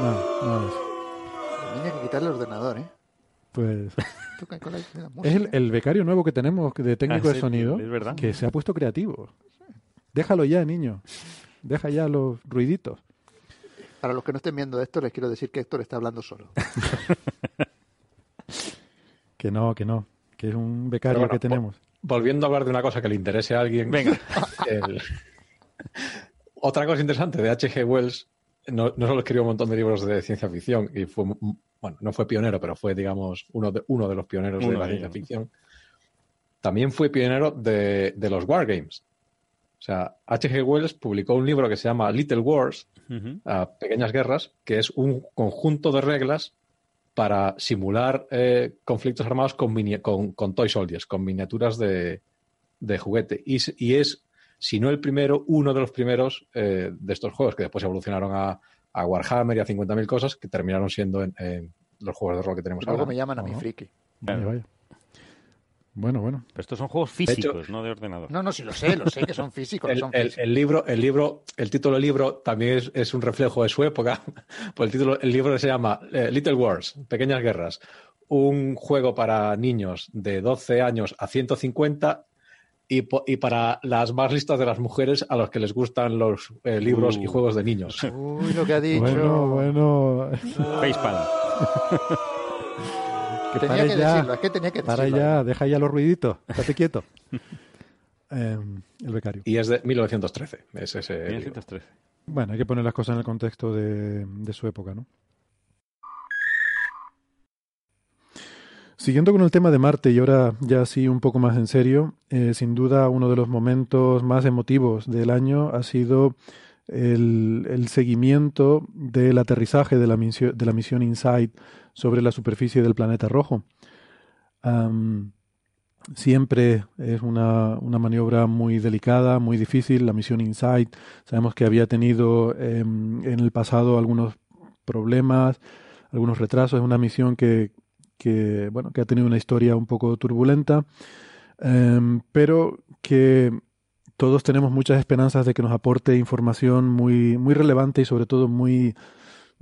No, no es. Tenía que quitarle el ordenador, ¿eh? Pues es el, becario nuevo que tenemos de técnico Ah, de sonido es verdad. que se ha puesto creativo. Déjalo ya, niño. Deja ya los ruiditos. Para los que no estén viendo esto, les quiero decir que Héctor está hablando solo. (laughs) Que no, que no. Que es un becario bueno, que tenemos. Volviendo a hablar de una cosa que le interese a alguien. Venga. (laughs) el- Otra cosa interesante de H.G. Wells, no, no solo escribió un montón de libros de ciencia ficción y fue, bueno, no fue pionero, pero fue, digamos, uno de, uno de los pioneros Uno de la ciencia ficción. También fue pionero de, de los wargames. O sea, H.G. Wells publicó un libro que se llama Little Wars, A Pequeñas Guerras, que es un conjunto de reglas para simular eh, conflictos armados con, mini- con, con toy soldiers, con miniaturas de, de juguete. Y, y es, si no el primero, uno de los primeros eh, de estos juegos, que después evolucionaron a, a Warhammer y a 50.000 cosas, que terminaron siendo en, en los juegos de rol que tenemos Luego ahora. me llaman a mi friki. Vaya, vaya. Bueno, bueno. Pero estos son juegos físicos, no de ordenador. No, no, sí lo sé, lo sé que son físicos. El, son el- físicos. el libro, el libro, el título del libro también es, es un reflejo de su época. (laughs) Pues el título, el libro se llama eh, Little Wars, Pequeñas Guerras, un juego para niños de 12 años a 150 y, para las más listas de las mujeres a los que les gustan los eh, libros y Uh. juegos de niños. Uy, lo que ha dicho. Bueno, bueno. Facepalm. (laughs) Que Tenía pare que ya. decirlo, es que tenía que Para decirlo. ya, deja ya los ruiditos. Estate quieto. (laughs) Eh, el becario. Y es de 1913. Es ese libro. 1913. Bueno, hay que poner las cosas en el contexto de, de su época, ¿no? Siguiendo con el tema de Marte y ahora ya sí un poco más en serio, eh, sin duda uno de los momentos más emotivos del año ha sido el, el seguimiento del aterrizaje de la, misión, de la misión InSight sobre la superficie del planeta rojo. Siempre es una, una maniobra muy delicada, muy difícil. La misión InSight sabemos que había tenido em, en el pasado algunos problemas, algunos retrasos. Es una misión que, que, bueno, que ha tenido una historia un poco turbulenta, em, pero que todos tenemos muchas esperanzas de que nos aporte información muy, muy relevante y sobre todo muy,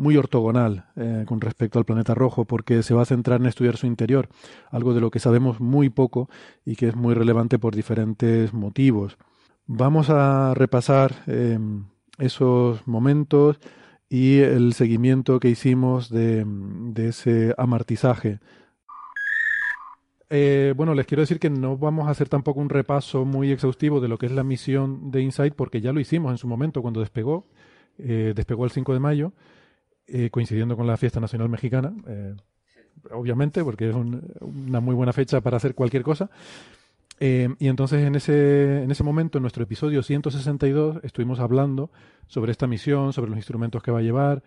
muy ortogonal eh, con respecto al planeta rojo, porque se va a centrar en estudiar su interior, algo de lo que sabemos muy poco y que es muy relevante por diferentes motivos. Vamos a repasar eh, esos momentos y el seguimiento que hicimos de, de ese amartizaje. Eh, bueno, les quiero decir que no vamos a hacer tampoco un repaso muy exhaustivo de lo que es la misión de Insight, porque ya lo hicimos en su momento cuando despegó. Eh, despegó el 5 de mayo, coincidiendo con la fiesta nacional mexicana, eh, obviamente, porque es un- una muy buena fecha para hacer cualquier cosa. Eh, y entonces en ese, en ese momento, en nuestro episodio 162, estuvimos hablando sobre esta misión, sobre los instrumentos que va a llevar,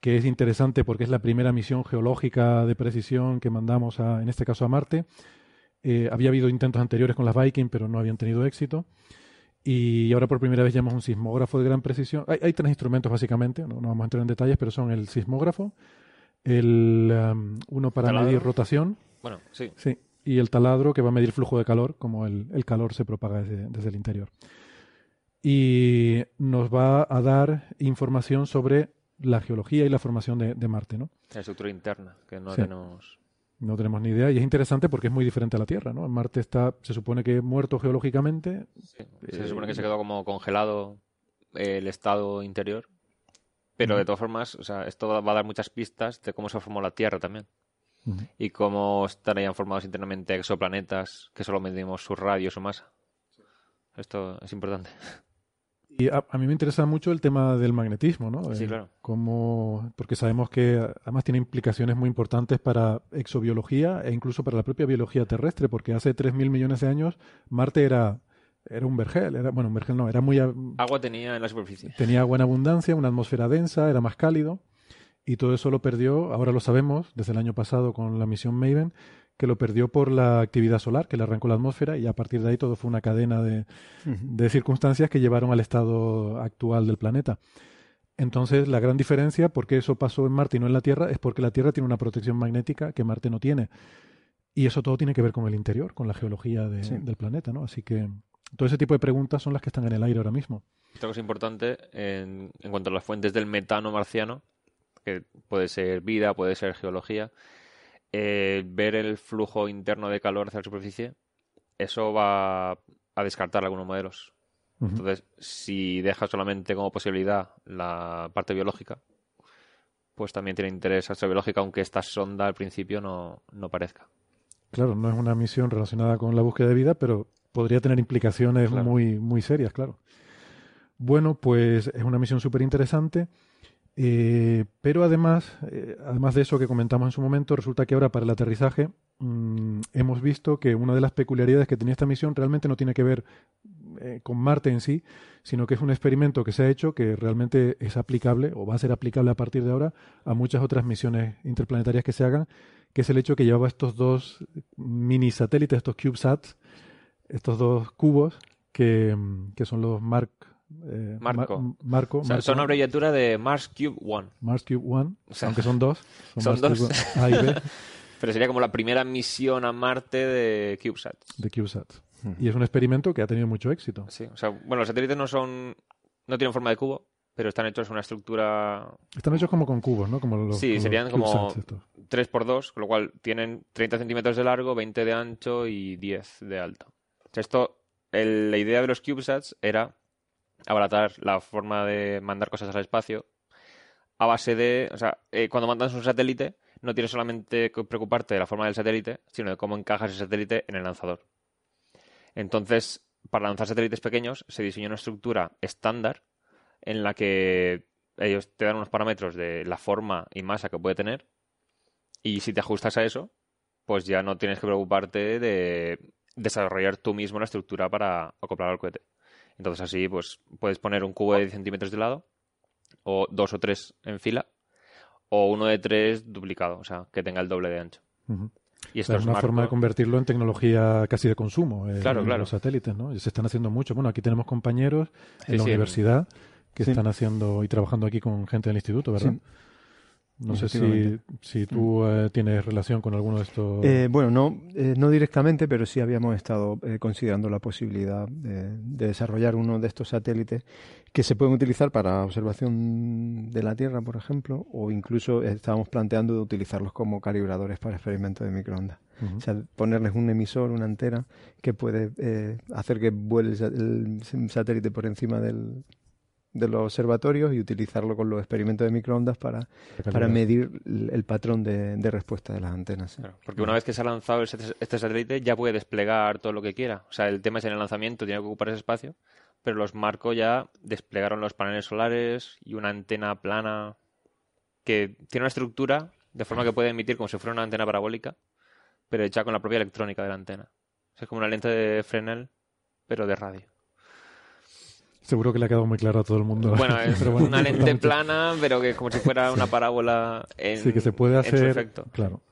que es interesante porque es la primera misión geológica de precisión que mandamos, a, en este caso a Marte. Eh, había habido intentos anteriores con las Viking, pero no habían tenido éxito. Y ahora por primera vez llevamos un sismógrafo de gran precisión. Hay, hay tres instrumentos básicamente, no, no vamos a entrar en detalles, pero son el sismógrafo, el um, uno para ¿Taladro? medir rotación, Bueno, sí. Sí, y el taladro que va a medir flujo de calor, como el, el calor se propaga desde, desde el interior. Y nos va a dar información sobre la geología y la formación de, de Marte, ¿no? La estructura interna, que no Sí. tenemos. No tenemos ni idea y es interesante porque es muy diferente a la Tierra, ¿no? Marte está, se supone que muerto geológicamente. Se Eh, supone que se quedó como congelado el estado interior. Pero de todas formas, o sea, esto va a dar muchas pistas de cómo se formó la Tierra también. Y cómo estarían formados internamente exoplanetas que solo medimos su radio, su masa. Esto es importante. Y a, a mí me interesa mucho el tema del magnetismo, ¿no? Sí, Eh, claro. cómo- porque sabemos que además tiene implicaciones muy importantes para exobiología e incluso para la propia biología terrestre, porque hace 3.000 millones de años Marte era, era un vergel, era, bueno, un vergel no, era muy, Agua tenía en la superficie. tenía buena abundancia, una atmósfera densa, era más cálido y todo eso lo perdió, ahora lo sabemos, desde el año pasado con la misión Maven, que lo perdió por la actividad solar, que le arrancó la atmósfera y a partir de ahí todo fue una cadena de, de circunstancias que llevaron al estado actual del planeta. Entonces, la gran diferencia, por qué eso pasó en Marte y no en la Tierra, es porque la Tierra tiene una protección magnética que Marte no tiene. Y eso todo tiene que ver con el interior, con la geología de- Sí. del planeta, ¿no? Así que todo ese tipo de preguntas son las que están en el aire ahora mismo. Otra cosa importante en, en cuanto a las fuentes del metano marciano, que puede ser vida, puede ser geología, eh, ver el flujo interno de calor hacia la superficie, eso va a descartar algunos modelos. Entonces, si dejas solamente como posibilidad la parte biológica, pues también tiene interés astrobiológica, aunque esta sonda al principio no, no parezca. Claro, no es una misión relacionada con la búsqueda de vida, pero podría tener implicaciones Claro. muy, muy serias, claro. Bueno, pues es una misión súper interesante, eh, pero además, eh, además de eso que comentamos en su momento, resulta que ahora para el aterrizaje mm, hemos visto que una de las peculiaridades que tenía esta misión realmente no tiene que ver eh, con Marte en sí, sino que es un experimento que se ha hecho que realmente es aplicable o va a ser aplicable a partir de ahora a muchas otras misiones interplanetarias que se hagan, que es el hecho que llevaba estos dos mini satélites, estos CubeSats, estos dos cubos que, mm, que son los Mark eh, Marco. Mar- Marco, O sea, Marco- son abreviatura de Mars Cube One. Mars Cube One, O sea, aunque son dos, (laughs) son, dos. Cube A y B (laughs) Pero sería como la primera misión a Marte de CubeSat. de CubeSats. Y es un experimento que ha tenido mucho éxito. Sí, o sea, bueno, los satélites no son. no tienen forma de cubo, pero están hechos en una estructura. Están hechos como con cubos, ¿no? Como los, sí, los serían como CubeSats estos. 3x2, con lo cual tienen 30 centímetros de largo, 20 de ancho y 10 de alto. O sea, esto, el- la idea de los CubeSats era abaratar la forma de mandar cosas al espacio a base de, o sea, eh, cuando mandas un satélite, no tienes solamente que preocuparte de la forma del satélite, sino de cómo encajas ese satélite en el lanzador. Entonces, para lanzar satélites pequeños, se diseñó una estructura estándar en la que ellos te dan unos parámetros de la forma y masa que puede tener y si te ajustas a eso, pues ya no tienes que preocuparte de desarrollar tú mismo la estructura para acoplar al cohete. Entonces así, pues puedes poner un cubo de 10 centímetros de lado, o dos o tres en fila, o uno de tres duplicado, o sea, que tenga el doble de ancho. Ujú. Y O esto sea, es una forma de convertirlo en tecnología casi de consumo. eh, Claro, en claro. Los satélites, ¿no? Y se están haciendo mucho. Bueno, aquí tenemos compañeros en Sí, la sí, universidad que Sí. están haciendo y trabajando aquí con gente del instituto, ¿verdad? No sé si, si tú eh, tienes relación con alguno de estos. Eh, bueno, no, eh, no directamente, pero sí habíamos estado eh, considerando la posibilidad de, de desarrollar uno de estos satélites que se pueden utilizar para observación de la Tierra, por ejemplo, o incluso estábamos planteando de utilizarlos como calibradores para experimentos de microondas. O sea, ponerles un emisor, una antena que puede eh, hacer que vuele el satélite por encima del, de los observatorios y utilizarlo con los experimentos de microondas para, para medir el, el patrón de, de respuesta de las antenas. sí. Porque una vez que se ha lanzado el sat- este satélite ya puede desplegar todo lo que quiera. O sea, el tema es en el lanzamiento, tiene que ocupar ese espacio, pero los Marco ya desplegaron los paneles solares y una antena plana que tiene una estructura de forma que puede emitir como si fuera una antena parabólica, pero hecha con la propia electrónica de la antena. O sea, es como una lente de Fresnel, pero de radio. Seguro que le ha quedado muy claro a todo el mundo. Bueno, (laughs) es Pero bueno, una es lente importante. plana, pero que como si fuera una parábola en, Sí, que se puede hacer. Claro.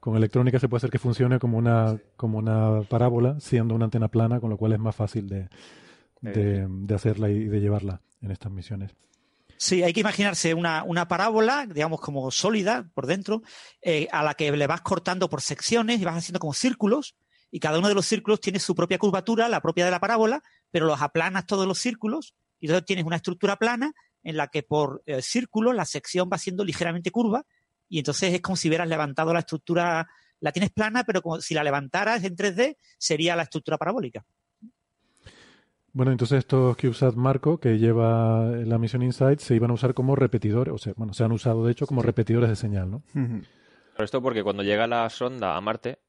Con electrónica se puede hacer que funcione como una, como una parábola, siendo una antena plana, con lo cual es más fácil de, de, de hacerla y de llevarla en estas misiones. Sí, hay que imaginarse una, una parábola, digamos, como sólida por dentro, eh, a la que le vas cortando por secciones y vas haciendo como círculos, y cada uno de los círculos tiene su propia curvatura, la propia de la parábola, pero los aplanas todos los círculos, y entonces tienes una estructura plana en la que por eh, círculo la sección va siendo ligeramente curva, y entonces es como si hubieras levantado la estructura, la tienes plana, pero como si la levantaras en 3D, sería la estructura parabólica. Bueno, entonces estos CubeSat Marco que lleva la misión InSight se iban a usar como repetidores, o sea, bueno, se han usado de hecho como repetidores de señal, ¿no? Pero esto porque cuando llega la sonda a Marte,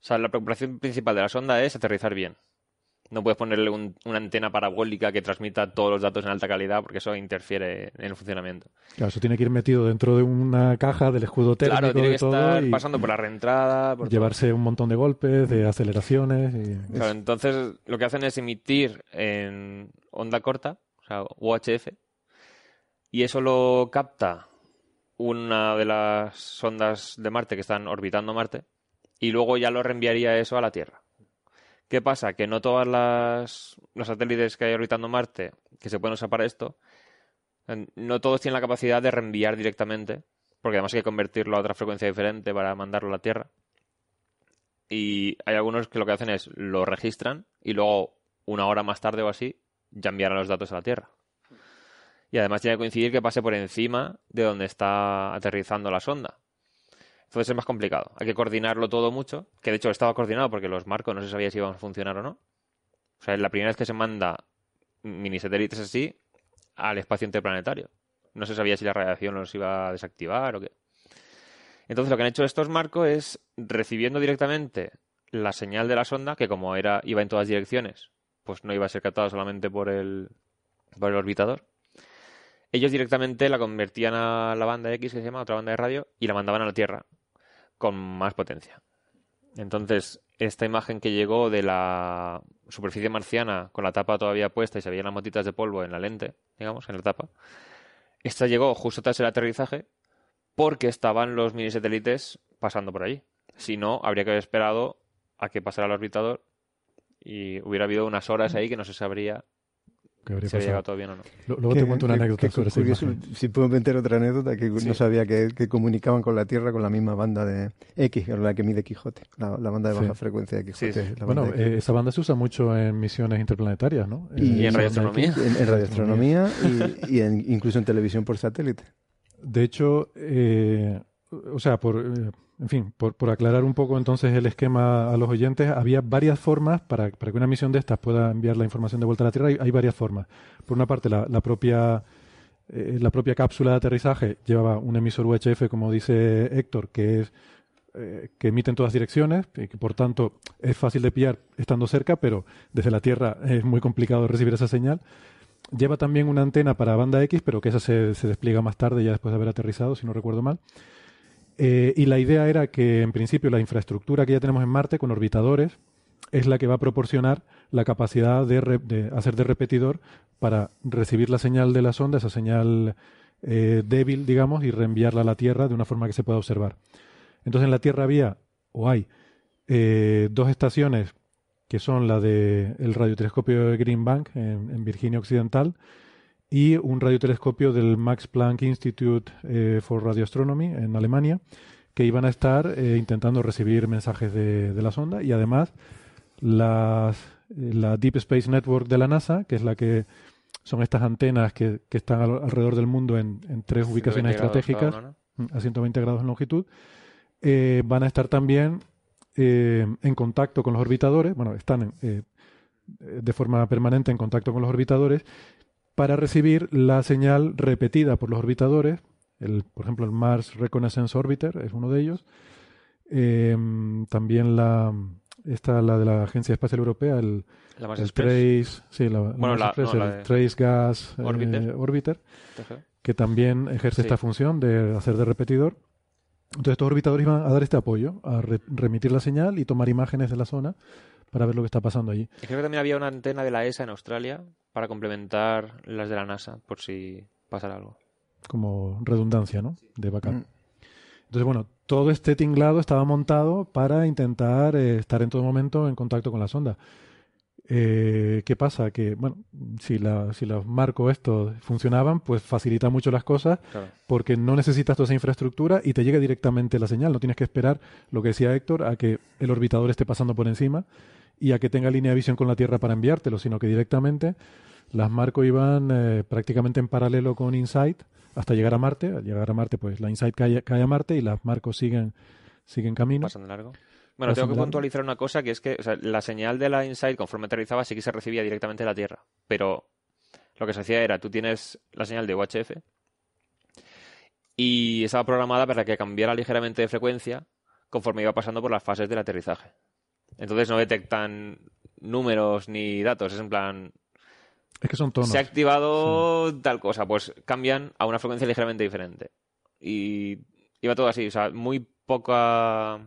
o sea, la preocupación principal de la sonda es aterrizar bien. No puedes ponerle un- una antena parabólica que transmita todos los datos en alta calidad porque eso interfiere en el funcionamiento. Claro, eso tiene que ir metido dentro de una caja del escudo térmico Claro, tiene que todo estar y pasando por la reentrada. por todo. llevarse un montón de golpes, de aceleraciones y... Claro, entonces lo que hacen es emitir en onda corta, o sea, UHF, y eso lo capta una de las sondas de Marte que están orbitando Marte, y luego ya lo reenviaría eso a la Tierra. ¿Qué pasa? Que no todas las los satélites que hay orbitando Marte que se pueden usar para esto, no todos tienen la capacidad de reenviar directamente, porque además hay que convertirlo a otra frecuencia diferente para mandarlo a la Tierra. Y hay algunos que lo que hacen es lo registran y luego, una hora más tarde o así, ya enviarán los datos a la Tierra. Y además tiene que coincidir que pase por encima de donde está aterrizando la sonda. Es más complicado. Hay que coordinarlo todo mucho. Que de hecho estaba coordinado porque los marcos no se sabía si iban a funcionar o no. O sea, es la primera vez que se manda mini satélites así al espacio interplanetario. No se sabía si la radiación los iba a desactivar o qué. Entonces lo que han hecho estos marcos es recibiendo directamente la señal de la sonda, que como era iba en todas direcciones, pues no iba a ser captada solamente por el, por el orbitador. Ellos directamente la convertían a la banda X, que se llama, otra banda de radio, y la mandaban a la Tierra con más potencia. Entonces, esta imagen que llegó de la superficie marciana con la tapa todavía puesta y se veían las motitas de polvo en la lente, digamos, en la tapa, esta llegó justo tras el aterrizaje porque estaban los mini satélites pasando por allí. Si no, habría que haber esperado a que pasara el orbitador y hubiera habido unas horas ahí que no se sabría que habría si había pasado. llegado todo bien o no. Lo- Luego te cuento una Qué- anécdota qué sobre curioso. Si puedo meter otra anécdota, que Sí. no sabía que, que comunicaban con la Tierra con la misma banda de X, que es la que mide Quijote, la, la banda de Sí. baja frecuencia de Quijote. Sí, sí. la Bueno, de eh, esa banda se usa mucho en misiones interplanetarias, ¿no? Y, Eh, en esa radioastronomía. banda X. En, en radioastronomía y, y en- incluso en televisión por satélite. De hecho, eh, o sea, por, eh, en fin, por, por aclarar un poco entonces el esquema a los oyentes, había varias formas para, para que una misión de estas pueda enviar la información de vuelta a la Tierra. Hay, varias formas. Por una parte, la, la propia eh, la propia cápsula de aterrizaje llevaba un emisor UHF, como dice Héctor, que es eh, que emite en todas direcciones y que por tanto es fácil de pillar estando cerca, pero desde la Tierra es muy complicado recibir esa señal. Lleva también una antena para banda X, pero que esa se, se despliega más tarde, ya después de haber aterrizado, si no recuerdo mal. Eh, y la idea era que, en principio, la infraestructura que ya tenemos en Marte, con orbitadores, es la que va a proporcionar la capacidad de, re- de hacer de repetidor para recibir la señal de la sonda, esa señal eh, débil, digamos, y reenviarla a la Tierra de una forma que se pueda observar. Entonces, en la Tierra había, o hay, eh, dos estaciones que son la del el radiotelescopio de Green Bank en Virginia Occidental y un radiotelescopio del Max Planck Institute eh, for Radioastronomy en Alemania, que iban a estar eh, intentando recibir mensajes de, de la sonda. Y además las, la Deep Space Network de la NASA, que es la que son estas antenas que, que están al- alrededor del mundo en, en tres 120 ubicaciones estratégicas una, mm, a 120 grados en longitud, eh, van a estar también eh, en contacto con los orbitadores, bueno, están en, de forma permanente en contacto con los orbitadores para recibir la señal repetida por los orbitadores. El, por ejemplo, el Mars Reconnaissance Orbiter es uno de ellos. Eh, también la esta la de la Agencia Espacial Europea, el, La Mars el. Trace, sí, la, Bueno, Mars la- Express, no, la el de- Trace Gas eh, Orbiter. Que también ejerce Sí. esta función de hacer de repetidor. Entonces estos orbitadores iban a dar este apoyo, a re- remitir la señal y tomar imágenes de la zona para ver lo que está pasando allí. Y creo que también había una antena de la ESA en Australia para complementar las de la NASA, por si pasara algo. como redundancia, ¿no? De backup. Mm. Entonces, bueno, todo este tinglado estaba montado para intentar eh, estar en todo momento en contacto con la sonda. Eh, ¿Qué pasa? Que, bueno, si, la, si los marcos estos funcionaban, pues facilita mucho las cosas Claro. porque no necesitas toda esa infraestructura y te llega directamente la señal. No tienes que esperar, lo que decía Héctor, a que el orbitador esté pasando por encima y a que tenga línea de visión con la Tierra para enviártelo, sino que directamente las Marco iban eh, prácticamente en paralelo con InSight hasta llegar a Marte. Al llegar a Marte, pues la InSight cae, cae a Marte y las Marco siguen, siguen camino. Pasan de largo. Bueno, tengo que puntualizar una cosa, que es que o sea, la señal de la InSight, conforme aterrizaba, sí que se recibía directamente de la Tierra. Pero lo que se hacía era, tú tienes la señal de UHF y estaba programada para que cambiara ligeramente de frecuencia conforme iba pasando por las fases del aterrizaje. Entonces no detectan números ni datos, es en plan... Es que son tonos. Se ha activado tal cosa, pues cambian a una frecuencia ligeramente diferente. Y iba todo así, o sea, muy poca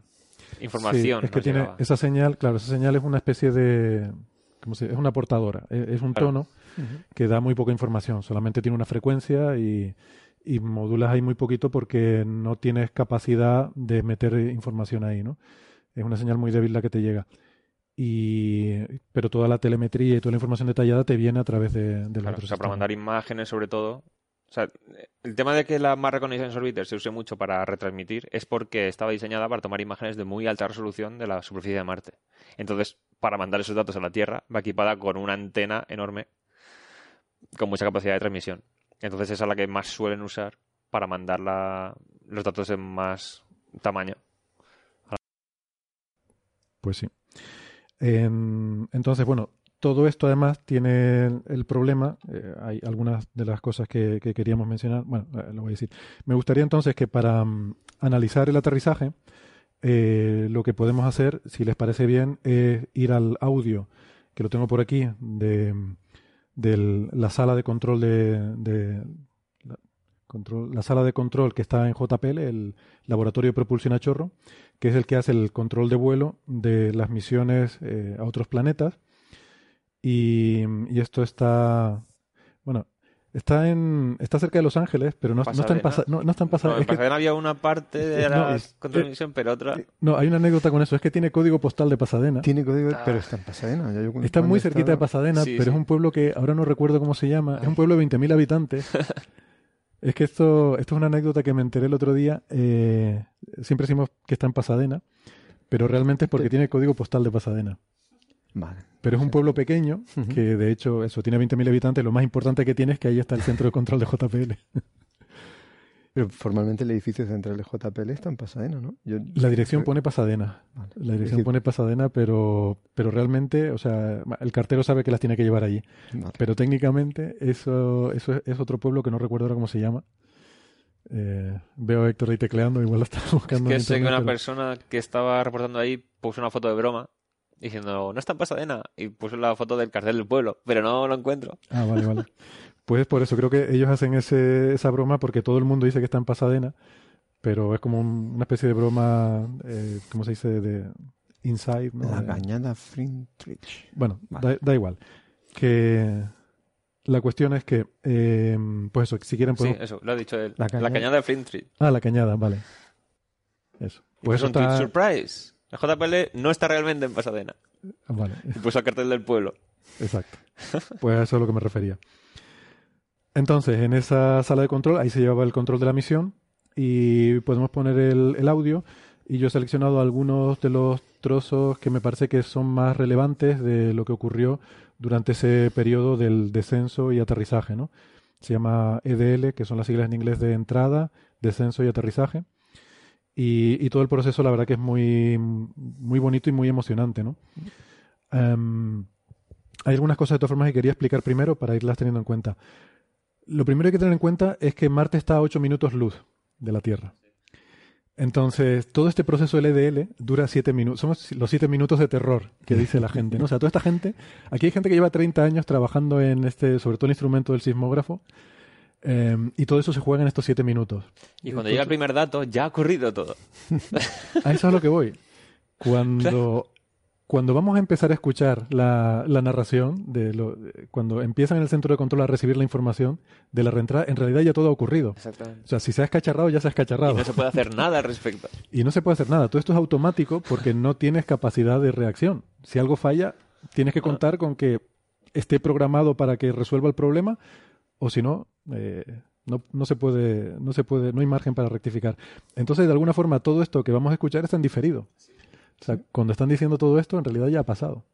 información. Sí, es que tiene llegaba. esa señal, claro, esa señal es una especie de, ¿cómo se dice? Es una portadora, es, es un Claro. tono que da muy poca información, solamente tiene una frecuencia y, y modulas ahí muy poquito porque no tienes capacidad de meter información ahí, ¿no? Es una señal muy débil la que te llega. Y, pero toda la telemetría y toda la información detallada te viene a través de, del Claro, o sea, para mandar imágenes sobre todo. O sea, el tema de que la Mars Reconnaissance Orbiter se use mucho para retransmitir es porque estaba diseñada para tomar imágenes de muy alta resolución de la superficie de Marte. Entonces, para mandar esos datos a la Tierra, va equipada con una antena enorme con mucha capacidad de transmisión. Entonces, esa es la que más suelen usar para mandar la- los datos en más tamaño. Pues sí. En- entonces, bueno, todo esto además tiene el, problema, eh, hay algunas de las cosas que, que queríamos mencionar, bueno, eh, lo voy a decir. Me gustaría entonces que para mm, analizar el aterrizaje, eh, lo que podemos hacer, si les parece bien, es ir al audio, que lo tengo por aquí, de, de la sala de control de, la sala de control que está en JPL, el Laboratorio de Propulsión a Chorro, que es el que hace el control de vuelo de las misiones eh, a otros planetas. Y, y esto está, bueno, está en está cerca de Los Ángeles, pero no, no está en Pasadena. Pasa- no, no está en Pasadena. No, en es que- Pasadena había una parte de no, la es- control pero otra... no, hay una anécdota con eso, es que tiene código postal de Pasadena. Tiene código, Ah. pero está en Pasadena. Ya yo Está muy cerquita de Pasadena, Sí, pero es un pueblo que ahora no recuerdo cómo se llama. Es un pueblo de 20.000 habitantes. (laughs) es que esto, esto es una anécdota que me enteré el otro día. eh, siempre decimos que está en Pasadena, pero realmente es porque tiene código postal de Pasadena. Vale. Pero es un pueblo pequeño que, de hecho, eso tiene 20.000 habitantes. Lo más importante que tiene es que ahí está el centro de control de JPL. Pero formalmente el edificio central de JPL está en Pasadena, ¿no? Yo- La dirección creo- pone Pasadena. Vale. La Es dirección que- pone Pasadena, pero, pero realmente, o sea, el cartero sabe que las tiene que llevar allí. Vale. Pero técnicamente eso, eso es, es otro pueblo que no recuerdo ahora cómo se llama. Eh, veo a Héctor ahí tecleando, igual lo está (laughs) Es buscando. que en sé que una pero- persona que estaba reportando ahí puso una foto de broma diciendo, no está en Pasadena, y puso la foto del cartel del pueblo, pero no lo encuentro. Ah, vale, vale. (laughs) Pues por eso creo que ellos hacen ese, esa broma porque todo el mundo dice que está en Pasadena, pero es como un- una especie de broma, eh, ¿cómo se dice? De inside, ¿no? La cañada Frintrich. Bueno, Vale. da, da igual. Que la cuestión es que, eh, pues eso, si quieren Sí, podemos... eso, lo ha dicho él. La La, cañada- Flint Street. Ah, la cañada, vale. Eso. Pues eso un está... surprise. La JPL no está realmente en Pasadena. Vale. Y puso el cartel del pueblo. Exacto. Pues a eso es a lo que me refería. Entonces, en esa sala de control, ahí se llevaba el control de la misión y podemos poner el, audio. Y yo he seleccionado algunos de los trozos que me parece que son más relevantes de lo que ocurrió durante ese periodo del descenso y aterrizaje, ¿no? Se llama EDL, que son las siglas en inglés de entrada, descenso y aterrizaje. Y, y todo el proceso, la verdad que es muy, muy bonito y muy emocionante, ¿no? Em, hay algunas cosas de todas formas que quería explicar primero para irlas teniendo en cuenta. Lo primero que hay que tener en cuenta es que Marte está a 8 minutos luz de la Tierra. Entonces, todo este proceso LDL dura 7 minutos. Somos los 7 minutos de terror que dice la gente. ¿no? O sea, toda esta gente. Aquí hay gente que lleva 30 años trabajando en este, sobre todo el instrumento del sismógrafo. eh, y todo eso se juega en estos 7 minutos. Y cuando llega el primer dato, ya ha ocurrido todo. (laughs) A eso es a lo que voy. Cuando, (laughs) cuando vamos a empezar a escuchar la, la narración, de lo, de- cuando empiezan en el centro de control a recibir la información de la reentrada, en realidad ya todo ha ocurrido. Exactamente. O sea, si se ha escacharrado, ya se ha Y escacharrado. no se puede hacer nada al respecto. Y no se puede hacer nada. Todo esto es automático porque no tienes capacidad de reacción. Si algo falla, tienes que contar con que esté programado para que resuelva el problema o si no, eh, no, no se puede, no se puede, no hay margen para rectificar. Entonces, de alguna forma, todo esto que vamos a escuchar está en diferido. O sea, cuando están diciendo todo esto, en realidad ya ha pasado.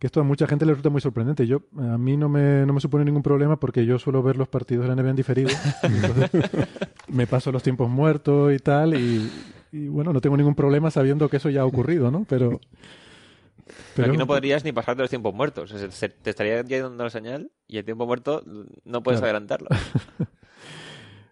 Que esto a mucha gente le resulta muy sorprendente. Yo, a mí no me, no me supone ningún problema porque yo suelo ver los partidos de la NBA en diferido. (laughs) Me paso los tiempos muertos y tal, y, y bueno, no tengo ningún problema sabiendo que eso ya ha ocurrido, ¿no? Pero... Pero aquí no podrías ni pasarte los tiempos muertos. O sea, se- te estaría dando la señal y el tiempo muerto no puedes Claro. adelantarlo. (laughs)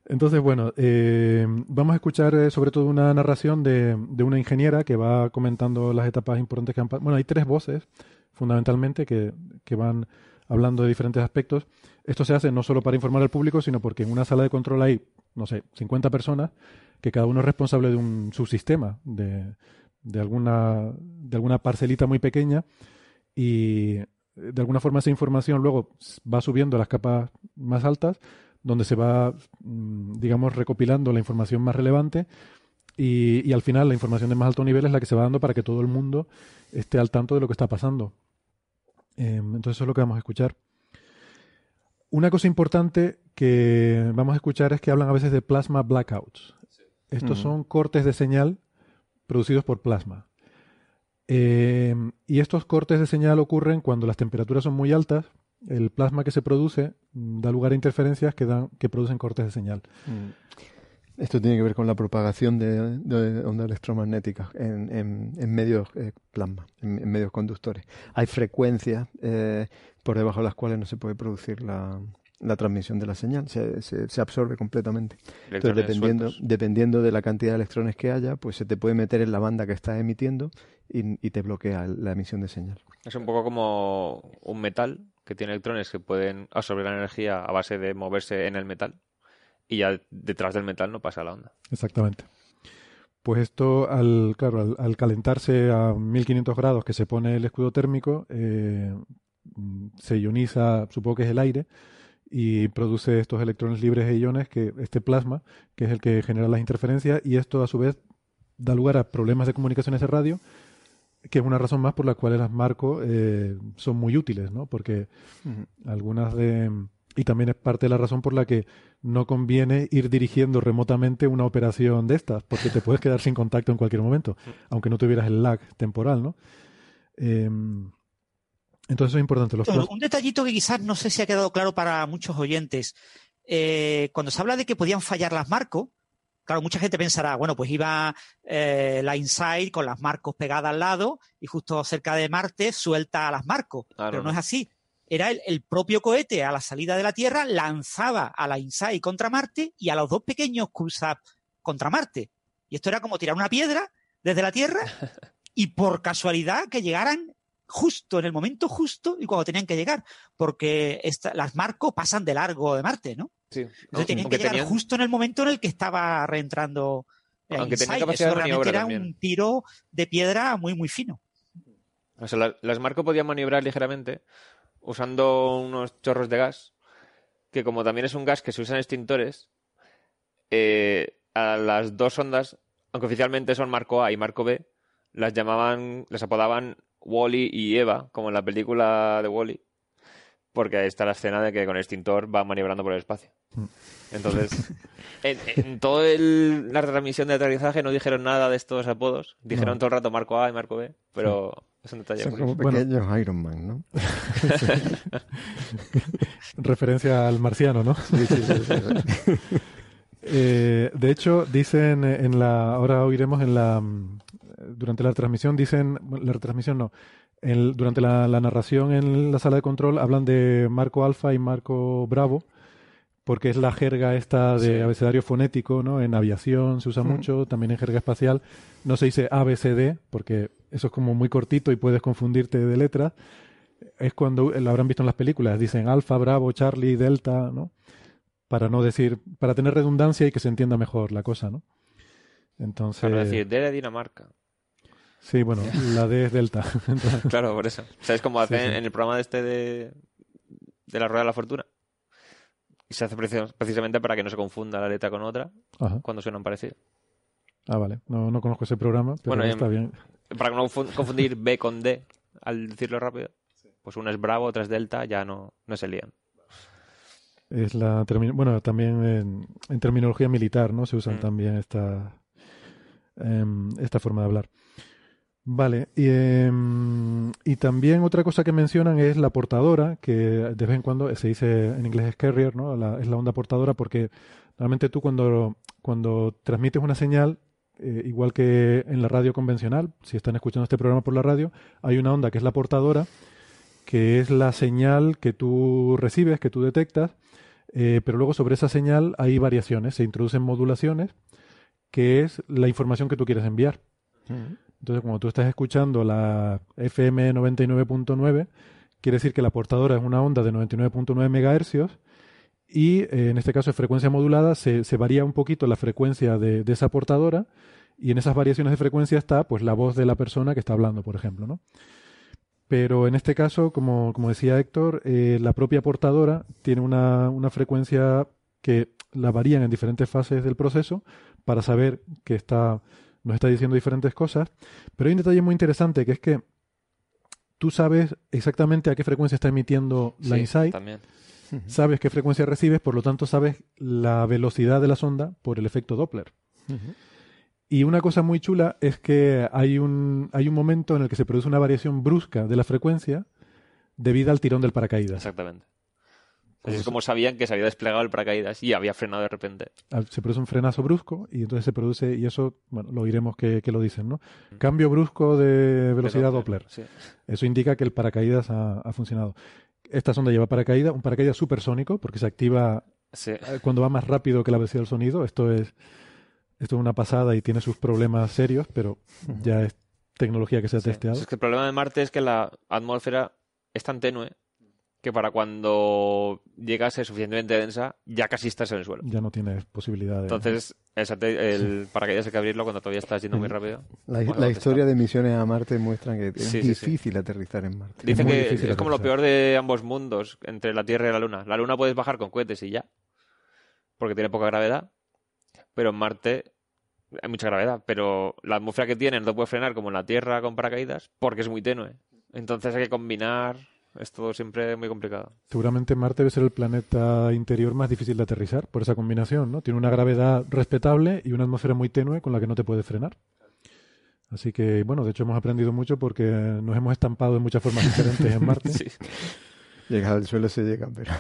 Entonces, bueno, eh, vamos a escuchar eh, sobre todo una narración de, de una ingeniera que va comentando las etapas importantes que han pasado. Bueno, hay tres voces, fundamentalmente, que, que van hablando de diferentes aspectos. Esto se hace no solo para informar al público, sino porque en una sala de control hay, no sé, 50 personas, que cada uno es responsable de un subsistema, de, de, alguna, de alguna parcelita muy pequeña, y eh, de alguna forma esa información luego va subiendo a las capas más altas, donde se va, mm, digamos, recopilando la información más relevante y, y al final la información de más alto nivel es la que se va dando para que todo el mundo esté al tanto de lo que está pasando. Em, entonces eso es lo que vamos a escuchar. Una cosa importante que vamos a escuchar es que hablan a veces de plasma blackouts. Estos Ujú. son cortes de señal producidos por plasma. Eh, y estos cortes de señal ocurren cuando las temperaturas son muy altas. El plasma que se produce mm, da lugar a interferencias que, dan, que producen cortes de señal. Esto tiene que ver con la propagación de, de ondas electromagnéticas en, en- en medios eh, plasma, en, en medios conductores. Hay frecuencias eh, por debajo de las cuales no se puede producir la, la transmisión de la señal, se, se- se absorbe completamente. Entonces, dependiendo, sueltos. dependiendo de la cantidad de electrones que haya, pues se te puede meter en la banda que estás emitiendo y, y te bloquea la emisión de señal. Es un poco como un metal que tiene electrones que pueden absorber la energía a base de moverse en el metal y ya detrás del metal no pasa la onda. Exactamente. Pues esto, al, claro, al, al calentarse a 1500 grados que se pone el escudo térmico, eh, se ioniza, supongo que es el aire, y produce estos electrones libres e iones, que este plasma, que es el que genera las interferencias, y esto a su vez da lugar a problemas de comunicaciones de radio, que es una razón más por la cual las marcos eh, son muy útiles, ¿no? Porque algunas de... Y también es parte de la razón por la que no conviene ir dirigiendo remotamente una operación de estas, porque te puedes quedar sin contacto en cualquier momento, aunque no tuvieras el lag temporal, ¿no? Em, entonces eso es importante. Los plas- un detallito que quizás no sé si ha quedado claro para muchos oyentes. Eh, cuando se habla de que podían fallar las marcos, claro, mucha gente pensará, bueno, pues iba eh, la Insight con las marcos pegadas al lado y justo cerca de Marte suelta a las marcos. Pero no, no, es así. Era el, el propio cohete a la salida de la Tierra, lanzaba a la Insight contra Marte y a los dos pequeños CubeSat contra Marte. Y esto era como tirar una piedra desde la Tierra y por casualidad que llegaran justo en el momento justo y cuando tenían que llegar, porque esta- las marcos pasan de largo de Marte, ¿no? Sí. Entonces tenían que llegar tenían- justo en el momento en el que estaba reentrando eh, Aunque tenía capacidad Eso de realmente maniobra era también. un tiro de piedra muy, muy fino. O sea, la- las Marco podían maniobrar ligeramente usando unos chorros de gas, que como también es un gas que se usa en extintores, eh, a las dos ondas, aunque oficialmente son Marco A y Marco B, las llamaban, las apodaban Wally y Eva, como en la película de Wally, porque ahí está la escena de que con el extintor va maniobrando por el espacio. Entonces, (laughs) en, en toda la retransmisión de aterrizaje no dijeron nada de estos apodos. Dijeron No. todo el rato Marco A y Marco B, pero es un detalle Son curioso. como pequeños Iron Man, ¿no? (laughs) Referencia al marciano, ¿no? Sí, sí, sí. (laughs) Eh, de hecho, dicen en la, ahora oiremos en la, mm, durante la transmisión, dicen, la retransmisión no, el- durante la, la narración en la sala de control hablan de Marco Alfa y Marco Bravo, porque es la jerga esta de Sí. abecedario fonético, ¿no? En aviación se usa Mm. mucho, también en jerga espacial. No se dice ABCD, porque eso es como muy cortito y puedes confundirte de letras. Es cuando lo habrán visto en las películas, dicen Alfa, Bravo, Charlie, Delta, ¿no? Para no decir, para tener redundancia y que se entienda mejor la cosa, ¿no? Entonces, Para decir, D de Dinamarca. Sí, bueno, la D es Delta. (laughs) Claro, por eso. ¿Sabes cómo hacen sí. en el programa de este de, de la Rueda de la Fortuna? Y se hace precis- precisamente para que no se confunda la letra con otra Ajá. cuando suenan parecido. ah, vale, no, no conozco ese programa, pero Bueno, está em, bien. Para no confu- confundir B con D al decirlo rápido. Pues uno es Bravo, otro es Delta, ya no, no se lían. Es la bueno, también en, en terminología militar, ¿no? Se usan Mm. también esta, em, esta forma de hablar. Vale, y, em, y también otra cosa que mencionan es la portadora, que de vez en cuando se dice en inglés es carrier, ¿no? La- es la onda portadora porque realmente tú cuando, cuando transmites una señal eh, igual que en la radio convencional, si están escuchando este programa por la radio, hay una onda que es la portadora, que es la señal que tú recibes, que tú detectas, eh, pero luego sobre esa señal hay variaciones, se introducen modulaciones, que es la información que tú quieres enviar. Entonces, cuando tú estás escuchando la FM 99.9, quiere decir que la portadora es una onda de 99.9 MHz y eh, en este caso es frecuencia modulada, se, varía un poquito la frecuencia de, esa portadora y en esas variaciones de frecuencia está pues la voz de la persona que está hablando, por ejemplo, ¿no? Pero en este caso, como, como decía Héctor, eh, la propia portadora tiene una, una frecuencia que la varían en diferentes fases del proceso para saber que está, nos está diciendo diferentes cosas. Pero hay un detalle muy interesante que es que tú sabes exactamente a qué frecuencia está emitiendo la Sí, Insight. también. Sabes qué frecuencia recibes, por lo tanto sabes la velocidad de la sonda por el efecto Doppler. Y una cosa muy chula es que hay un, hay un momento en el que se produce una variación brusca de la frecuencia debido al tirón del paracaídas. Exactamente. Así es como sabían que se había desplegado el paracaídas y había frenado de repente. Al- Se produce un frenazo brusco y entonces se produce, y eso, bueno, lo oiremos que, que lo dicen, ¿no? Cambio brusco de velocidad Doppler. sí. Eso indica que el paracaídas ha, ha funcionado. Esta sonda lleva paracaídas, un paracaídas supersónico, porque se activa Sí. eh, cuando va más rápido que la velocidad del sonido. Esto es, esto es una pasada y tiene sus problemas serios, pero ya es tecnología que se ha testeado. Es que el problema de Marte es que la atmósfera es tan tenue que para cuando llega a ser suficientemente densa ya casi estás en el suelo. Ya no tienes posibilidad de... Entonces, el, el (laughs) paracaídas hay que abrirlo cuando todavía estás yendo muy rápido. La, Bueno, la ¿dónde historia está? de misiones a Marte muestran que es Sí, sí, sí. difícil aterrizar en Marte. Dicen muy que difícil es como lo peor de ambos mundos, entre la Tierra y la Luna. La Luna puedes bajar con cohetes y ya, porque tiene poca gravedad, pero en Marte hay mucha gravedad, pero la atmósfera que tiene no puede frenar como en la Tierra con paracaídas, porque es muy tenue. Entonces hay que combinar, es todo siempre muy complicado. Seguramente Marte debe ser el planeta interior más difícil de aterrizar por esa combinación, ¿no? Tiene una gravedad respetable y una atmósfera muy tenue con la que no te puedes frenar. Así que, bueno, de hecho hemos aprendido mucho porque nos hemos estampado de muchas formas diferentes en Marte. (laughs) Llegas al suelo se llegan, pero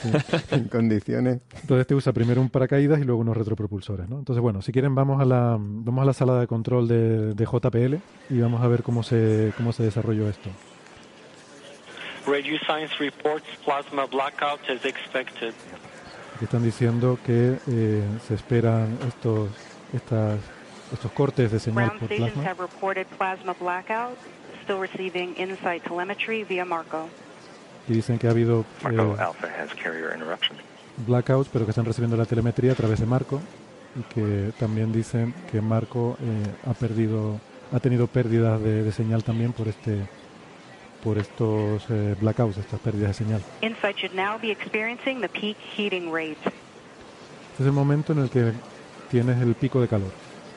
(laughs) en condiciones. Entonces te usa primero un paracaídas y luego unos retropropulsores, ¿no? Entonces, bueno, si quieren vamos a la, vamos a la sala de control de, de JPL y vamos a ver cómo se, cómo se desarrolló esto. Radio Science reports plasma blackout as expected. Están diciendo que eh, se esperan estos, estas, estos cortes de señal Ground por stations plasma. have reported plasma blackout, still receiving insight telemetry via Marco. Y dicen que ha habido Marco eh, Alpha has carrier interruption. blackouts, pero que están recibiendo la telemetría a través de Marco y que también dicen que Marco eh, ha perdido, ha tenido pérdidas de, de señal también por este, por estos eh, blackouts, estas pérdidas de señal. Insight should now be experiencing the peak heating rate. Este es el momento en el que tienes el pico de calor,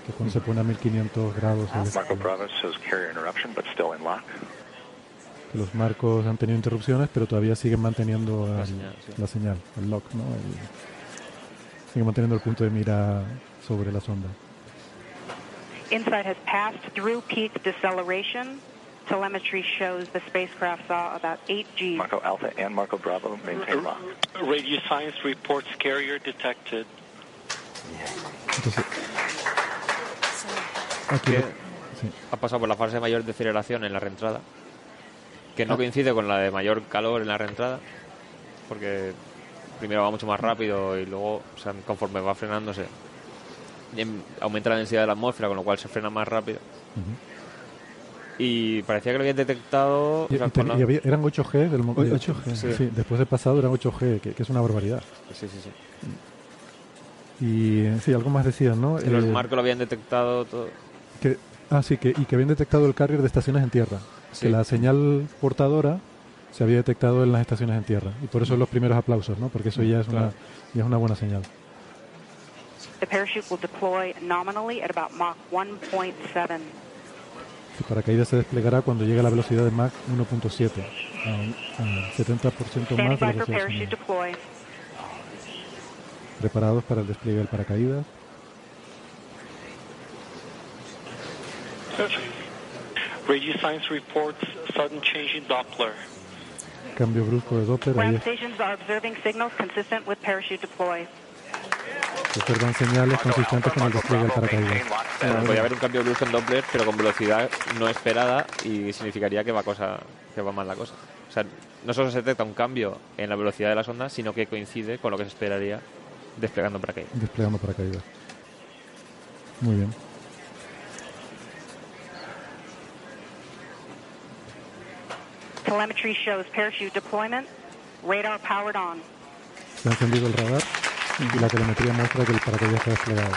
que cuando se pone a 1500 grados. el- Marco Bravo shows carrier interruption, but still in lock. que los marcos han tenido interrupciones, pero todavía siguen manteniendo La el- señal, sí. la señal, el lock, ¿no? El- siguen manteniendo el punto de mira sobre la sonda. Insight has passed through peak deceleration. Telemetry shows the spacecraft saw about 8 Gs. Marco Alpha and Marco Bravo maintain lock. Radio Science reports carrier detected. Entonces, aquí Que lo- sí. ha pasado por la fase mayor de aceleración en la reentrada, que no coincide con la de mayor calor en la reentrada, porque primero va mucho más rápido y luego, o sea, conforme va frenándose, em- aumenta la densidad de la atmósfera, con lo cual se frena más rápido. Y parecía que lo habían detectado. o Y- sea, y te- con la- y había- eran 8G, del mo- Oye, eh, 8G, sí. sí. después de pasado eran 8G, que, que es una barbaridad. Sí, sí, sí. Y sí, algo más decían, ¿no? Que los Eh, marcos lo habían detectado todo. que, ah, sí, que, y que habían detectado el carrier de estaciones en tierra. Sí. Que la señal portadora se había detectado en las estaciones en tierra. Y por eso los primeros aplausos, ¿no? Porque eso ya es, una, Claro. ya es una buena señal. The parachute will deploy nominally at about Mach 1.7. El paracaídas se desplegará cuando llegue a la velocidad de Mach 1.7, a, a 70% Standing más de la velocidad. Preparados para el despliegue del paracaídas. Radio Science reports sudden change in Doppler. Cambio brusco de Doppler. Ground stations are observing signals consistent with parachute deploy. Observan señales consistentes con el despliegue del paracaídas. Claro, podría haber un cambio brusco en Doppler, pero con velocidad no esperada y significaría que va cosa que va mal la cosa. O sea, no solo se detecta un cambio en la velocidad de la sonda, sino que coincide con lo que se esperaría desplegando paracaídas. Desplegando paracaídas. Muy bien. Telemetry shows parachute deployment. Radar powered on. Se ha encendido el radar y la telemetría muestra que el paracaídas está desplegado.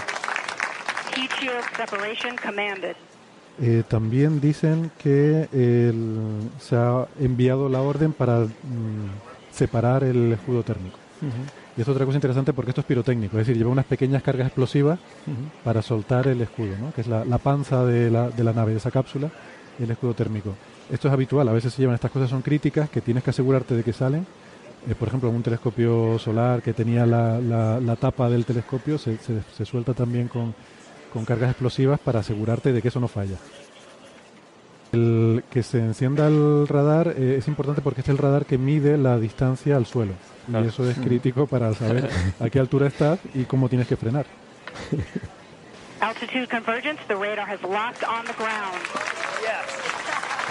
Eh, también dicen que el- se ha enviado la orden para mm, separar el escudo térmico. Y esto es otra cosa interesante porque esto es pirotécnico, es decir, lleva unas pequeñas cargas explosivas para soltar el escudo, ¿no? que es la, la panza de la, de la nave, de esa cápsula, y el escudo térmico. Esto es habitual, a veces se llevan estas cosas, son críticas, que tienes que asegurarte de que salen. Eh, por ejemplo, en un telescopio solar que tenía la, la- la tapa del telescopio, se, se- se suelta también con, con cargas explosivas para asegurarte de que eso no falla. El que se encienda el radar eh, es importante porque es el radar que mide la distancia al suelo. Claro. Y eso es crítico para saber a qué altura estás y cómo tienes que frenar. Altitude convergence. The radar has locked on the ground.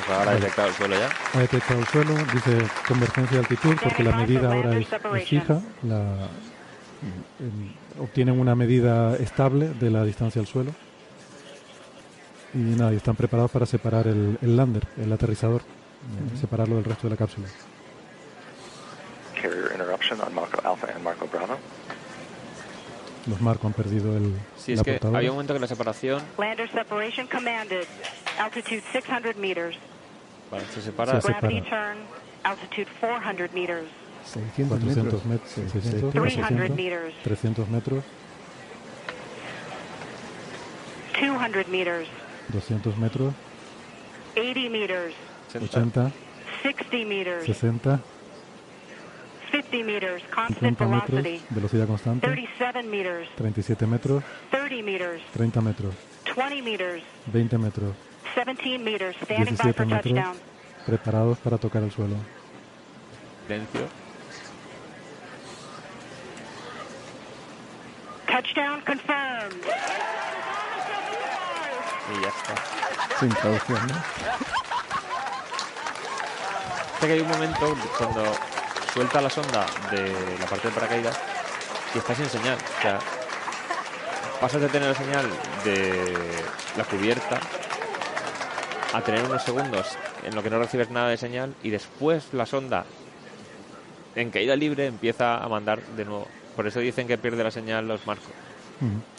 Pues ahora ha detectado el suelo ya. Ha detectado el suelo, dice convergencia de altitud porque la medida ahora es, es fija. La, obtienen una medida estable de la distancia al suelo. Y nada, y están preparados para separar el, el lander, el aterrizador, separarlo del resto de la cápsula. Carrier interruption on Marco Alpha and Marco Bravo. Los Marco han perdido el, Sí, la es que portadora. había un momento que la separación Lander separation commanded. Altitude 600 meters. vale, se separa. Se Gravity separa. turn. Altitude 400 meters. 600 400 metros, 600, 300 600, meters. 300 metros, 200 meters. 200 metros, 80 meters. 80, 60 meters. 60, 50 meters. Constant 50 metros, velocity. velocidad constante, 37 meters. 37 metros, 30 meters. 30 metros, 20 meters. 20 metros, 17 meters. Standing by 17 for metros, touchdown. preparados para tocar el suelo. Silencio. Touchdown confirmed. Y ya está. Sin traducción, ¿no? Sé que hay un momento cuando suelta la sonda de la parte de paracaídas y está sin señal. O sea, pasas de tener la señal de la cubierta a tener unos segundos en lo que no recibes nada de señal y después la sonda en caída libre empieza a mandar de nuevo. Por eso dicen que pierde la señal los marcos.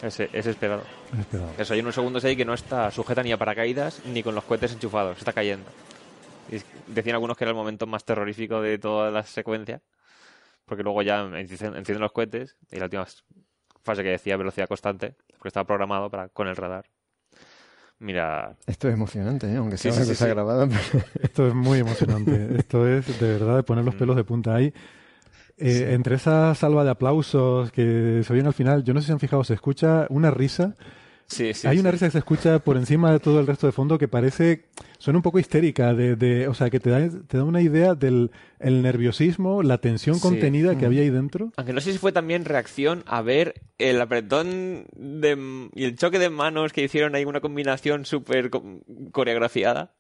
Es, es esperado. es esperado. Eso, hay unos segundos ahí que no está sujeta ni a paracaídas ni con los cohetes enchufados, está cayendo. Decían algunos que era el momento más terrorífico de toda la secuencia, porque luego ya encienden encienden los cohetes y la última fase que decía velocidad constante, porque estaba programado para con el radar. Mira, Esto es emocionante, ¿eh? aunque Sí, sea sí, una sí, cosa sí. grabada. pero- (laughs) Esto es muy emocionante. Esto es de verdad de poner los pelos de punta ahí. Eh, Entre esa salva de aplausos que se oyen al final, yo no sé si han fijado, se escucha una risa. Sí, sí, Hay una sí. risa que se escucha por encima de todo el resto de fondo que parece, suena un poco histérica, de, de- o sea, que te da, te da una idea del el nerviosismo, la tensión Sí. contenida que Mm. había ahí dentro. Aunque no sé si fue también reacción a ver el apretón de, y el choque de manos que hicieron ahí una combinación súper co- coreografiada.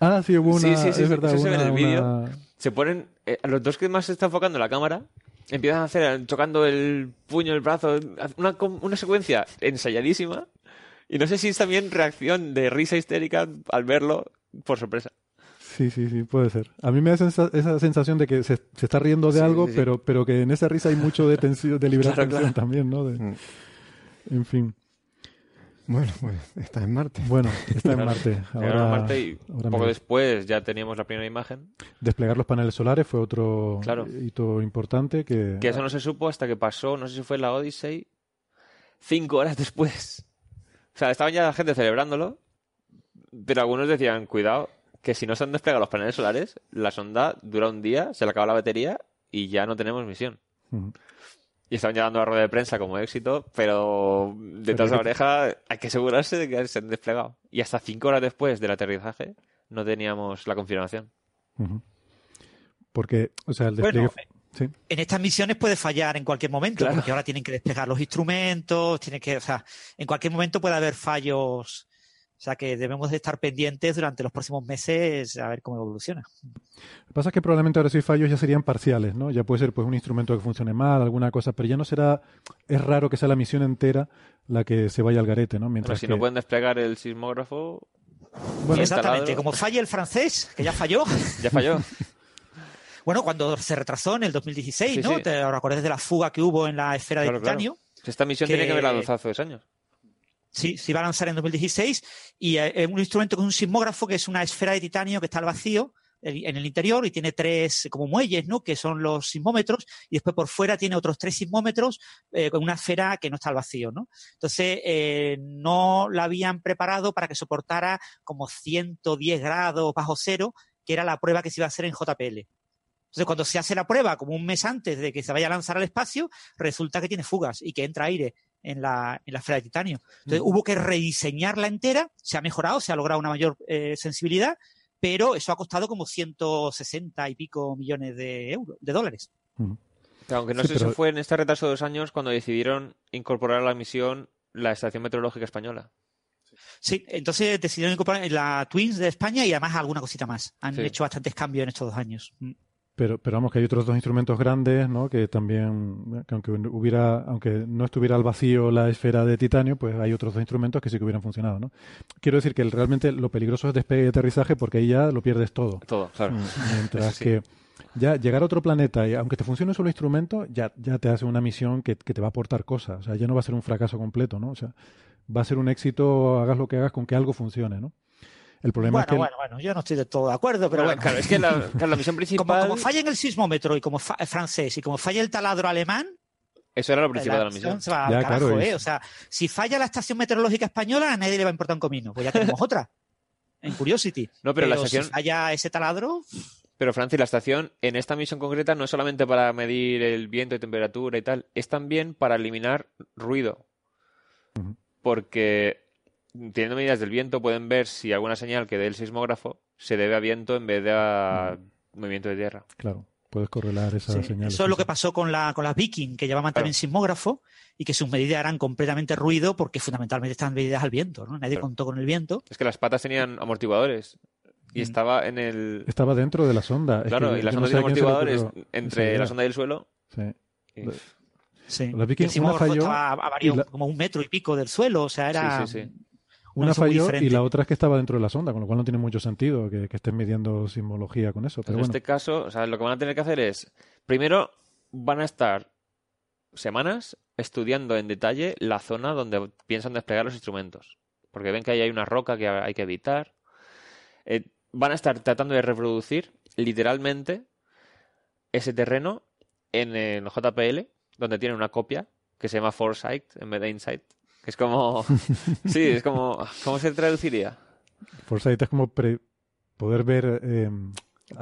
Ah, sí, hubo una, Sí, sí, sí, es sí, verdad, eso se ve en el vídeo. una- Se ponen, eh, los dos que más se está enfocando la cámara, empiezan a hacer, chocando el puño, el brazo, una, una secuencia ensayadísima. Y no sé si es también reacción de risa histérica al verlo por sorpresa. Sí, sí, sí, puede ser. A mí me da sensa- esa sensación de que se, se está riendo de Sí, algo, sí, sí. Pero, pero que en esa risa hay mucho de tensión, de liberar (laughs) Claro, tensión claro. también, ¿no? De- Mm. En fin. Bueno, pues está en Marte. Bueno, está en. Marte. Ahora, a Marte y ahora poco mira. después ya teníamos la primera imagen. Desplegar los paneles solares fue otro Claro. hito importante que... Que eso no se supo hasta que pasó, no sé si fue la Odyssey, cinco horas después. O sea, estaban ya la gente celebrándolo, pero algunos decían, cuidado, que si no se han desplegado los paneles solares, la sonda dura un día, se le acaba la batería y ya no tenemos misión. Ujú. Y estaban dando la rueda de prensa como éxito, pero detrás de la oreja hay que asegurarse de que se han desplegado. Y hasta cinco horas después del aterrizaje no teníamos la confirmación. Porque, o sea, el Bueno, despliegue... Sí. En estas misiones puede fallar en cualquier momento, Claro. porque ahora tienen que despegar los instrumentos, tienen que, o sea, en cualquier momento puede haber fallos. O sea que debemos de estar pendientes durante los próximos meses a ver cómo evoluciona. Lo que pasa es que probablemente ahora sí fallos ya serían parciales, ¿no? Ya puede ser pues un instrumento que funcione mal, alguna cosa, pero ya no será, es raro que sea la misión entera la que se vaya al garete, ¿no? Pero Mientras si que, no pueden desplegar el sismógrafo, Bueno, Exactamente, como falle el francés, que ya falló. (laughs) ya falló. (laughs) Bueno, cuando se retrasó en el 2016, Sí, ¿no? sí. ¿Te acuerdas de la fuga que hubo en la esfera Claro, de claro. titanio? Esta misión que- tiene que lanzado hace dos años. Sí, se iba a lanzar en 2016 y eh, es un instrumento con un sismógrafo que es una esfera de titanio que está al vacío en el interior y tiene tres como muelles, ¿no? Que son los sismómetros y después por fuera tiene otros tres sismómetros eh, con una esfera que no está al vacío, ¿no? Entonces eh, no la habían preparado para que soportara como 110 grados bajo cero, que era la prueba que se iba a hacer en JPL. Entonces, cuando se hace la prueba, como un mes antes de que se vaya a lanzar al espacio, resulta que tiene fugas y que entra aire en la, en la esfera de titanio. Entonces, Mm. hubo que rediseñarla entera, se ha mejorado, se ha logrado una mayor eh, sensibilidad, pero eso ha costado como 160 y pico millones de euros, de dólares. Pero aunque no Sí, sé si fue en este retraso de dos años cuando decidieron incorporar a la misión la Estación Meteorológica Española. Sí, entonces decidieron incorporar la Twins de España y además alguna cosita más. Han Sí. hecho bastantes cambios en estos dos años. Pero, pero vamos, que hay otros dos instrumentos grandes, ¿no? Que también, que aunque hubiera, aunque no estuviera al vacío la esfera de titanio, pues hay otros dos instrumentos que sí que hubieran funcionado, ¿no? Quiero decir que el- realmente lo peligroso es despegue y aterrizaje porque ahí ya lo pierdes todo. Todo, claro. Mm, (laughs) Mientras sí. que ya llegar a otro planeta, y aunque te funcione solo instrumento, ya, ya te hace una misión que, que te va a aportar cosas. O sea, ya no va a ser un fracaso completo, ¿no? O sea, va a ser un éxito, hagas lo que hagas, con que algo funcione, ¿no? El problema Bueno, es que... bueno, bueno, yo no estoy de todo de acuerdo, pero Bueno, bueno. claro, es que la, (laughs) claro, la misión principal. como falla en el sismómetro y como fa- francés y como falla el taladro alemán, Eso era lo principal de la misión. se va al Ya, carajo, claro, ¿eh? O sea, si falla la estación meteorológica española, a nadie le va a importar un comino. Pues ya tenemos (laughs) otra. En Curiosity. No, pero la si estación- falla ese taladro, Pero Francis, la estación en esta misión concreta no es solamente para medir el viento y temperatura y tal, es también para eliminar ruido. Porque teniendo medidas del viento pueden ver si alguna señal que dé el sismógrafo se debe a viento en vez de a movimiento de tierra. Claro, puedes correlar esa Sí, señal. Eso es lo que pasó con, la, con las Viking, que llevaban también sismógrafo y que sus medidas eran completamente ruido porque fundamentalmente estaban medidas al viento. ¿no? Nadie Claro. contó con el viento. Es que las patas tenían amortiguadores y estaba en el... Estaba dentro de la sonda. Es Claro, que y las yo no amortiguadores entre la sonda y el suelo. Sí. Y- Sí. La Viking, una falló estaba a varios- la- como un metro y pico del suelo. O sea, era. Sí, sí, sí. Una falló y la otra es que estaba dentro de la sonda, con lo cual no tiene mucho sentido que, que estén midiendo sismología con eso. Pero en bueno, este caso, o sea, lo que van a tener que hacer es, primero, van a estar semanas estudiando en detalle la zona donde piensan desplegar los instrumentos, porque ven que ahí hay una roca que hay que evitar. Eh, van a estar tratando de reproducir literalmente ese terreno en el JPL, donde tienen una copia que se llama Foresight en vez de Insight. Es como... (laughs) sí, es como... ¿Cómo se traduciría? Foresight es como pre- poder ver, eh,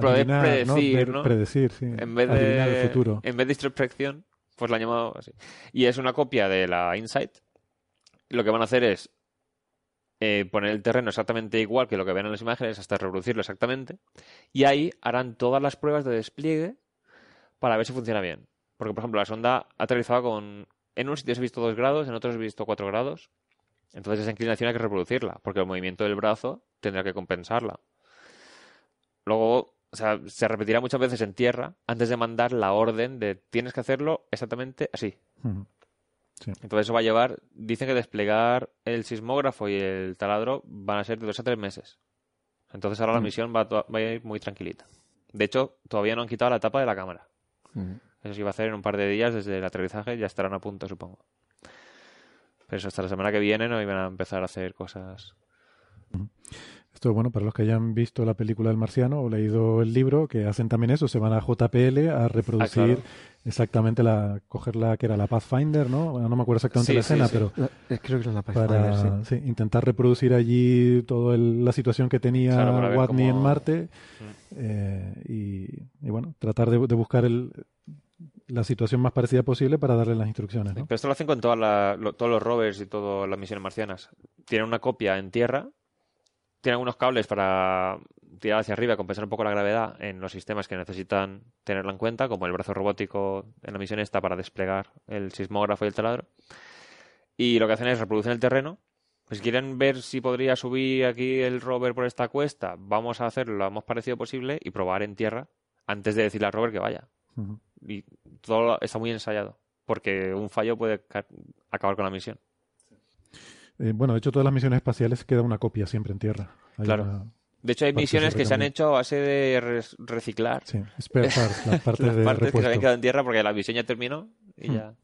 predecir, Ver- ¿no? predecir, sí. En vez adivinar de, el futuro. En vez de introspección, pues la han llamado así. Y es una copia de la Insight. Lo que van a hacer es eh, poner el terreno exactamente igual que lo que ven en las imágenes, hasta reproducirlo exactamente. Y ahí harán todas las pruebas de despliegue para ver si funciona bien. Porque, por ejemplo, la sonda ha aterrizado con... En unos sitios he visto 2 grados, en otros he visto 4 grados. Entonces esa inclinación hay que reproducirla, porque el movimiento del brazo tendrá que compensarla. Luego, o sea, se repetirá muchas veces en tierra antes de mandar la orden de tienes que hacerlo exactamente así. Sí. Entonces eso va a llevar, dicen que desplegar el sismógrafo y el taladro van a ser de dos a tres meses. Entonces ahora la misión va, a va a ir muy tranquilita. De hecho, todavía no han quitado la tapa de la cámara. Eso sí va a hacer en un par de días desde el aterrizaje, ya estarán a punto, supongo. Pero eso hasta la semana que viene no iban a empezar a hacer cosas. Esto, bueno, para los que hayan visto la película del marciano o leído el libro, que hacen también eso, se van a JPL a reproducir Ah, claro. exactamente la, coger la que era la Pathfinder, ¿no? Bueno, no me acuerdo exactamente Sí, la sí, escena, sí. pero La- eh, creo que era la Pathfinder, para sí. sí, intentar reproducir allí toda la situación que tenía Claro, Watney cómo- en Marte Mm. eh, y, y, bueno, tratar de, de buscar el, la situación más parecida posible para darle las instrucciones, ¿no? Pero esto lo hacen con todas la- lo- todos los rovers y todas las misiones marcianas. Tienen una copia en tierra, tienen algunos cables para tirar hacia arriba, compensar un poco la gravedad en los sistemas que necesitan tenerla en cuenta, como el brazo robótico en la misión esta para desplegar el sismógrafo y el taladro. Y lo que hacen es reproducir el terreno. Pues si quieren ver si podría subir aquí el rover por esta cuesta, vamos a hacerlo lo más parecido posible y probar en tierra antes de decirle al rover que vaya. Y todo está muy ensayado, porque un fallo puede ca- acabar con la misión. Eh, bueno, de hecho, todas las misiones espaciales queda una copia siempre en tierra. Hay Claro. una- De hecho, hay misiones que se han hecho a base de reciclar Sí, spare parts, las (laughs) partes de que se habían quedado en tierra porque la misión ya terminó y Hmm. ya.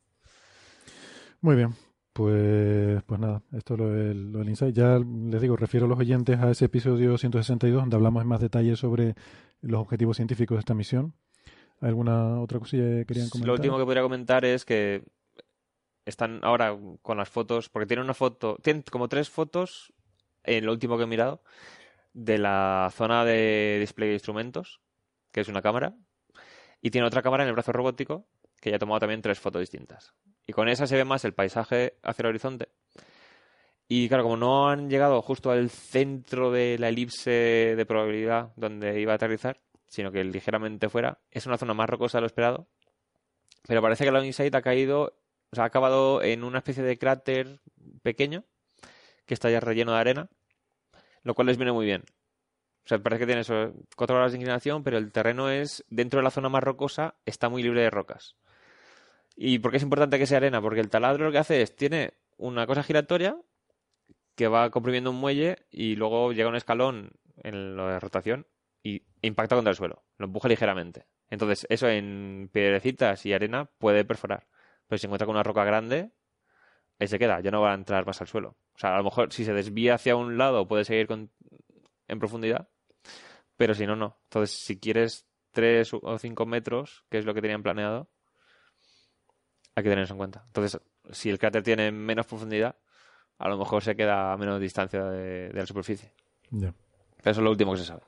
Muy bien. Pues, pues nada, esto es lo del, lo del Insight. Ya les digo, refiero a los oyentes a ese episodio 162 donde hablamos en más detalle sobre los objetivos científicos de esta misión. ¿Alguna otra cosilla que querían comentar? Lo último que podría comentar es que están ahora con las fotos, porque tienen una foto, tienen como tres fotos, en lo último que he mirado, de la zona de display de instrumentos, que es una cámara, y tiene otra cámara en el brazo robótico, que ya ha tomado también tres fotos distintas. Y con esa se ve más el paisaje hacia el horizonte. Y claro, como no han llegado justo al centro de la elipse de probabilidad donde iba a aterrizar, sino que ligeramente fuera, es una zona más rocosa de lo esperado. Pero parece que la Insight ha caído, o sea, ha acabado en una especie de cráter pequeño que está ya relleno de arena, lo cual les viene muy bien. O sea, parece que tiene eso, cuatro grados de inclinación, pero el terreno es, dentro de la zona más rocosa, está muy libre de rocas. ¿Y por qué es importante que sea arena? Porque el taladro lo que hace es, tiene una cosa giratoria que va comprimiendo un muelle y luego llega un escalón en lo de rotación y impacta contra el suelo, lo empuja ligeramente. Entonces, eso en piedrecitas y arena puede perforar. Pero si encuentra con una roca grande, ahí se queda, ya no va a entrar más al suelo. O sea, a lo mejor si se desvía hacia un lado puede seguir con- en profundidad, pero si no, no. Entonces, si quieres 3 o 5 metros, que es lo que tenían planeado, hay que tener eso en cuenta. Entonces, si el cráter tiene menos profundidad, a lo mejor se queda a menos distancia de, de la superficie. Pero eso es lo último que se sabe.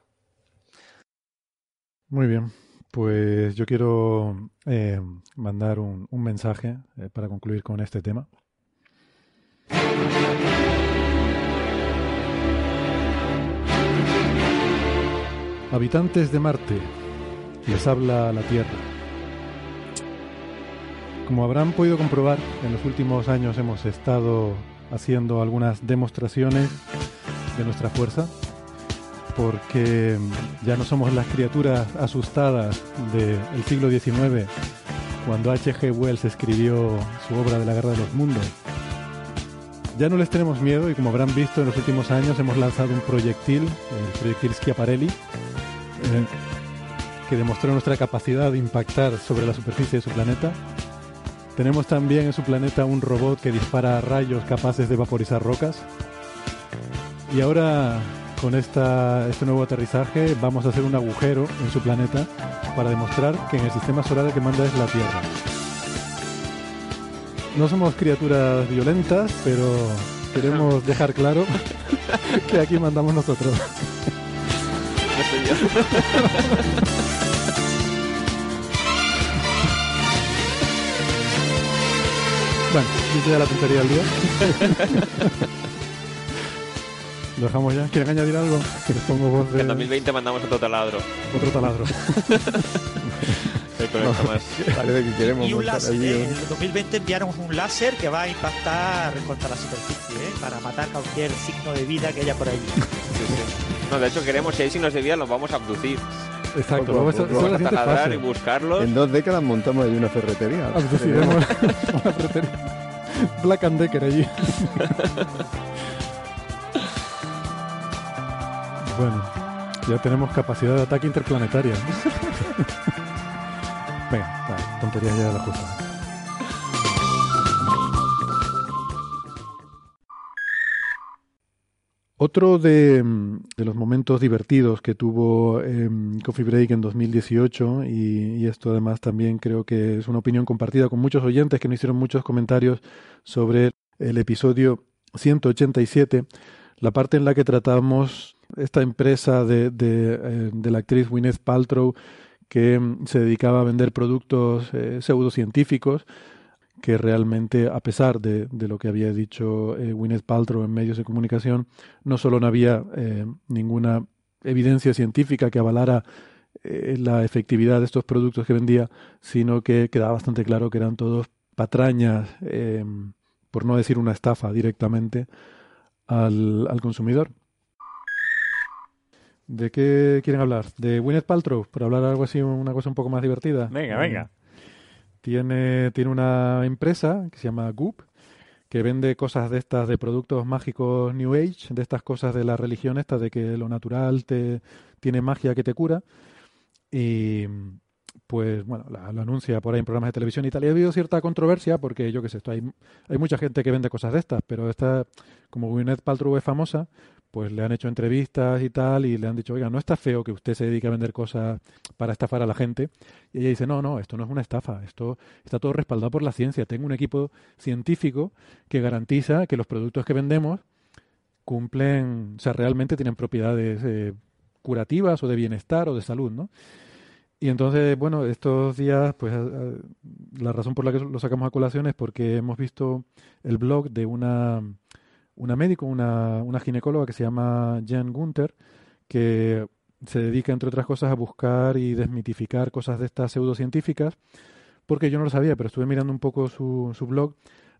Muy bien. Pues yo quiero eh, mandar un, un mensaje eh, para concluir con este tema. Habitantes de Marte, les habla la Tierra. Como habrán podido comprobar, en los últimos años hemos estado haciendo algunas demostraciones de nuestra fuerza, porque ya no somos las criaturas asustadas del siglo XIX, cuando H.G. Wells escribió su obra de la Guerra de los Mundos. Ya no les tenemos miedo y como habrán visto en los últimos años hemos lanzado un proyectil, el proyectil Schiaparelli, eh, que demostró nuestra capacidad de impactar sobre la superficie de su planeta. Tenemos también en su planeta un robot que dispara rayos capaces de vaporizar rocas. Y ahora, con esta, este nuevo aterrizaje, vamos a hacer un agujero en su planeta para demostrar que en el sistema solar el que manda es la Tierra. No somos criaturas violentas, pero queremos dejar claro (laughs) que aquí mandamos nosotros. (laughs) No soy yo. Bueno, dice ya la tontería del día. (laughs) Lo dejamos ya. ¿Quieren añadir algo? Que les pongo voz de En 2020 mandamos otro taladro. otro taladro. (laughs) Parece (laughs) que queremos Y un láser, allí ¿eh? En el 2020 enviaron un láser que va a impactar contra la superficie, ¿eh? Para matar cualquier signo de vida que haya por allí. No, de hecho queremos, si hay signos de vida, los vamos a abducir. Exacto, vamos a- a y buscarlos. En dos décadas montamos ahí una ferretería. Abduciremos (laughs) una pretería. Black and Decker allí. Bueno, ya tenemos capacidad de ataque interplanetaria. (laughs) Venga, tonterías ya de las cosas. Otro de, mm, de los momentos divertidos que tuvo em, Coffee Break en 2018, y, y esto además también creo que es una opinión compartida con muchos oyentes que nos hicieron muchos comentarios sobre el episodio 187, la parte en la que tratamos esta empresa de, eh, de la actriz Gwyneth Paltrow que mm, se dedicaba a vender productos eh, pseudocientíficos que realmente, a pesar de, de lo que había dicho eh, Paltrow en medios de comunicación, no solo no había eh, ninguna evidencia científica que avalara la efectividad de estos productos que vendía, sino que quedaba bastante claro que eran todos patrañas, por no decir una estafa directamente al, al consumidor. ¿De qué quieren hablar? ¿De Gwyneth Paltrow? Por hablar algo así, una cosa un poco más divertida. Venga, venga. Tiene, tiene una empresa que se llama Goop, que vende cosas de estas, de productos mágicos New Age, de estas cosas de la religión esta, de que lo natural te tiene magia que te cura. Y pues bueno, la- lo anuncia por ahí en programas de televisión y tal. Y ha habido cierta controversia porque yo qué sé, esto hay, hay mucha gente que vende cosas de estas, pero esta, como Gwyneth Paltrow es famosa, pues le han hecho entrevistas y tal y le han dicho, oiga, no está feo que usted se dedique a vender cosas para estafar a la gente. Y ella dice, no, no, esto no es una estafa, esto está todo respaldado por la ciencia. Tengo un equipo científico que garantiza que los productos que vendemos cumplen, o sea, realmente tienen propiedades eh, curativas o de bienestar o de salud, ¿no? Y entonces, bueno, estos días, pues a- la razón por la que lo sacamos a colación es porque hemos visto el blog de una, una médico, una, una ginecóloga que se llama Jen Gunther, que se dedica, entre otras cosas, a buscar y desmitificar cosas de estas pseudocientíficas, porque yo no lo sabía, pero estuve mirando un poco su, su blog.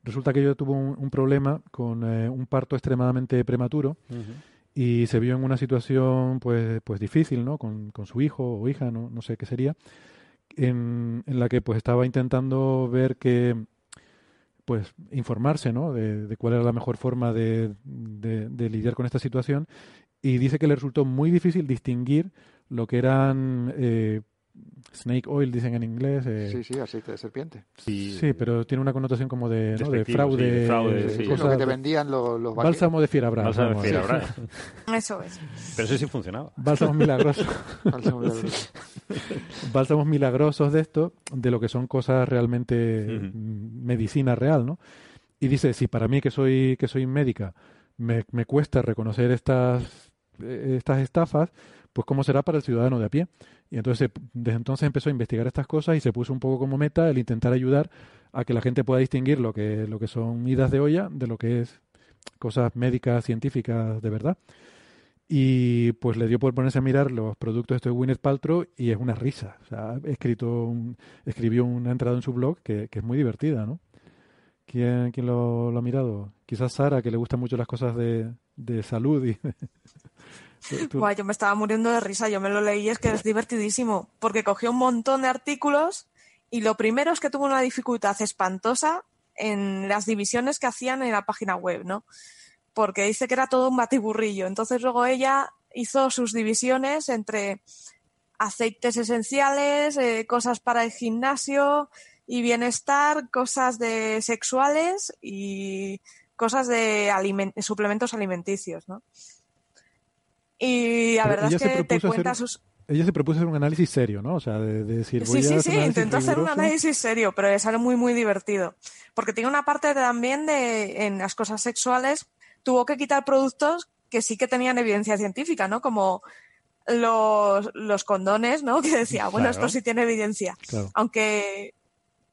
Resulta que ella tuvo un, un problema con eh, un parto extremadamente prematuro y se vio en una situación pues pues difícil no con, con su hijo o hija no, no sé qué sería en, en la que pues estaba intentando ver que pues informarse no de, cuál era la mejor forma de, de- de lidiar con esta situación. Y dice que le resultó muy difícil distinguir lo que eran eh, snake oil dicen en inglés eh, Sí, sí, aceite de serpiente. Sí, pero tiene una connotación como de, ¿no? de Despectivo, fraude. sí, de fraude, de sí. cosas Lo que te vendían los, los Bálsamo de fierabrás. Bálsamo de. (laughs) Eso es. Pero eso sí funcionaba. Bálsamos milagrosos. (laughs) Bálsamos milagrosos. (laughs) Bálsamos milagrosos de esto, de lo que son cosas realmente mm, medicina real, ¿no? Y dice, si para mí que soy que soy médica me, me cuesta reconocer estas eh, estas estafas, pues cómo será para el ciudadano de a pie. Y entonces desde entonces empezó a investigar estas cosas y se puso un poco como meta el intentar ayudar a que la gente pueda distinguir lo que lo que son idas de olla de lo que es cosas médicas científicas de verdad. Y pues le dio por ponerse a mirar los productos de Gwyneth Paltrow y es una risa. O sea, escrito un- escribió una entrada en su blog que, que es muy divertida, ¿no? ¿Quién, quién lo, lo ha mirado? Quizás Sara, que le gustan mucho las cosas de, de salud. Y (laughs) Yo me estaba muriendo de risa, yo me lo leí es que es divertidísimo, porque cogió un montón de artículos y lo primero es que tuvo una dificultad espantosa en las divisiones que hacían en la página web, ¿no? Porque dice que era todo un batiburrillo. Entonces luego ella hizo sus divisiones entre aceites esenciales, eh, cosas para el gimnasio y bienestar, cosas de sexuales y cosas de suplementos alimenticios, ¿no? Y la Pero verdad es que te cuenta hacer- sus... ella se propuso hacer un análisis serio, ¿no? O sea, de, de decir, voy Sí, a sí, sí, intentó hacer un análisis serio, pero le sale muy, muy divertido. Porque tiene una parte también de, en las cosas sexuales, tuvo que quitar productos que sí que tenían evidencia científica, ¿no? Como los, los condones, ¿no? (laughs) Que decía, bueno, Claro. esto sí tiene evidencia. Claro. Aunque,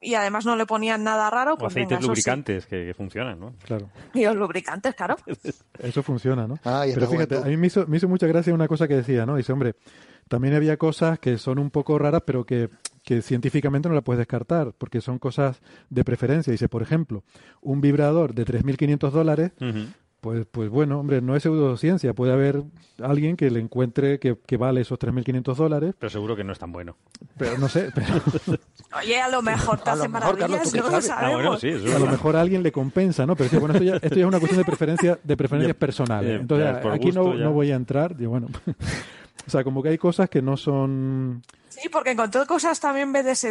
y además no le ponían nada raro, O pues aceites venga, eso sí. lubricantes que, que funcionan, ¿no? Claro. Y los lubricantes, claro. (laughs) Eso funciona, ¿no? Ah, y Pero fíjate, a mí me hizo, me hizo mucha gracia una cosa que decía, ¿no? Dice, hombre, también había cosas que son un poco raras, pero que, que científicamente no la puedes descartar, porque son cosas de preferencia. Dice, por ejemplo, un vibrador de 3.500 dólares, pues, pues bueno, hombre, no es pseudociencia. Puede haber alguien que le encuentre que, que vale esos 3.500 dólares, Pero seguro que no es tan bueno. pero no sé, pero (laughs) Oye, a lo mejor te hace maravillas, ¿tú qué no lo sabemos. Ah, bueno, sí, eso a lo mejor a alguien le compensa, ¿no? Pero sí, bueno, esto ya, esto ya es una cuestión de preferencia, de preferencias Ya, personales. ya, Entonces, aquí no, no voy a entrar. Yo, bueno, (laughs) o sea, como que hay cosas que no son Sí, porque encontró cosas también BDS,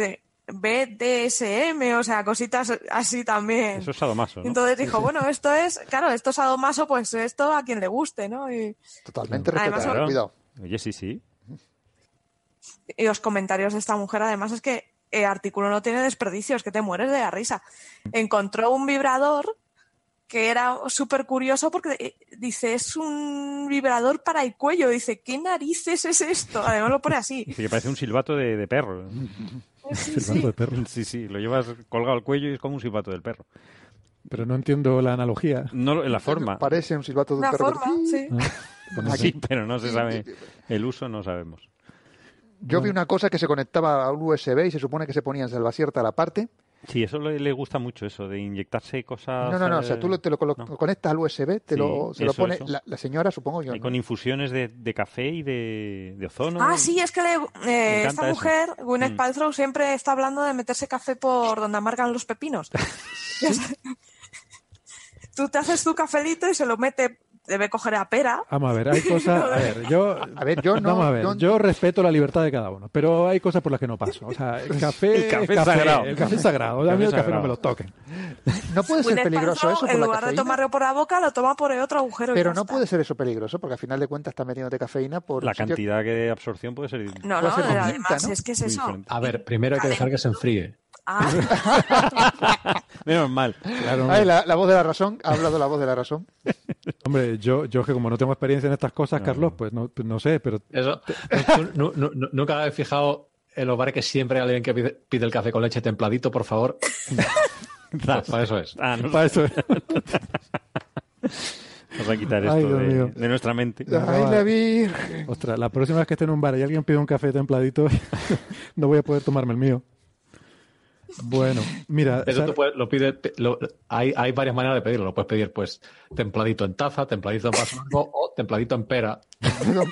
BDSM, o sea, cositas así también. Eso es sadomaso, ¿no? Entonces dijo, bueno, esto es, claro, esto es sadomaso, pues esto a quien le guste, ¿no? Y, Totalmente Además, respetable. Claro. Cuidado. Oye, sí, sí. y los comentarios de esta mujer, además, es que el artículo no tiene desperdicio, es que te mueres de la risa. Encontró un vibrador que era súper curioso porque eh, dice, es un vibrador para el cuello. Dice, ¿qué narices es esto? Además lo pone así. Dice que parece un silbato de, de perro. (laughs) Sí, (laughs) silbato sí. de perro. Sí, sí, lo llevas colgado al cuello y es como un silbato del perro. Pero no entiendo la analogía. No, la forma. Parece un silbato de un perro. forma, (laughs) sí. Sí, pero no se sabe el uso, no sabemos. Yo vi una cosa que se conectaba a un USB y se supone que se ponía en salvacierta a la parte. Sí, eso le, le gusta mucho, eso de inyectarse cosas. No, no, no, o sea, tú lo- te lo colo- no. conectas al USB, te lo, se lo pone. La, la señora, supongo yo. Y ¿no? con infusiones de, de café y de, de ozono. Ah, sí, es que le- eh, esta eso. mujer, Gwyneth Mm. Paltrow, siempre está hablando de meterse café por donde amargan los pepinos. (laughs) (laughs) Tú te haces tu cafelito y se lo mete, debe coger a pera. Vamos a ver, hay cosas. A ver, yo. (laughs) A ver, yo no- Vamos a ver, yo- yo respeto la libertad de cada uno, pero hay cosas por las que no paso. O sea, el (laughs) café. El café es sagrado. El café es sagrado. A mí Café el café no me lo toquen. No puede ser peligroso eso por en la lugar de cafeína. tomarlo por la boca, lo toma por el otro agujero. Pero no está. puede ser eso peligroso porque al final de cuentas está metiéndote cafeína por La cantidad que de absorción puede ser. No, Puede no, ser distinta, además, ¿no? es que es eso. A ver, primero hay que dejar que se enfríe. Ah, (laughs) Menos mal. Claro, Ay, hombre. la, la voz de la razón, ha hablado la voz de la razón. (laughs) Hombre, yo, yo que como no tengo experiencia en estas cosas, Carlos, pues no, no sé, pero Eso, (laughs) ¿tú nu- nu- nu- nunca habéis fijado en los bares que siempre hay alguien que pide, pide el café con leche templadito, por favor. Pues para eso es. Ah, no. para eso es. Vamos a quitar esto Ay, de, nuestra mente. Ay, la Virgen. Ostras, la próxima vez que esté en un bar y alguien pide un café templadito, no voy a poder tomarme el mío. Bueno, mira, Eso Sara- tú puedes- lo pide, lo- hay, hay varias maneras de pedirlo. Lo puedes pedir, pues, templadito en taza, templadito en vaso largo o templadito en pera. (laughs)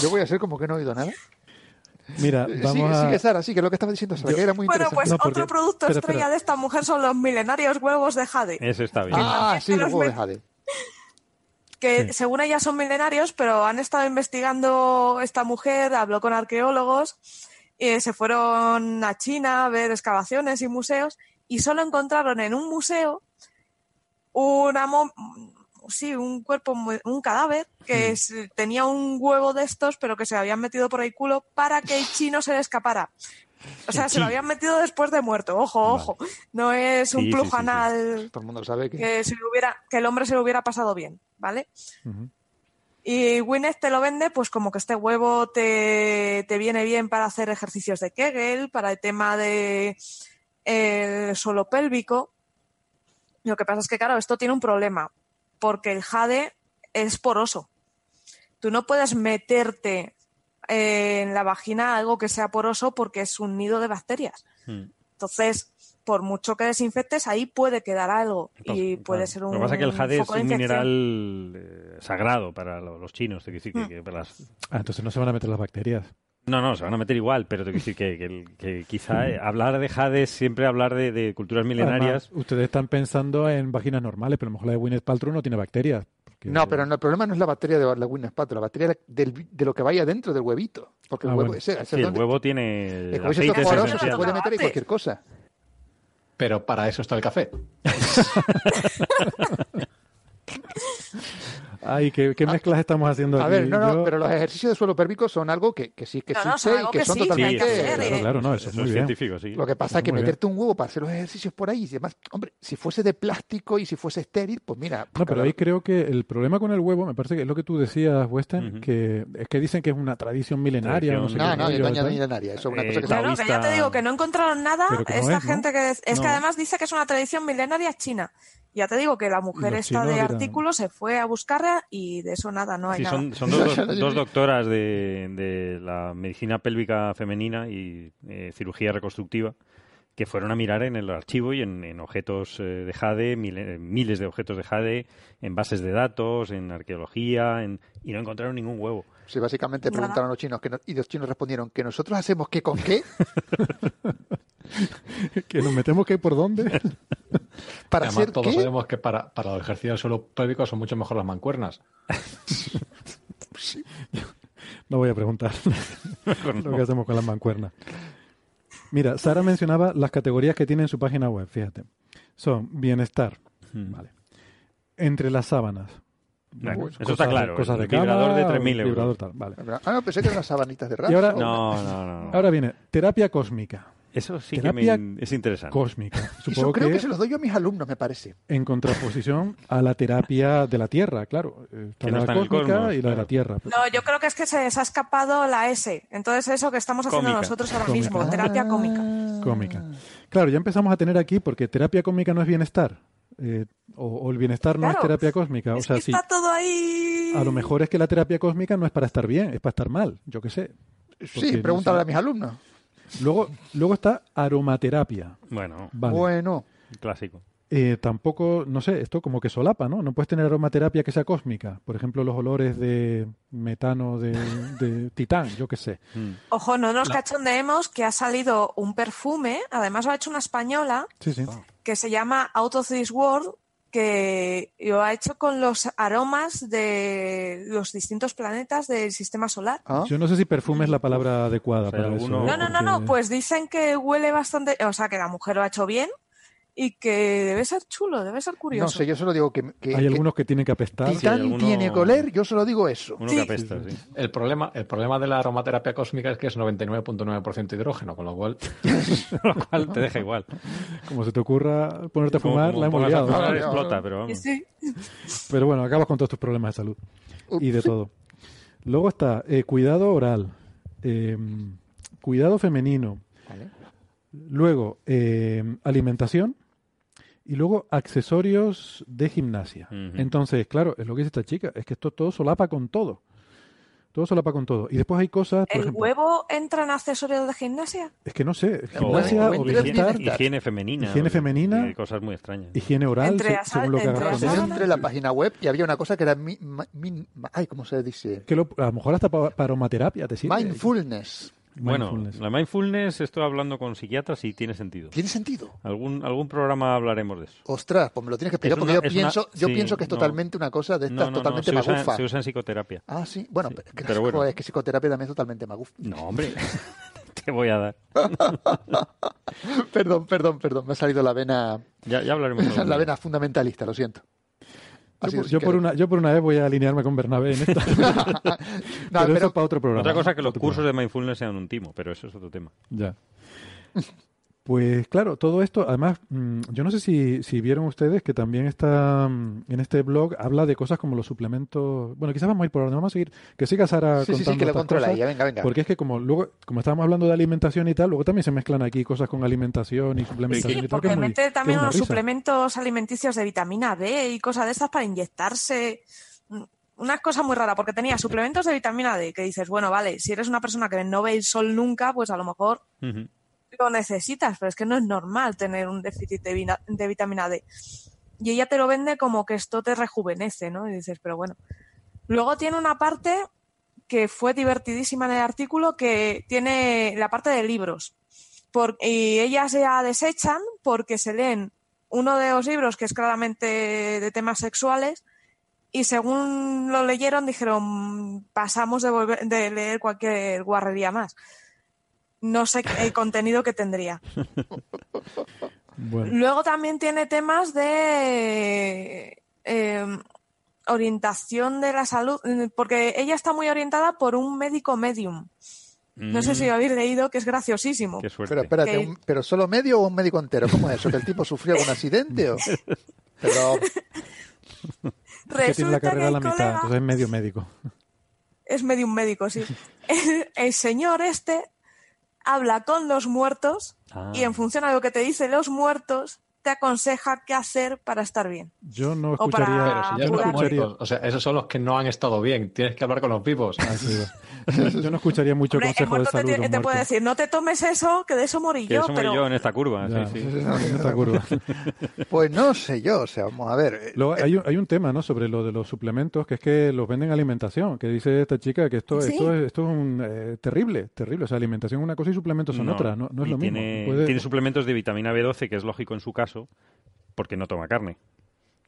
Yo voy a hacer como que no he oído nada. mira, Eh, vamos sigue, a... sigue, Sara, sí, que es lo que estaba diciendo Sara, Yo- que era muy bueno, interesante. pues No, porque- otro producto espera, estrella espera. de esta mujer son los milenarios huevos de Jade. Ese está bien. Ah, sí, los huevos de Jade. que Sí. según ella son milenarios, pero han estado investigando esta mujer, habló con arqueólogos, y se fueron a China a ver excavaciones y museos y solo encontraron en un museo una sí, un cuerpo, un cadáver que Mm. es- tenía un huevo de estos, pero que se habían metido por el culo para que el chino se le escapara. O sea, se lo habían metido después de muerto. Ojo, ojo. No es un Sí, flujo sí, sí. anal Todo el mundo sabe que... que, se hubiera, que el hombre se lo hubiera pasado bien, ¿vale? Y Gwyneth te lo vende, pues como que este huevo te, te viene bien para hacer ejercicios de Kegel, para el tema de el suelo pélvico. Lo que pasa es que, claro, esto tiene un problema, porque el jade es poroso. Tú no puedes meterte en la vagina algo que sea poroso porque es un nido de bacterias. Mm. Entonces, por mucho que desinfectes, ahí puede quedar algo y Claro. puede ser un Lo que pasa es que el jade es un mineral eh, sagrado para lo- los chinos. Te decir Mm. que para las- Ah, entonces no se van a meter las bacterias. No, no, se van a meter igual, pero te quiero decir que, que el- que quizá eh, hablar de jade es siempre hablar de, de culturas milenarias. Además, ustedes están pensando en vaginas normales, pero a lo mejor la de Gwyneth Paltrow no tiene bacterias. porque- No, pero no, el problema no es la bacteria de la Pato, la bacteria del- de lo que vaya dentro del huevito. Porque el Ah, huevo, bueno. ese, ese Sí, el huevo tiene el huevo es se puede meter ahí cualquier cosa. Pero para eso está el café. (laughs) Ay, ¿qué, qué mezclas estamos haciendo aquí? A ver, no, no, Yo- pero los ejercicios de suelo pérvico son algo que, que sí que No, no, existe algo y que, que son sí, totalmente... hacer, Claro, eh. claro, no, eso, es muy bien. científico, sí. Lo que pasa es que Muy bien. meterte un huevo para hacer los ejercicios por ahí, y además, hombre, si fuese de plástico y si fuese estéril, pues mira... No, pero ahí creo que el problema con el huevo, me parece que es lo que tú decías, Weston, Ujú. que es que dicen que es una tradición milenaria. No, sé Tradición- qué No, no, milenaria, eso es una Eh, cosa que se Claro, que ya te digo que no encontraron nada. No Esta es, ¿no? gente que es, que No. además dice que es una tradición milenaria china. Ya te digo que la mujer esta de artículos se fue a y de eso nada, no hay Sí, nada. son, son dos, (laughs) dos doctoras de, de la medicina pélvica femenina y eh, cirugía reconstructiva que fueron a mirar en el archivo y en, en objetos eh, de Jade, mil- miles de objetos de Jade, en bases de datos, en arqueología, en- y no encontraron ningún huevo. Sí, básicamente Nada. preguntaron a los chinos que no- y los chinos respondieron que nosotros hacemos qué con qué (laughs) que nos metemos que por dónde. (laughs) para Además, hacer todos qué. sabemos que para, para los ejercicios del suelo pélvico son mucho mejor las mancuernas. (laughs) No voy a preguntar Mejor lo que hacemos con las mancuernas. Mira, Sara mencionaba las categorías que tiene en su página web, fíjate. Son bienestar, Mm. vale. Entre las sábanas. Bueno, Cosas eso está de- claro, Cosas de cama, vibrador de 3.000 euros. vibrador tal, vale. Ah, no, pensé que eran las sabanitas de raso. Y ahora- No, no, no. no. Ahora viene terapia cósmica. Eso sí terapia que me- es interesante. Cósmica. Eso Supongo creo que... que se los doy yo a mis alumnos, me parece. en contraposición a la terapia de la Tierra, claro. Eh, Está Que no la está en el cósmica cosmos, y la de la. Tierra. No, yo creo que es que se, se ha escapado la S. Entonces eso que estamos haciendo Cómica. nosotros ahora Cómica. mismo, terapia cómica. Cómica. Claro, ya empezamos a tener aquí porque terapia cómica no es bienestar. Eh, o, o el bienestar no es terapia cósmica. O Es sea, que sí. está todo ahí a lo mejor es que la terapia cósmica no es para estar bien, es para estar mal, yo qué sé. Sí, no pregúntale sé. a mis alumnos. Luego, luego está aromaterapia. Bueno, Vale. Bueno, clásico. Eh, tampoco, no sé, esto como que solapa, ¿no? No puedes tener aromaterapia que sea cósmica. Por ejemplo, los olores de metano de, de (laughs) titán, yo qué sé. Ojo, no nos La- cachondeemos que ha salido un perfume, además lo ha hecho una española, Sí, sí. que se llama Out of This World, que lo ha hecho con los aromas de los distintos planetas del sistema solar. Yo no sé si perfume es la palabra adecuada para alguno- eso. No, no, no, no, pues dicen que huele bastante, o sea, que la mujer lo ha hecho bien y que debe ser chulo, debe ser curioso. no sé, yo solo digo que, que- Hay que algunos que tienen que apestar. Titán tiene que oler, yo solo digo eso. Uno que apesta, sí. El problema, el problema de la aromaterapia cósmica es que es 99.9% hidrógeno, con lo cual, (laughs) lo cual te deja igual. Como se te ocurra ponerte a fumar, como la hemos liado. explota, pero vamos. Sí. Pero bueno, acabas con todos tus problemas de salud y de todo. Luego está eh, cuidado oral, eh, cuidado femenino, luego eh, alimentación y luego accesorios de gimnasia. Ujú. Entonces, claro, es lo que dice esta chica, es que esto todo solapa con todo. Todo solapa con todo. Y después hay cosas, por ¿El ejemplo, huevo entra en accesorios de gimnasia? es que no sé, gimnasia o o higiene, bienestar, higiene femenina. higiene femenina, y cosas muy extrañas. higiene oral, Entre según lo que entre hagas con asa- eso. Entré en la página web y había una cosa que era mi- ma- ay, ¿cómo se dice? Que lo- a lo mejor hasta para, para aromaterapia te sirve. Mindfulness. Bueno, la mindfulness estoy hablando con psiquiatras y tiene sentido. ¿Tiene sentido? Algún, algún programa hablaremos de eso. Ostras, pues me lo tienes que explicar porque yo una- pienso, yo sí, pienso que es no. totalmente una cosa de estas no, no, totalmente se usa- magufa. se usa en psicoterapia. Ah, sí. Bueno, Sí, pero, pero bueno. es que psicoterapia también es totalmente magufa. No, hombre, (laughs) te voy a dar. (laughs) perdón, perdón, perdón. Me ha salido la vena, Ya, ya hablaremos. (laughs) la vena fundamentalista, lo siento. Yo, por- yo una, yo por una vez voy a alinearme con Bernabé en esta. pero, (laughs) (laughs) pero- eso es para otro programa. Otra cosa que los cursos de mindfulness sean un timo, pero eso es otro tema. Ya. (laughs) Pues claro, todo esto, además, mm, yo no sé si, si vieron ustedes que también está mm, en este blog, habla de cosas como los suplementos. Bueno, quizás vamos a ir por orden, vamos a seguir. Que siga Sara Sí, sí, sí, contando que lo controla cosas, ella, venga, venga. Porque es que como luego, como estábamos hablando de alimentación y tal, luego también se mezclan aquí cosas con alimentación y suplementación Sí, y tal. que porque es muy- mete también unos risa. suplementos alimenticios de vitamina D y cosas de estas para inyectarse. Mm, Una cosa muy rara, porque tenía suplementos de vitamina D que dices, bueno, vale, si eres una persona que no ve el sol nunca, pues a lo mejor. Lo necesitas, pero es que no es normal tener un déficit de, vina- de vitamina D. Y ella te lo vende como que esto te rejuvenece, ¿no? Y dices, pero bueno. Luego tiene una parte que fue divertidísima en el artículo, que tiene la parte de libros. Y ellas ya desechan porque se leen uno de los libros que es claramente de temas sexuales y según lo leyeron dijeron pasamos de, volver- de leer cualquier guarrería más. No sé el contenido que tendría. (laughs) Bueno, Luego también tiene temas de eh, orientación de la salud, porque ella está muy orientada por un médico medium. No sé si lo habéis leído, que es graciosísimo. Qué suerte. Pero espérate, Que- un- ¿pero solo medio o un médico entero? ¿Cómo es eso? ¿Que el tipo sufrió algún accidente? O... (laughs) Pero, (laughs) que tiene la carrera a la mitad, colega- entonces es medio médico. Es medium médico, sí. El, el señor este habla con los muertos Ah. y en función a lo que te dicen los muertos, te aconseja qué hacer para estar bien. Yo no O para- escucharía. Pero si ya yo no están escucharía. muertos, o sea, esos son los que no han estado bien. Tienes que hablar con los vivos. (laughs) Yo no escucharía mucho Hombre, consejo de te, salud. te- te puede decir, no te tomes eso, que de eso morí Que yo, eso pero yo en esta curva. Ya, sí, sí. en esta curva. (laughs) pues no sé yo, o sea, vamos a ver. eh, Luego hay un, hay un tema, ¿no? Sobre lo de los suplementos, que es que los venden en alimentación, que dice esta chica que esto, Sí. esto es, esto es un, eh, terrible, terrible. O sea, alimentación es una cosa y suplementos son No, otra, no, no es lo mismo. Puede- tiene suplementos de vitamina B12, que es lógico en su caso, porque no toma carne.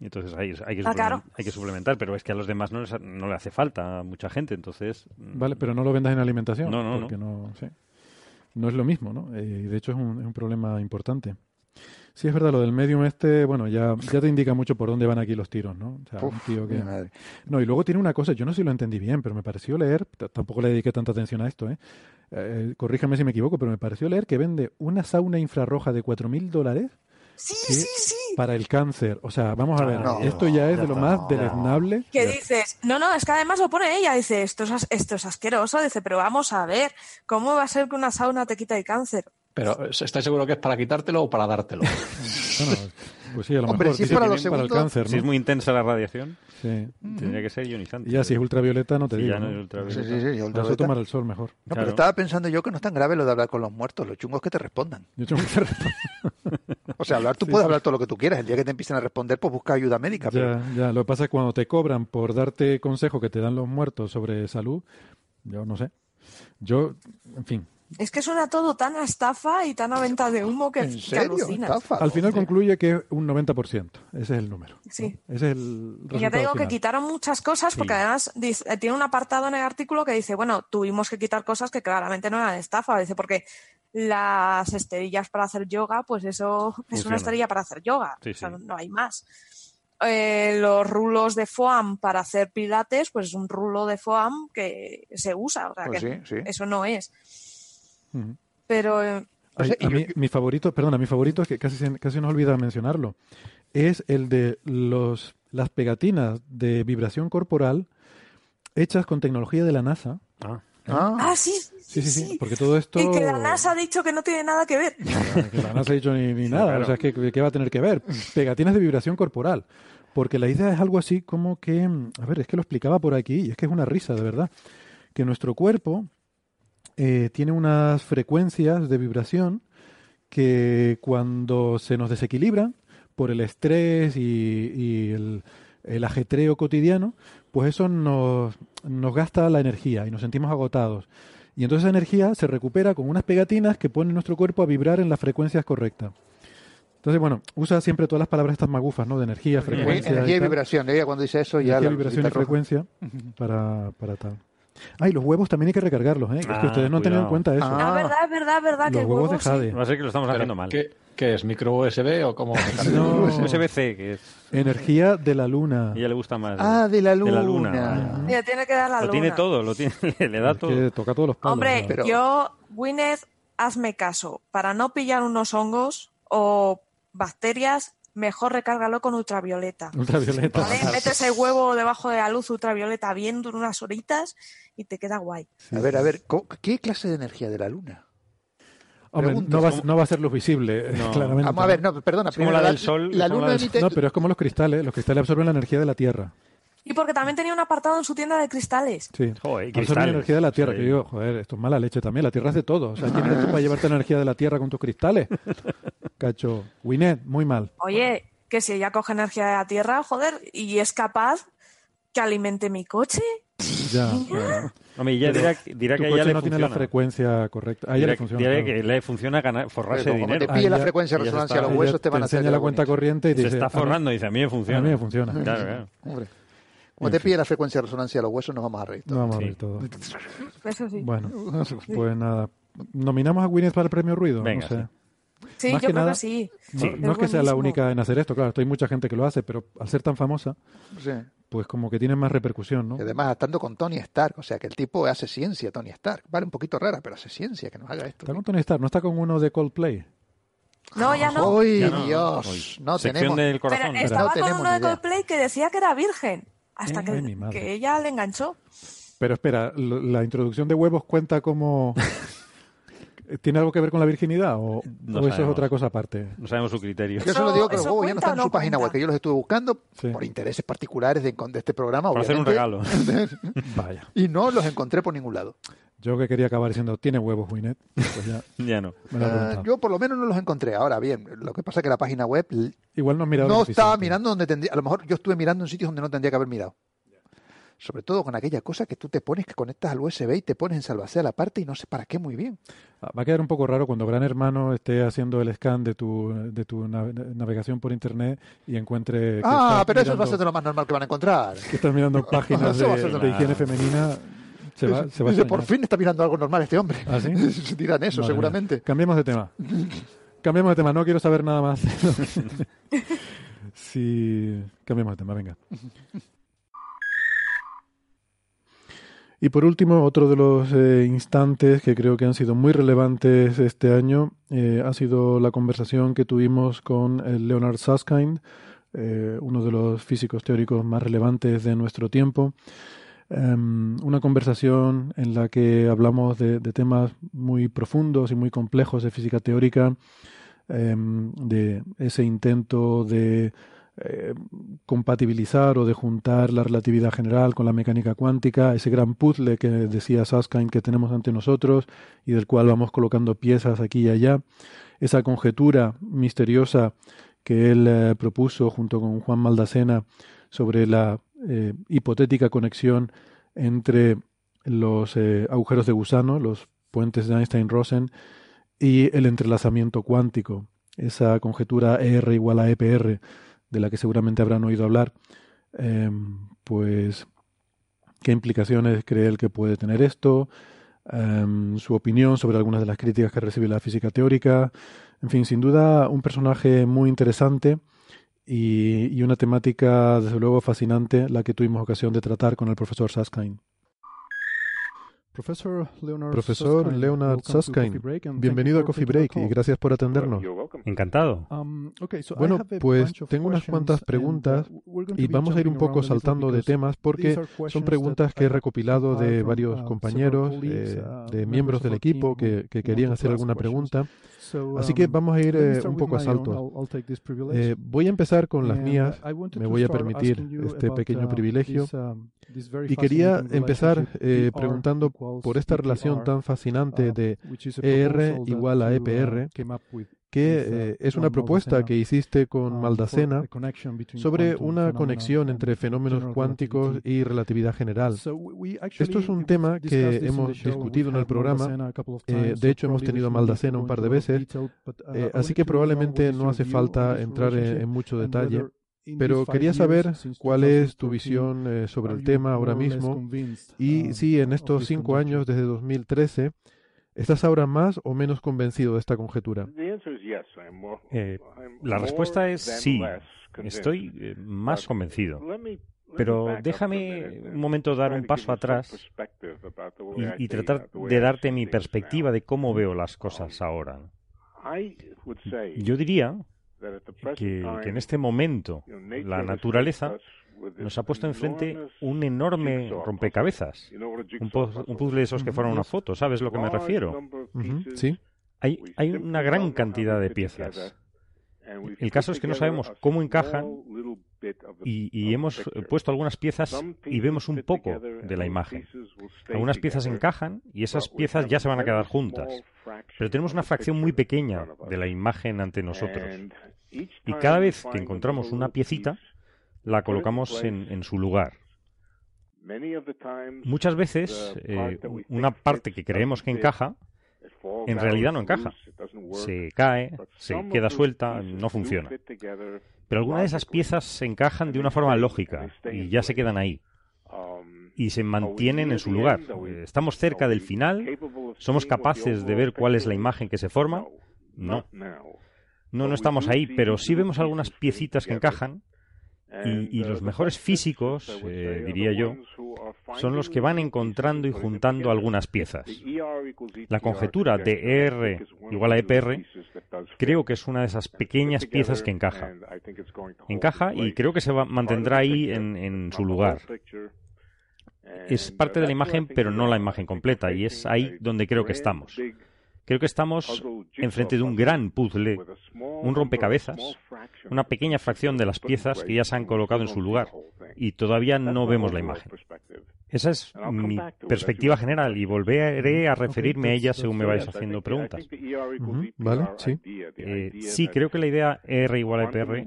Y entonces hay, hay, que, Ah, claro. hay que suplementar, pero es que a los demás no, les, no le hace falta a mucha gente, entonces... mm, Vale, pero no lo vendas en alimentación. No, no, porque no. sí. No es lo mismo, ¿no? Eh, y de hecho es un, es un problema importante. Sí, es verdad, lo del medium este, bueno, ya, ya te indica mucho por dónde van aquí los tiros, ¿no? O sea, un Uf, tío que... mi madre. No, y luego tiene una cosa, yo no sé si lo entendí bien, pero me pareció leer, tampoco le dediqué tanta atención a esto, ¿eh? Eh, corríjame si me equivoco, pero me pareció leer que vende una sauna infrarroja de 4.000 dólares sí, sí, sí. para el cáncer. O sea, vamos a ver, No, esto ya es ya de lo más no. deleznable. Que dices, no, no, es que además lo pone ella, dice, esto es, as- esto es asqueroso, dice, pero vamos a ver, ¿cómo va a ser que una sauna te quita el cáncer? Pero ¿estáis seguro que es para quitártelo o para dártelo? (laughs) Bueno, pues sí, a lo Hombre, mejor si es para los para el segundos- cáncer, Si es muy intensa la radiación, Sí. tendría que ser ionizante. Y ya si es ultravioleta, no te Sí, digo. ya no es ultravioleta. Sí, sí, sí, ultravioleta. eso tomar el sol mejor. No, pero estaba pensando yo que no es tan grave lo de hablar con los muertos. Lo chungo es que te respondan. Yo tengo que hacer- (laughs) O sea, hablar, tú Sí, puedes sí. hablar todo lo que tú quieras. El día que te empiecen a responder, pues busca ayuda médica. pero- Ya, ya. Lo que pasa es que cuando te cobran por darte consejos que te dan los muertos sobre salud, yo no sé. Yo, en fin. Es que suena todo tan a estafa y tan a venta de humo que, ¿En que serio? alucinas. ¿Estafa? Al final concluye que es un 90%. Ese es el número. Sí. Ese es el Y ya te resultado digo que quitaron muchas cosas porque Sí. además dice- eh, tiene un apartado en el artículo que dice, bueno, tuvimos que quitar cosas que claramente no eran estafa. Dice, porque las esterillas para hacer yoga, pues eso es una esterilla para hacer yoga. Sí, O sea, sí. no hay más. Eh, los rulos de foam para hacer pilates, pues es un rulo de foam que se usa. O sea, Pues que sí, sí. eso no es. Pero eh, Ay, a mí, mi favorito, perdona, mi favorito es que casi, se- casi nos olvida mencionarlo. Es el de los, las pegatinas de vibración corporal hechas con tecnología de la NASA. Ah. Ah, sí, Sí, sí, sí, porque todo esto... y que la NASA ha dicho que no tiene nada que ver. que la NASA ha dicho ni, ni nada, claro. o sea, ¿qué, qué va a tener que ver? Pegatinas de vibración corporal. Porque la idea es algo así como que, a ver, es que lo explicaba por aquí, y es que es una risa, de verdad, que nuestro cuerpo eh, tiene unas frecuencias de vibración que cuando se nos desequilibran por el estrés y, y el, el ajetreo cotidiano, pues eso nos, nos gasta la energía y nos sentimos agotados. Y entonces esa energía se recupera con unas pegatinas que ponen nuestro cuerpo a vibrar en las frecuencias correctas. Entonces, bueno, usa siempre todas las palabras estas magufas, ¿no? De energía, frecuencia. Energía y tal. vibración. Ella cuando dice eso ya Energía, la vibración y frecuencia para, para tal. Ah, y los huevos también hay que recargarlos, ¿eh? es que Ah, ustedes no han tenido en cuidado. cuenta eso. Ah, verdad, es verdad, es verdad Los que huevos de jade. Va a ser que lo estamos Pero, haciendo mal. ¿qué, qué es? ¿Micro USB o cómo? (laughs) No. USB-C, que es... Energía de la luna. A ella le gusta más. Ah, de la De luna. la luna. Mira, tiene que dar la Lo luna. tiene todo, lo tiene, (laughs) le da Es todo. que toca todos los palos. Hombre, ¿no? Pero- yo, Gwyneth, hazme caso. Para no pillar unos hongos o bacterias, mejor recárgalo con ultravioleta. Ultravioleta. ¿Vale? Metes el huevo debajo de la luz ultravioleta bien durante unas horitas y te queda guay. A ver, a ver, ¿co- ¿qué clase de energía de la luna? Hombre, no va, no va a ser luz visible, No. (laughs) claramente. Vamos a ver, no, perdona. Es como la del sol, La luna la del emite... No, pero es como los cristales. Los cristales absorben la energía de la Tierra. Y porque también tenía un apartado en su tienda de cristales. Sí. Joder, y Absorben cristales. energía de la Tierra. Sí. Que digo, joder, esto es mala leche también. La Tierra es de todo. O sea, ¿quién eres tú para llevarte la energía de la Tierra con tus cristales? Cacho. Winnet, muy mal. Oye, que si ella coge energía de la Tierra, joder, y es capaz que alimente mi coche. Ya. claro. Hombre, ya dirá, dirá tu que a ella le no tiene funciona. la frecuencia correcta. A ella dirá, le funciona. dirá claro. que le funciona ganar, forrarse como dinero. te pille la frecuencia de resonancia a está- los huesos, te Ella van a hacer enseña la de cuenta bonito. corriente y Se dice... está "Ah, no, forrando y dice, a mí me funciona. A mí me funciona. Claro, claro. Hombre. Como te pille la frecuencia de resonancia a los huesos, nos vamos a reír. No todos. vamos a Sí. ver todo. Eso sí. Bueno, (laughs) pues nada. ¿Nominamos a Gwyneth para el premio Ruido? Venga, no sé. Sí, Más yo que creo nada- que sí. No, Sí. no es que sea la única en hacer esto, claro, hay mucha gente que lo hace, pero al ser tan famosa, Sí. pues como que tiene más repercusión, ¿no? Y además estando con Tony Stark, o sea que el tipo hace ciencia, Tony Stark. Vale, un poquito rara, pero hace ciencia que nos haga esto. Está con Tony Stark, no está con uno de Coldplay. No, ya no. ¡Uy, Ya no. Dios! No Sección tenemos. del corazón. Pero estaba no con uno de idea. Coldplay que decía que era virgen. Hasta Eh, que, ay, que ella le enganchó. Pero espera, ¿la introducción de huevos cuenta como... (laughs) ¿Tiene algo que ver con la virginidad o, No o eso es otra cosa aparte? No sabemos su criterio. Yo solo digo que los ¿Eso huevos ya no están en su página web, que yo los estuve buscando Sí. por intereses particulares de, de este programa, Para hacer un regalo. (laughs) Vaya. Y no los encontré por ningún lado. Yo que quería acabar diciendo, ¿tiene huevos, Winnet? Pues ya (laughs) Ya no. me lo he preguntado. yo por lo menos no los encontré. Ahora bien, lo que pasa es que la página web Igual no he mirado no estaba mirando donde tendría. A lo mejor yo estuve mirando en sitios donde no tendría que haber mirado. Sobre todo con aquella cosa que tú te pones, que conectas al USB y te pones en salvacea la parte y no sé para qué muy bien. Ah, Va a quedar un poco raro cuando Gran Hermano esté haciendo el scan de tu, de tu nav- navegación por Internet y encuentre... que Ah, pero eso va a ser de lo más normal que van a encontrar. que estás mirando (laughs) páginas a de, de higiene femenina, se va, se va a Dice, por fin está mirando algo normal este hombre. ¿Ah, sí? (laughs) Dirán eso, seguramente. Cambiemos de tema. Cambiemos de tema, no quiero saber nada más. (laughs) sí, cambiemos de tema, venga. Y por último, otro de los eh, instantes que creo que han sido muy relevantes este año eh, ha sido la conversación que tuvimos con el Leonard Susskind, eh, uno de los físicos teóricos más relevantes de nuestro tiempo, em, una conversación en la que hablamos de, temas muy profundos y muy complejos de física teórica, em, de ese intento de eh, compatibilizar o de juntar la relatividad general con la mecánica cuántica, ese gran puzzle que decía Susskind que tenemos ante nosotros y del cual vamos colocando piezas aquí y allá, esa conjetura misteriosa que él eh, propuso junto con Juan Maldacena sobre la eh, hipotética conexión entre los eh, agujeros de gusano, los puentes de Einstein-Rosen, y el entrelazamiento cuántico, esa conjetura ER igual a EPR, de la que seguramente habrán oído hablar, em, pues qué implicaciones cree él que puede tener esto, em, su opinión sobre algunas de las críticas que recibe la física teórica, en fin, sin duda un personaje muy interesante y, y, una temática, desde luego, fascinante, la que tuvimos ocasión de tratar con el profesor Saskine. Profesor Leonard, Profesor Leonard Susskind, bienvenido a Coffee Break y gracias por atendernos. Encantado. Um, bueno, pues tengo unas cuantas uh, preguntas y vamos a ir un poco saltando de temas porque son preguntas que he recopilado de varios uh, compañeros, eh, uh, de miembros del equipo que, que querían hacer alguna pregunta. Así que um, vamos a ir eh, un poco a saltos. Eh, voy a empezar con las mías. Me voy a permitir este pequeño privilegio. Y quería empezar eh, preguntando por esta relación tan fascinante de ER igual a EPR, que eh, es una propuesta que hiciste con Maldacena sobre una conexión entre fenómenos cuánticos y relatividad general. Esto es un tema que hemos discutido en el programa. Eh, de hecho, hemos tenido a Maldacena un par de veces, eh, así que probablemente no hace falta entrar en mucho detalle. Pero quería saber cuál es tu visión sobre el tema ahora mismo y um, si en estos cinco años, desde 2013, ¿estás ahora más o menos convencido de esta conjetura? Eh, la respuesta es sí, estoy eh, más convencido. Pero déjame un momento dar un paso atrás y, y tratar de darte mi perspectiva de cómo veo las cosas ahora. Yo diría que, en este momento la naturaleza nos ha puesto enfrente un enorme rompecabezas, un, puzzle de esos que fueron una foto, ¿sabes lo que me refiero? Sí. Hay, hay una gran cantidad de piezas. El caso es que no sabemos cómo encajan y, hemos puesto algunas piezas y vemos un poco de la imagen. Algunas piezas encajan y esas piezas ya se van a quedar juntas. Pero tenemos una fracción muy pequeña de la imagen ante nosotros. Y cada vez que encontramos una piecita, la colocamos en, su lugar. Muchas veces, eh, una parte que creemos que encaja, en realidad no encaja. Se cae, se queda suelta, no funciona. Pero algunas de esas piezas se encajan de una forma lógica y ya se quedan ahí. Y se mantienen en su lugar. ¿Estamos cerca del final? ¿Somos capaces de ver cuál es la imagen que se forma? No. No, no estamos ahí, pero sí vemos algunas piecitas que encajan y, los mejores físicos, eh, diría yo, son los que van encontrando y juntando algunas piezas. La conjetura de ER igual a EPR creo que es una de esas pequeñas piezas que encaja. Encaja y creo que se mantendrá ahí en su lugar. Es parte de la imagen, pero no la imagen completa, y es ahí donde creo que estamos. Creo que estamos enfrente de un gran puzzle, un rompecabezas, una pequeña fracción de las piezas que ya se han colocado en su lugar y todavía no vemos la imagen. Esa es mi perspectiva general y volveré a referirme a ella según me vayas haciendo preguntas. vale, sí. Eh, sí, creo que la idea R igual a EPR,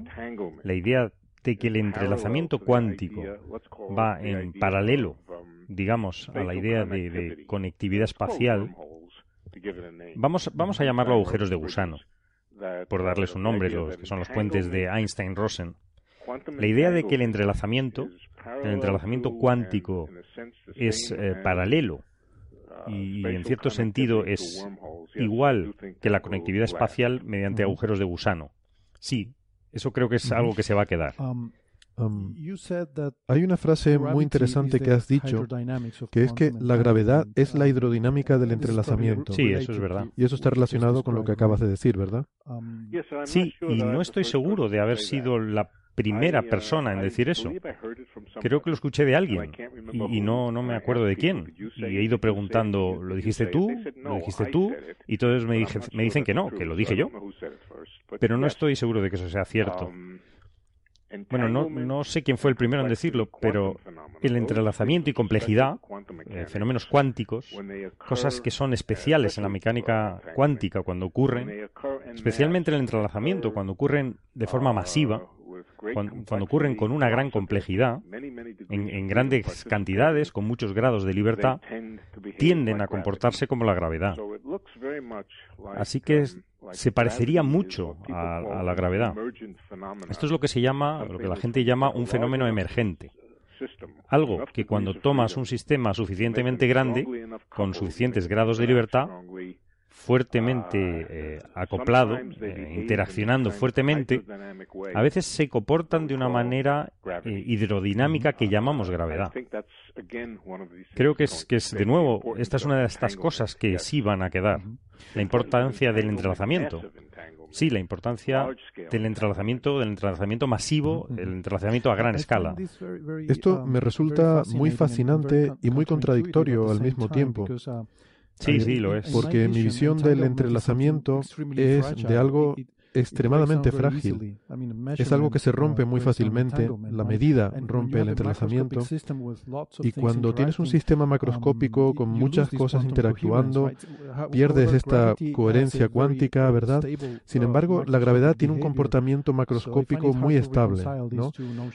la idea de que el entrelazamiento cuántico va en paralelo, digamos, a la idea de conectividad espacial, Vamos, vamos a llamarlo agujeros de gusano, por darles un nombre, los que son los puentes de Einstein-Rosen. La idea de que el entrelazamiento, el entrelazamiento cuántico es eh, paralelo y en cierto sentido es igual que la conectividad espacial mediante agujeros de gusano. Sí, eso creo que es algo que se va a quedar. Um, Um, hay una frase muy interesante que has dicho, que es que la gravedad es la hidrodinámica del entrelazamiento. Sí, eso es verdad. Y eso está relacionado con lo que acabas de decir, ¿verdad? Um, sí, y no estoy seguro de haber sido la primera persona en decir eso. Creo que lo escuché de alguien y, y no, no me acuerdo de quién. Y he ido preguntando, ¿lo dijiste tú? ¿Lo dijiste tú? Y todos me, dije- me dicen que no, que lo dije yo. Pero no estoy seguro de que eso sea cierto. Bueno, no, no sé quién fue el primero en decirlo, pero el entrelazamiento y complejidad, eh, fenómenos cuánticos, cosas que son especiales en la mecánica cuántica cuando ocurren, especialmente el entrelazamiento cuando ocurren de forma masiva, cuan- cuando, ocurren con una gran complejidad, en, en grandes cantidades, con muchos grados de libertad, tienden a comportarse como la gravedad. Así que es- se parecería mucho a, a la gravedad. Esto es lo que se llama, lo que la gente llama un fenómeno emergente. Algo que cuando tomas un sistema suficientemente grande, con suficientes grados de libertad, fuertemente eh, acoplado, eh, interaccionando fuertemente, a veces se comportan de una manera eh, hidrodinámica que llamamos gravedad. Creo que es, que es, de nuevo, esta es una de estas cosas que sí van a quedar. La importancia del entrelazamiento. Sí, la importancia del entrelazamiento, del entrelazamiento masivo, el entrelazamiento a gran escala. Esto me resulta muy fascinante y muy contradictorio al mismo tiempo. Sí, sí, lo es. Porque mi visión del entrelazamiento es de algo extremadamente frágil. Es algo que se rompe muy fácilmente, la medida rompe el entrelazamiento, y cuando tienes un sistema macroscópico con muchas cosas interactuando, pierdes esta coherencia cuántica, ¿verdad? Sin embargo, la gravedad tiene un comportamiento macroscópico muy estable, ¿no?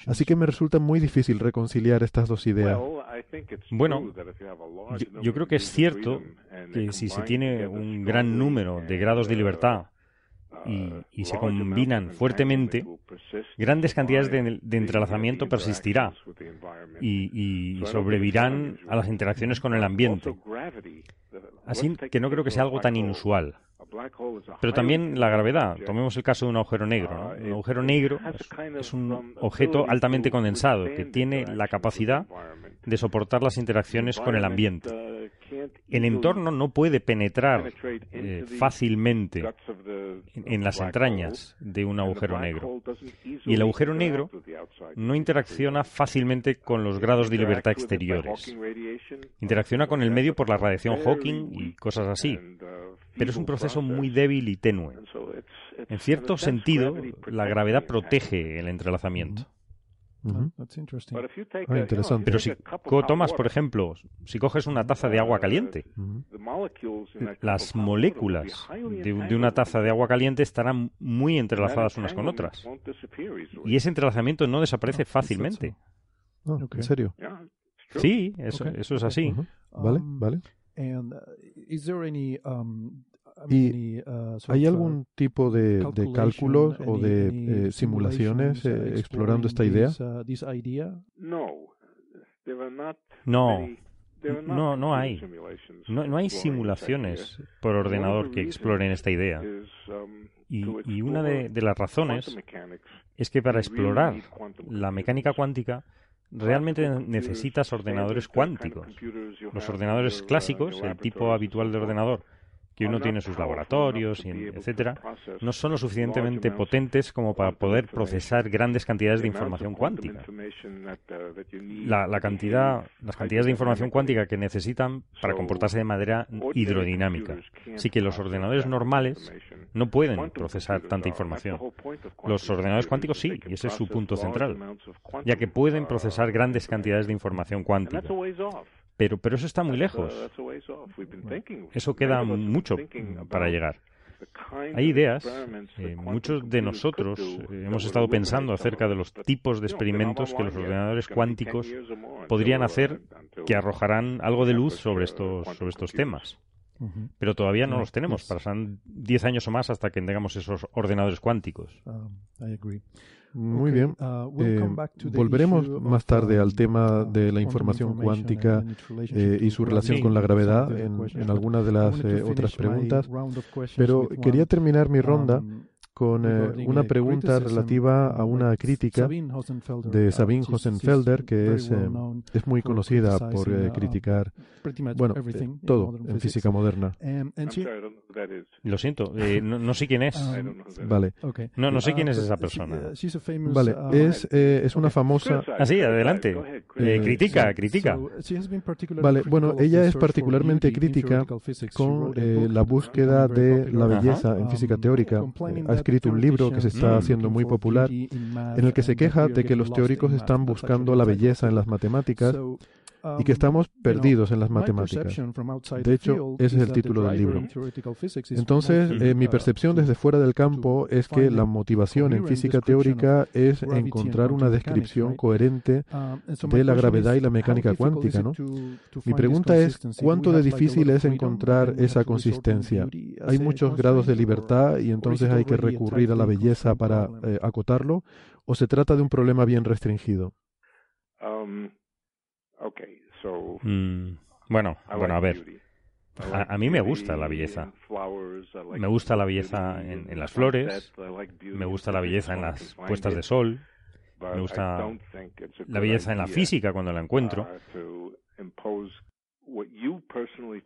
Así que me resulta muy difícil reconciliar estas dos ideas. Bueno, yo, yo creo que es cierto que si se tiene un gran número de grados de libertad y, y se combinan fuertemente, grandes cantidades de, de entrelazamiento persistirá y, y sobrevivirán a las interacciones con el ambiente. Así que no creo que sea algo tan inusual. Pero también la gravedad. Tomemos el caso de un agujero negro. ¿no? Un agujero negro es, es un objeto altamente condensado que tiene la capacidad de soportar las interacciones con el ambiente. El entorno no puede penetrar eh, fácilmente en, en las entrañas de un agujero negro. Y el agujero negro no interacciona fácilmente con los grados de libertad exteriores. Interacciona con el medio por la radiación Hawking y cosas así. Pero es un proceso muy débil y tenue. En cierto sentido, la gravedad protege el entrelazamiento. Ah, interesante. Pero si tomas, por ejemplo, si coges una taza de agua caliente, las moléculas de, de una taza de agua caliente estarán muy entrelazadas unas con otras. Y ese entrelazamiento no desaparece fácilmente. Ah, ¿En serio? Sí, eso, eso es así. Ujú. Vale, vale. Um, ¿Y uh, hay uh, algún tipo de, de cálculos o de eh, simulaciones uh, eh, explorando esta idea? No, no, no hay. No, no hay simulaciones por ordenador que exploren esta idea. Y, y una de, de las razones es que para explorar la mecánica cuántica realmente necesitas ordenadores cuánticos. Los ordenadores clásicos, el tipo habitual de ordenador, que uno tiene en sus laboratorios, etcétera, no son lo suficientemente potentes como para poder procesar grandes cantidades de información cuántica. La cantidad, las cantidades de información cuántica que necesitan para comportarse de manera hidrodinámica. Así que los ordenadores normales no pueden procesar tanta información. Los ordenadores cuánticos sí, y ese es su punto central, ya que pueden procesar grandes cantidades de información cuántica. Pero, pero eso está muy lejos. Eso queda mucho para llegar. Hay ideas, eh, muchos de nosotros eh, hemos estado pensando acerca de los tipos de experimentos que los ordenadores cuánticos podrían hacer que arrojarán algo de luz sobre estos, sobre estos temas. Pero todavía no los tenemos. Pasarán 10 años o más hasta que tengamos esos ordenadores cuánticos. Um, I agree. Muy Okay, bien. uh, Eh, volveremos más tarde al um, tema uh, de la información cuántica eh, y su relación con la con eh, una pregunta relativa a una crítica de Sabine Hosenfelder, que es, eh, es muy conocida por eh, criticar, bueno, todo en física moderna. Lo siento, (laughs) no, no, sé quién es. Vale. No, no sé quién es esa persona. Vale, es, es una famosa... Ah, adelante. critica, critica. Vale, bueno, ella es particularmente crítica con la búsqueda de la belleza en física teórica escrito un libro que se está haciendo muy popular en el que se queja de que los teóricos están buscando la belleza en las matemáticas y que estamos perdidos en las matemáticas. De hecho, ese es el título del libro. Entonces, eh, mi percepción desde fuera del campo es que la motivación en física teórica es encontrar una descripción coherente de la gravedad y la mecánica cuántica. ¿no? Mi pregunta es, ¿cuánto de difícil es encontrar esa consistencia? Hay muchos grados de libertad y entonces hay que recurrir a la belleza para eh, acotarlo, o se trata de un problema bien restringido? Um, Okay, so mm, bueno, bueno, a ver. A, mí me gusta la belleza. Me gusta la belleza en, las flores, me gusta la belleza en las puestas de sol, me gusta la belleza en la física cuando la encuentro.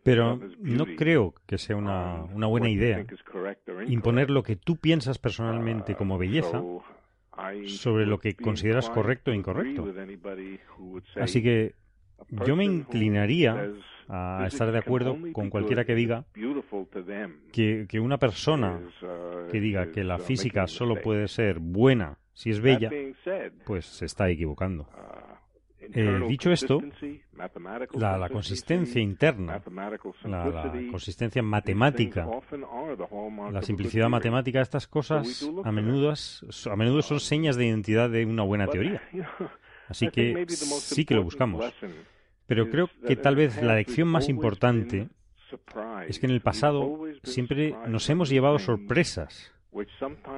Pero no creo que sea una, buena idea imponer lo que tú piensas personalmente como belleza sobre lo que consideras correcto e incorrecto. Así que yo me inclinaría a estar de acuerdo con cualquiera que diga que, que una persona que diga que la física solo puede ser buena si es bella, pues se está equivocando. Eh, dicho esto, la, la consistencia interna, la, consistencia matemática, la simplicidad matemática, estas cosas a menudo, a menudo son señas de identidad de una buena teoría. (laughs) Así que sí que lo buscamos. Pero creo que tal vez la lección más importante es que en el pasado siempre nos hemos llevado sorpresas.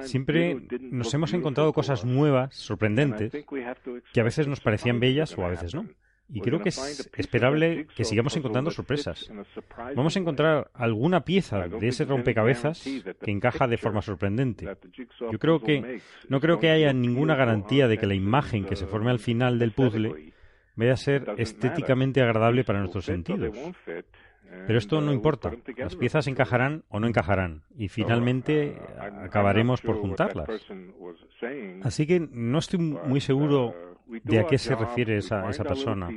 Siempre nos hemos encontrado cosas nuevas, sorprendentes, que a veces nos parecían bellas o a veces no y creo que es esperable que sigamos encontrando sorpresas. Vamos a encontrar alguna pieza de ese rompecabezas que encaja de forma sorprendente. Yo creo que no creo que haya ninguna garantía de que la imagen que se forme al final del puzzle vaya a ser estéticamente agradable para nuestros sentidos. Pero esto no importa. Las piezas encajarán o no encajarán y finalmente acabaremos por juntarlas. Así que no estoy muy seguro ¿De a qué se refiere esa, esa persona?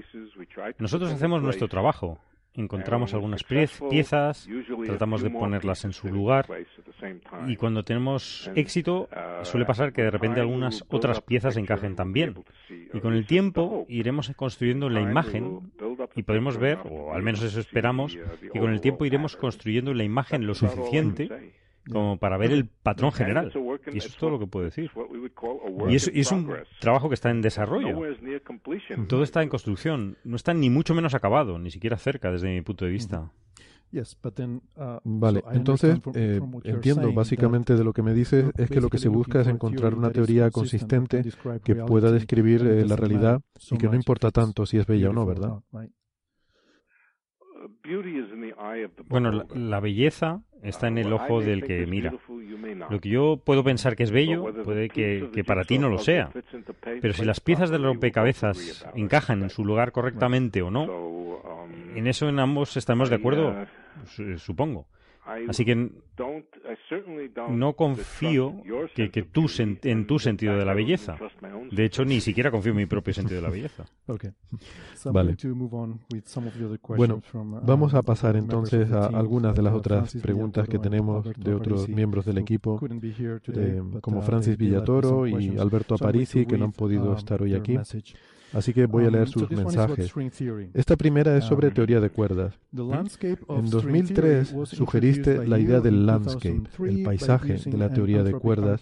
Nosotros hacemos nuestro trabajo, encontramos algunas piezas, tratamos de ponerlas en su lugar y cuando tenemos éxito suele pasar que de repente algunas otras piezas encajen también. Y con el tiempo iremos construyendo la imagen y podremos ver, o al menos eso esperamos, que con el tiempo iremos construyendo la imagen lo suficiente como para ver el patrón general. Y eso es todo lo que puedo decir. Y es, un trabajo que está en desarrollo. Todo está en construcción. No está ni mucho menos acabado, ni siquiera cerca desde mi punto de vista. Vale, entonces eh, entiendo básicamente de lo que me dices es que lo que se busca es encontrar una teoría consistente que pueda describir eh, la realidad y que no importa tanto si es bella o no, ¿verdad? Bueno, la, belleza está en el ojo del que mira. Lo que yo puedo pensar que es bello puede que, que para ti no lo sea. Pero si las piezas del rompecabezas encajan en su lugar correctamente o no, en eso en ambos estamos de acuerdo, supongo. Así que no confío que, en tu sentido de la belleza. De hecho, ni siquiera confío en mi propio sentido de la belleza. (laughs) Vale. Bueno, vamos a pasar entonces a algunas de las otras preguntas que tenemos de otros miembros del equipo, eh, como Francis Villatoro y Alberto Aparici, que no han podido estar hoy aquí. Así que voy a leer sus mensajes. Esta primera es sobre teoría de cuerdas. En 2003 sugeriste la idea del landscape, el paisaje de la teoría de cuerdas,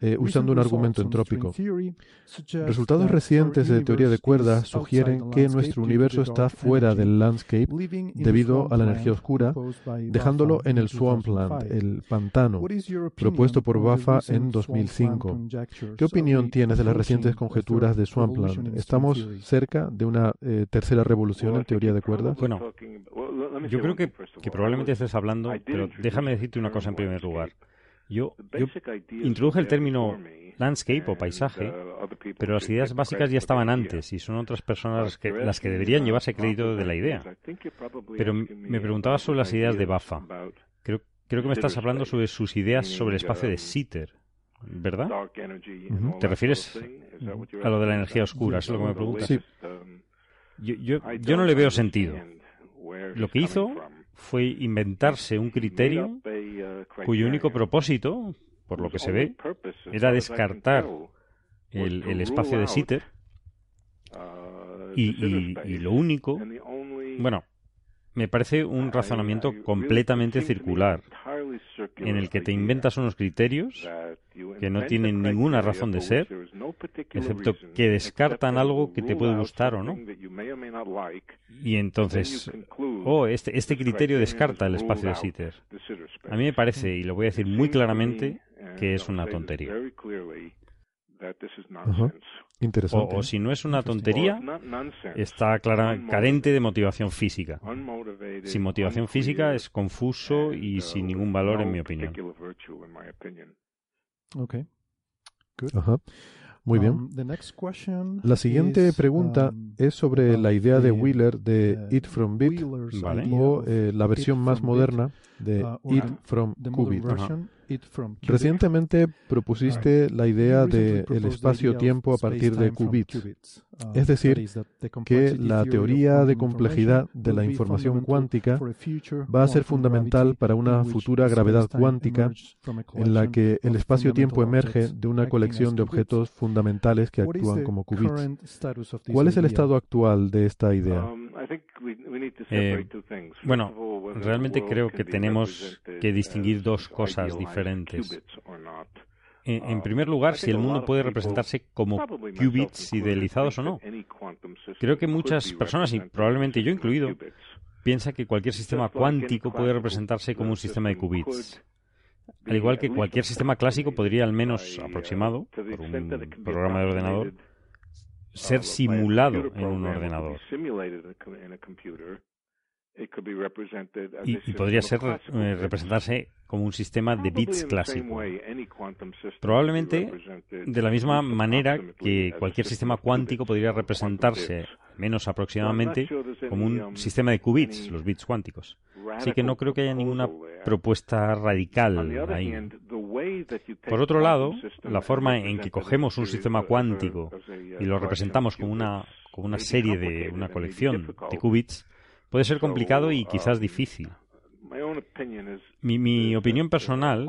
eh, usando un argumento entrópico. Resultados recientes de teoría de cuerdas sugieren que nuestro universo está fuera del landscape debido a la energía oscura, dejándolo en el swampland, el pantano, propuesto por Bafa en 2005. ¿Qué opinión tienes de las recientes conjeturas de swampland? ¿Estamos cerca de una eh, tercera revolución en teoría de cuerdas? Bueno, yo creo que probablemente estés hablando, pero déjame decirte una cosa en primer lugar. Yo, yo introduje el término landscape o paisaje, pero las ideas básicas ya estaban antes y son otras personas que, las que deberían llevarse crédito de la idea. Pero me preguntaba sobre las ideas de Bafa. Creo, creo que me estás hablando sobre sus ideas sobre el espacio de Sitter, ¿verdad? ¿Te refieres a lo de la energía oscura? ¿Eso es lo que me preguntas? Sí. Yo, yo, yo no le veo sentido. Lo que hizo fue inventarse un criterio cuyo único propósito, por lo que se ve, era descartar el, espacio de Sitter y, y- y lo único, bueno, me parece un razonamiento completamente circular en el que te inventas unos criterios que no tienen ninguna razón de ser, excepto que descartan algo que te puede gustar o no. Y entonces, oh, este, este criterio descarta el espacio de Sitter. A mí me parece, y lo voy a decir muy claramente, que es una tontería. Ajá. Interesante. O, o si no es una tontería, está clara, carente de motivación física. Sin motivación física es confuso y sin ningún valor, en mi opinión. Ok. Good. Ajá. Muy bien. Um, the next question La siguiente is, pregunta um, es sobre about la idea de the, Wheeler de uh, Eat from Bit Vale. o of eh, la versión más moderna de uh, from Qubit. Eat from Qubit. Recientemente propusiste la idea recently de espacio-tiempo a partir de qubits. Uh, Es decir, que la teoría de complejidad de la información cuántica va a ser fundamental para una futura gravedad cuántica en la que el espacio-tiempo emerge de una colección de objetos fundamentales que actúan como qubits. ¿Cuál es el estado actual de esta idea? Eh, bueno, realmente creo que tenemos que distinguir dos cosas diferentes. En, en primer lugar, si el mundo puede representarse como qubits idealizados o no. Creo que muchas personas, y probablemente yo incluido, piensa que cualquier sistema cuántico puede representarse como un sistema de qubits. Al igual que cualquier sistema clásico podría, al menos aproximado, por un programa de ordenador, ser simulado en un ordenador. Y, y podría ser eh, representarse como un sistema de bits clásico. Probablemente de la misma manera que cualquier sistema cuántico podría representarse, menos aproximadamente, como un sistema de qubits, los bits cuánticos. Así que no creo que haya ninguna propuesta radical ahí. Por otro lado, la forma en que cogemos un sistema cuántico y lo representamos como una, como una serie de una colección de qubits puede ser complicado y quizás difícil. Mi, mi opinión personal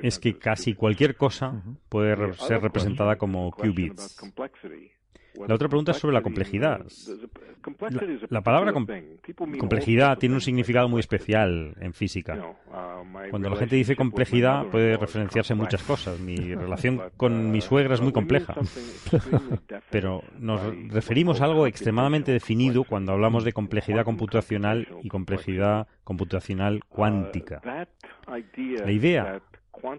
es que casi cualquier cosa puede ser representada como qubits. La otra pregunta es sobre la complejidad. La, la palabra com- complejidad tiene un significado muy especial en física. Cuando la gente dice complejidad puede referenciarse a muchas cosas. Mi (laughs) relación con mi suegra es muy compleja. (laughs) Pero nos referimos a algo extremadamente definido cuando hablamos de complejidad computacional y complejidad computacional cuántica. La idea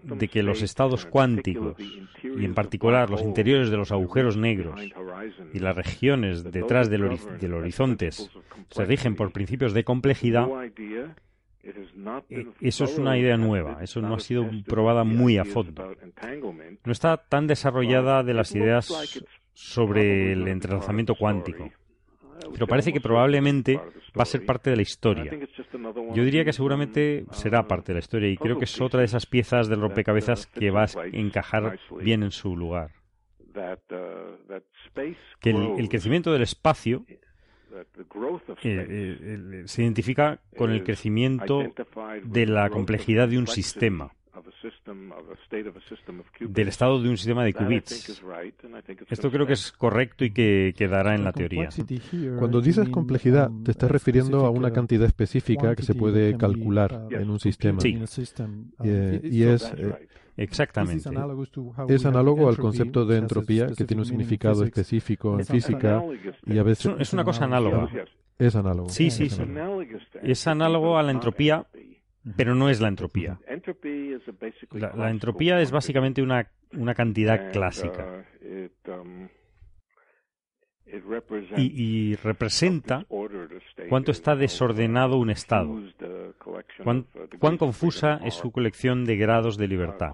de que los estados cuánticos, y en particular los interiores de los agujeros negros y las regiones detrás del, hori- del horizonte, se rigen por principios de complejidad, eh, eso es una idea nueva, eso no ha sido probada muy a fondo. No está tan desarrollada de las ideas sobre el entrelazamiento cuántico, pero parece que probablemente va a ser parte de la historia. Yo diría que seguramente será parte de la historia y creo que es otra de esas piezas del rompecabezas que va a encajar bien en su lugar. Que el, crecimiento del espacio eh, eh, se identifica con el crecimiento de la complejidad de un sistema, del estado de un sistema de qubits. Esto creo que es correcto y que quedará en la teoría. Cuando dices complejidad, te estás refiriendo a una cantidad específica que se puede calcular en un sistema. Sí. Eh, y es, eh, Exactamente. es análogo al concepto de entropía que tiene un significado específico en física y a veces Es un- es una cosa análoga. Es análogo. Sí, sí, sí. Es análogo a la entropía, pero no es la entropía. La, la entropía es básicamente una, una cantidad clásica. y, y representa cuánto está desordenado un estado, cuán, cuán confusa es su colección de grados de libertad.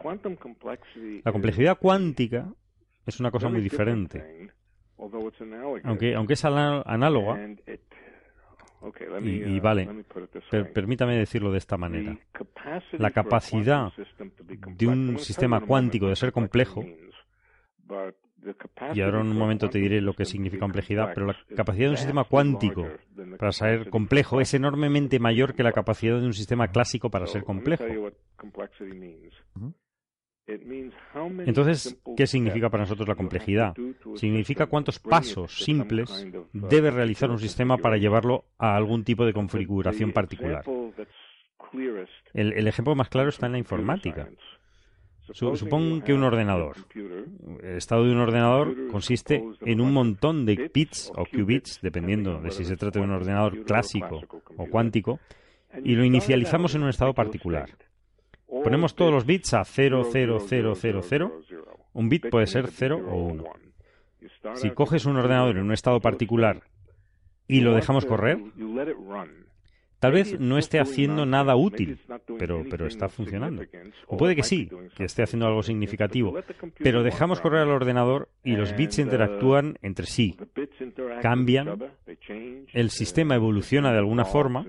La complejidad cuántica es una cosa muy diferente. Aunque, aunque es análoga, y, y vale, per- permítame decirlo de esta manera. La capacidad de un sistema cuántico de ser complejo, y ahora en un momento te diré lo que significa complejidad, pero la capacidad de un sistema cuántico para ser complejo es enormemente mayor que la capacidad de un sistema clásico para ser complejo. Entonces, ¿qué significa para nosotros la complejidad? Significa cuántos pasos simples debe realizar un sistema para llevarlo a algún tipo de configuración particular. El, el ejemplo más claro está en la informática. Su- Supón que un ordenador, el estado de un ordenador consiste en un montón de bits o qubits, dependiendo de si se trata de un ordenador clásico o cuántico, y lo inicializamos en un estado particular. Ponemos todos los bits a 0, 0, 0, 0, 0. Un bit puede ser 0 o 1. Si coges un ordenador en un estado particular y lo dejamos correr, tal vez no esté haciendo nada útil, pero, pero está funcionando. O puede que sí, que esté haciendo algo significativo, pero dejamos correr al ordenador y los bits interactúan entre sí, cambian, el sistema evoluciona de alguna forma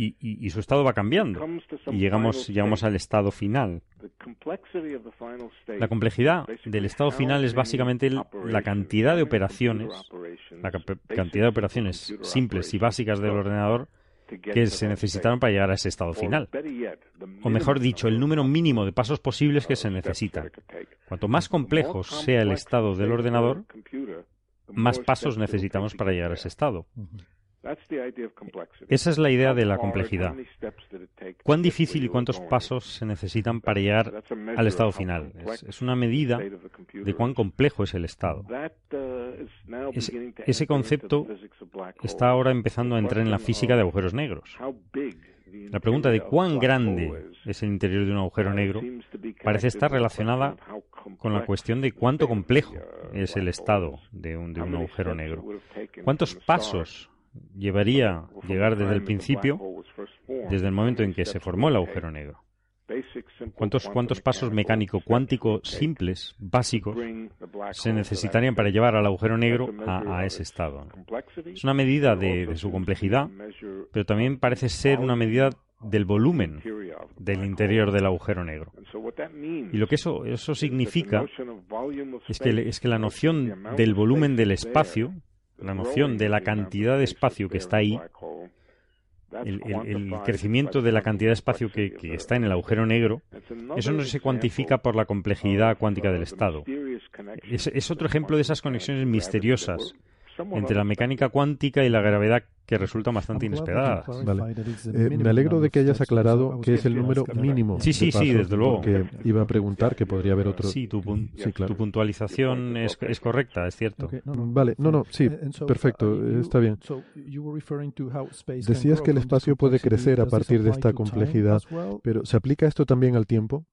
y, y- y su estado va cambiando. Y llegamos, llegamos al estado final. La complejidad del estado final es básicamente el- la cantidad de operaciones, la cantidad de operaciones simples y básicas del ordenador que se necesitaron para llegar a ese estado final. O mejor dicho, el número mínimo de pasos posibles que se necesitan. Cuanto más complejo sea el estado del ordenador, más pasos necesitamos para llegar a ese estado. Esa es la idea de la complejidad. ¿Cuán difícil y cuántos pasos se necesitan para llegar al estado final? Es, es una medida de cuán complejo es el estado. Ese, ese concepto está ahora empezando a entrar en la física de agujeros negros. La pregunta de cuán grande es el interior de un agujero negro parece estar relacionada con la cuestión de cuánto complejo es el estado de un, de un agujero negro. ¿Cuántos pasos llevaría llegar desde el principio, desde el momento en que se formó el agujero negro? ¿Cuántos, cuántos pasos mecánico-cuántico simples, básicos, se necesitarían para llevar al agujero negro a, ese estado? Es una medida de, de su complejidad, pero también parece ser una medida del volumen del interior del agujero negro. Y lo que eso, eso significa es que, es que la noción del volumen del espacio, la noción de la cantidad de espacio que está ahí, el, el- el crecimiento de la cantidad de espacio que, que está en el agujero negro, eso no se cuantifica por la complejidad cuántica del estado. Es, es otro ejemplo de esas conexiones misteriosas entre la mecánica cuántica y la gravedad que resultan bastante inesperadas. Vale. Eh, me alegro de que hayas aclarado que es el número mínimo. Sí, sí, de sí, desde luego. Porque iba a preguntar que podría haber otro. Sí, tu, pun- Sí, claro. tu puntualización es, es correcta, es cierto. Vale, no, no, sí, perfecto, eh, está bien. Decías que el espacio puede crecer a partir de esta complejidad, pero ¿se aplica esto también al tiempo?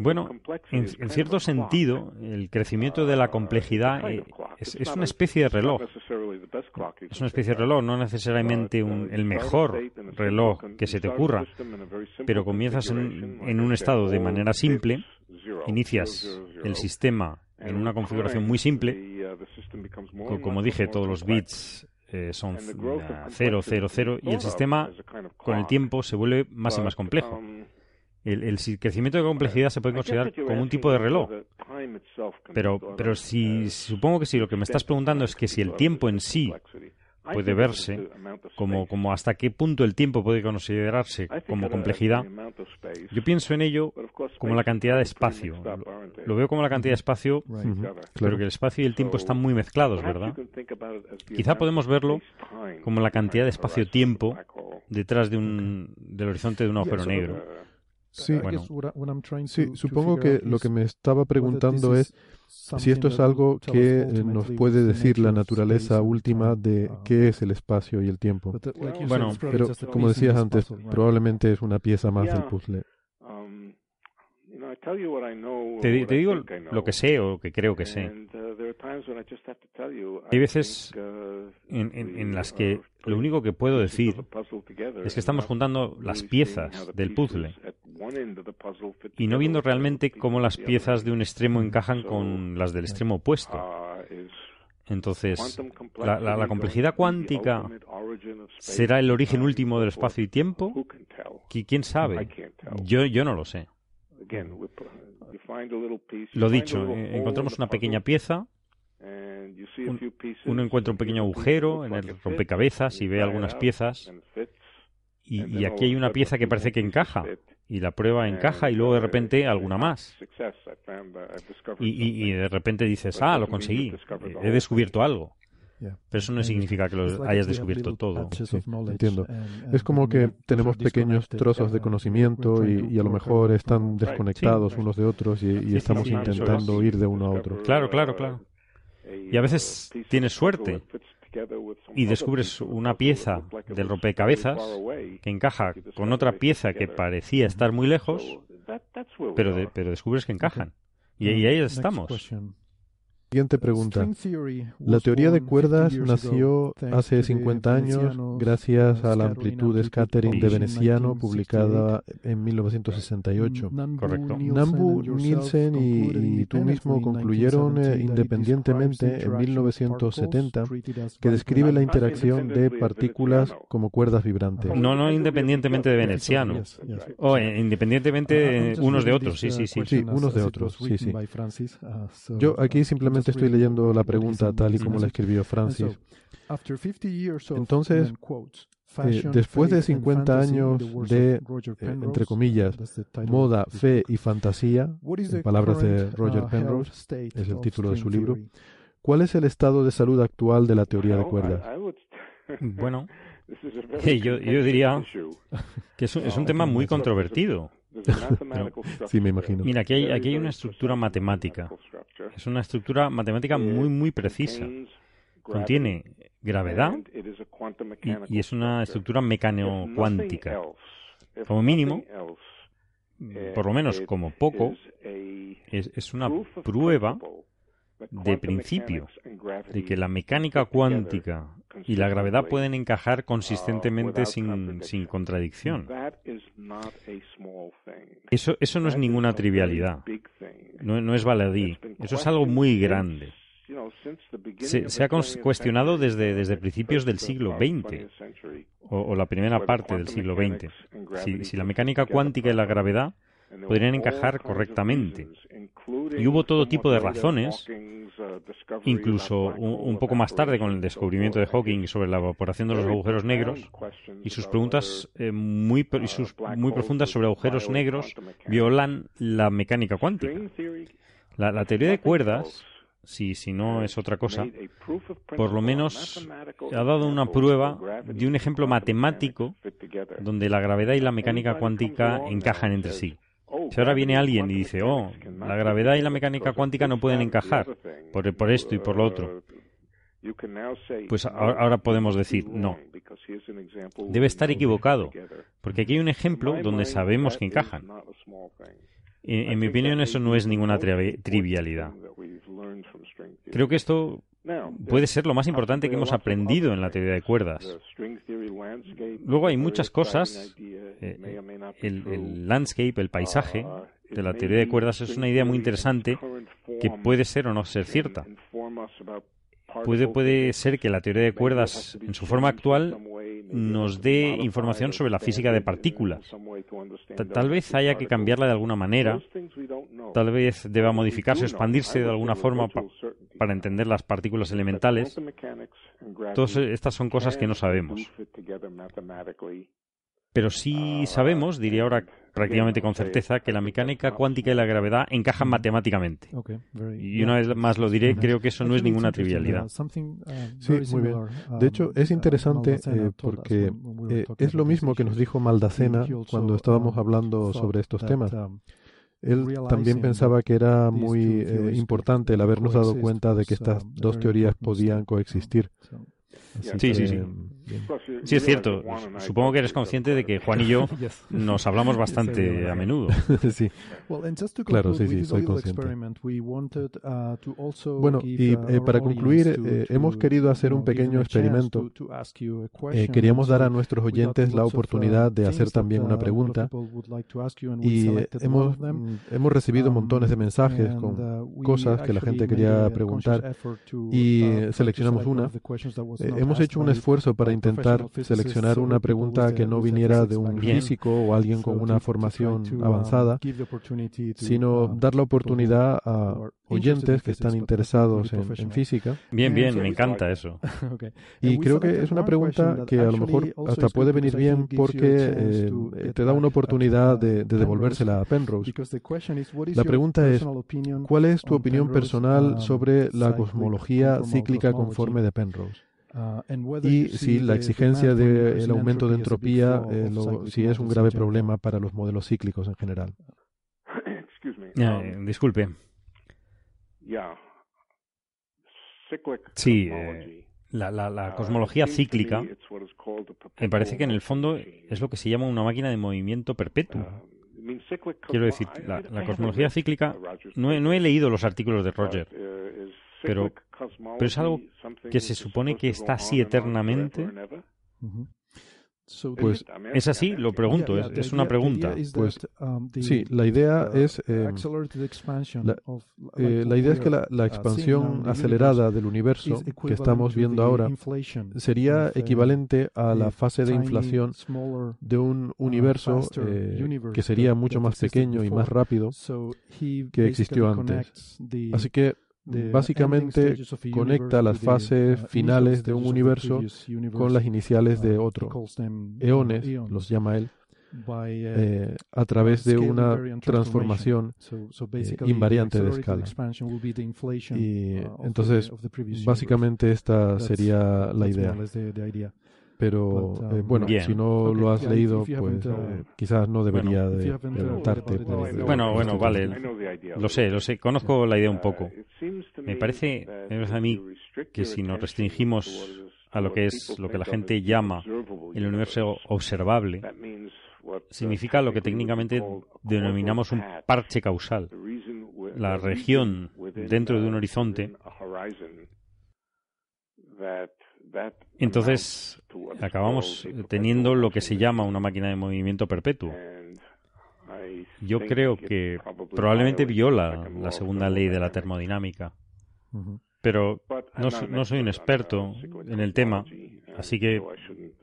Bueno, en, en cierto sentido, el crecimiento de la complejidad eh, es, es una especie de reloj. Es una especie de reloj, no necesariamente un- el mejor reloj que se te ocurra, pero comienzas en, en un estado de manera simple, inicias el sistema en una configuración muy simple, co- como dije, todos los bits eh, son 0, 0, 0, y el sistema con el tiempo se vuelve más y más complejo. El, crecimiento de complejidad se puede considerar como un tipo de reloj. Pero, pero si supongo que si lo que me estás preguntando es que si el tiempo en sí puede verse como, como hasta qué punto el tiempo puede considerarse como complejidad, yo pienso en ello como la cantidad de espacio. Lo, veo como la cantidad de espacio, Ujú, pero claro. que el espacio y el tiempo están muy mezclados, ¿verdad? Quizá podemos verlo como la cantidad de espacio-tiempo detrás de un, del horizonte de un agujero negro. Sí, Bueno, Sí, supongo que lo que me estaba preguntando es si esto es algo que eh, nos puede decir la naturaleza última de qué es el espacio y el tiempo. Bueno, pero como decías antes, probablemente es una pieza más del puzzle. te, di- te digo lo que sé o lo que creo que sé. Hay veces en, en- en las que lo único que puedo decir es que estamos juntando las piezas del puzzle y no viendo realmente cómo las piezas de un extremo encajan con las del extremo opuesto. Entonces, la, la- la complejidad cuántica será el origen último del espacio y tiempo. ¿Qui- ¿Quién sabe? Yo, yo no lo sé. Lo dicho, eh, encontramos una pequeña pieza, un- uno encuentra un pequeño agujero en el rompecabezas y ve algunas piezas. y, y aquí hay una pieza que parece que encaja y la prueba encaja y luego de repente alguna más. Y, y- y de repente dices ah lo conseguí. eh, he descubierto algo. Pero eso no significa que lo hayas descubierto todo. Sí, entiendo. Es como que tenemos pequeños trozos de conocimiento y, y a lo mejor están desconectados unos de otros y, y estamos intentando ir de uno a otro. claro claro claro. Y a veces tienes suerte y descubres una pieza del rompecabezas que encaja con otra pieza que parecía estar muy lejos, pero, de- pero descubres que encajan. Y, y ahí estamos. Siguiente pregunta. La teoría de born 50 cuerdas nació hace to the 50 años gracias uh, a la amplitud amplitude scattering de Veneciano 1968. publicada en 1968. Nambu, Correcto. Nielsen Nambu, Nielsen y, tú mismo concluyeron eh, 1970 that it independientemente en interaction of 1970 particles treated as que describe la interacción de partículas como cuerdas vibrantes. No, no independientemente de Veneciano. O eh, independientemente unos de otros, this, sí, uh, sí, sí. Sí, unos de otros, sí, sí. uh, Yo aquí simplemente estoy leyendo la pregunta tal y como la escribió Francis. so, after 50 years of, Entonces, Eh, fashion, después de faith and 50 fantasy in años de, eh, entre comillas, that's the title moda, fe book. y fantasía, What is en the palabras de current, Roger uh, Penrose, es el of título de su libro, theory? ¿cuál es el estado de salud actual de la teoría de cuerdas? Bueno, (laughs) (laughs) yo, yo diría que es un, es un tema muy controvertido. Sí, me imagino. Mira, aquí hay, aquí hay una estructura matemática. Es una estructura matemática muy, muy precisa. Contiene gravedad y, y es una estructura mecano-cuántica. Como mínimo, por lo menos como poco, es, es una prueba de principio de que la mecánica cuántica y la gravedad pueden encajar consistentemente sin, sin contradicción. Eso, eso no es ninguna trivialidad. No, no es baladí. Eso es algo muy grande. Se, se ha cuestionado desde, desde principios del siglo XX o, o la primera parte del siglo XX. Si, si la mecánica cuántica y la gravedad podrían encajar correctamente. Y hubo todo tipo de razones, incluso un, poco más tarde con el descubrimiento de Hawking sobre la evaporación de los agujeros negros y sus preguntas eh, muy, y sus muy profundas sobre agujeros negros violan la mecánica cuántica. La, la teoría de cuerdas, si, si no es otra cosa, por lo menos ha dado una prueba de un ejemplo matemático donde la gravedad y la mecánica cuántica encajan entre sí. Si ahora viene alguien y dice, oh, la gravedad y la mecánica cuántica no pueden encajar por, por esto y por lo otro, pues ahora, podemos decir, no, debe estar equivocado, porque aquí hay un ejemplo donde sabemos que encajan. En, en mi opinión, eso no es ninguna trivi- trivialidad. Creo que esto puede ser lo más importante que hemos aprendido en la teoría de cuerdas. Luego hay muchas cosas. eh, el, el landscape, el paisaje de la teoría de cuerdas es una idea muy interesante que puede ser o no ser cierta. Puede, puede ser que la teoría de cuerdas en su forma actual nos dé información sobre la física de partículas. Ta- Tal vez haya que cambiarla de alguna manera, tal vez deba modificarse expandirse de alguna forma pa- para entender las partículas elementales. Todas estas son cosas que no sabemos. Pero sí sabemos, diría ahora prácticamente con certeza, que la mecánica cuántica y la gravedad encajan matemáticamente. Y una vez más lo diré, creo que eso no es ninguna trivialidad. uh, Sí, muy bien. similar, De hecho, um, es uh, interesante eh, porque eh, es lo mismo que nos dijo Maldacena cuando estábamos um, hablando thought sobre estos temas. um, Él también pensaba que era muy eh, importante el habernos dado cuenta de que estas um, dos teorías podían coexistir. Así Sí, sí, que, sí. Sí, es cierto. Supongo que eres consciente de que Juan y yo (laughs) nos hablamos (laughs) bastante a menudo. (laughs) sí. Claro, sí, sí, soy consciente. Bueno, y eh, para concluir, eh, hemos querido hacer un pequeño experimento. Eh, queríamos dar a nuestros oyentes la oportunidad de hacer también una pregunta y eh, hemos, hemos recibido montones de mensajes con cosas que la gente quería preguntar y eh, seleccionamos una. Eh, hemos hecho un esfuerzo para intentar seleccionar una pregunta que no viniera de un físico o alguien con una formación avanzada, sino dar la oportunidad a oyentes que están interesados en, en física. Bien, bien, me encanta eso. (laughs) Y creo que es una pregunta que a lo mejor hasta puede venir bien porque eh, te da una oportunidad de, de devolvérsela a Penrose. La pregunta es, ¿cuál es tu opinión personal sobre la cosmología cíclica conforme de Penrose? Y si la exigencia del aumento de entropía eh, lo- si es un grave problema para los modelos cíclicos en general. Eh, disculpe. Yeah. Cyclic Sí, cosmology. eh, la, la- la cosmología cíclica me parece que en el fondo es lo que se llama una máquina de movimiento perpetuo. Cyclic Quiero decir, la, la haven't (laughs) cosmología read, cíclica, uh, Roger's no he, no he leído los artículos de Roger, uh, pero, pero es algo something que se supone supposed que to está así eternamente. Pues es así, lo pregunto, es, es una pregunta. Pues sí, la idea es eh, la, eh, la idea es que la, la expansión acelerada del universo que estamos viendo ahora sería equivalente a la fase de inflación de un universo eh, que sería mucho más pequeño y más rápido que existió antes. Así que básicamente conecta las fases finales de un universo con las iniciales de otro. Eones, los llama él, eh, a través de una transformación eh, invariante de escala. Y entonces, básicamente esta sería la idea. Pero eh, bueno, Bien. si no lo has leído, pues eh, quizás no debería Bueno. de preguntarte. por- Bueno, bueno, vale. Lo sé, lo sé. Conozco la idea un poco. Uh, Me parece, me parece a mí que si nos restringimos a lo que es lo que la gente llama el universo observable, significa lo que técnicamente denominamos un parche causal. La región dentro de un horizonte Entonces, acabamos teniendo lo que se llama una máquina de movimiento perpetuo. Yo creo que probablemente viola la segunda ley de la termodinámica. Pero no, no soy un experto en el tema, así que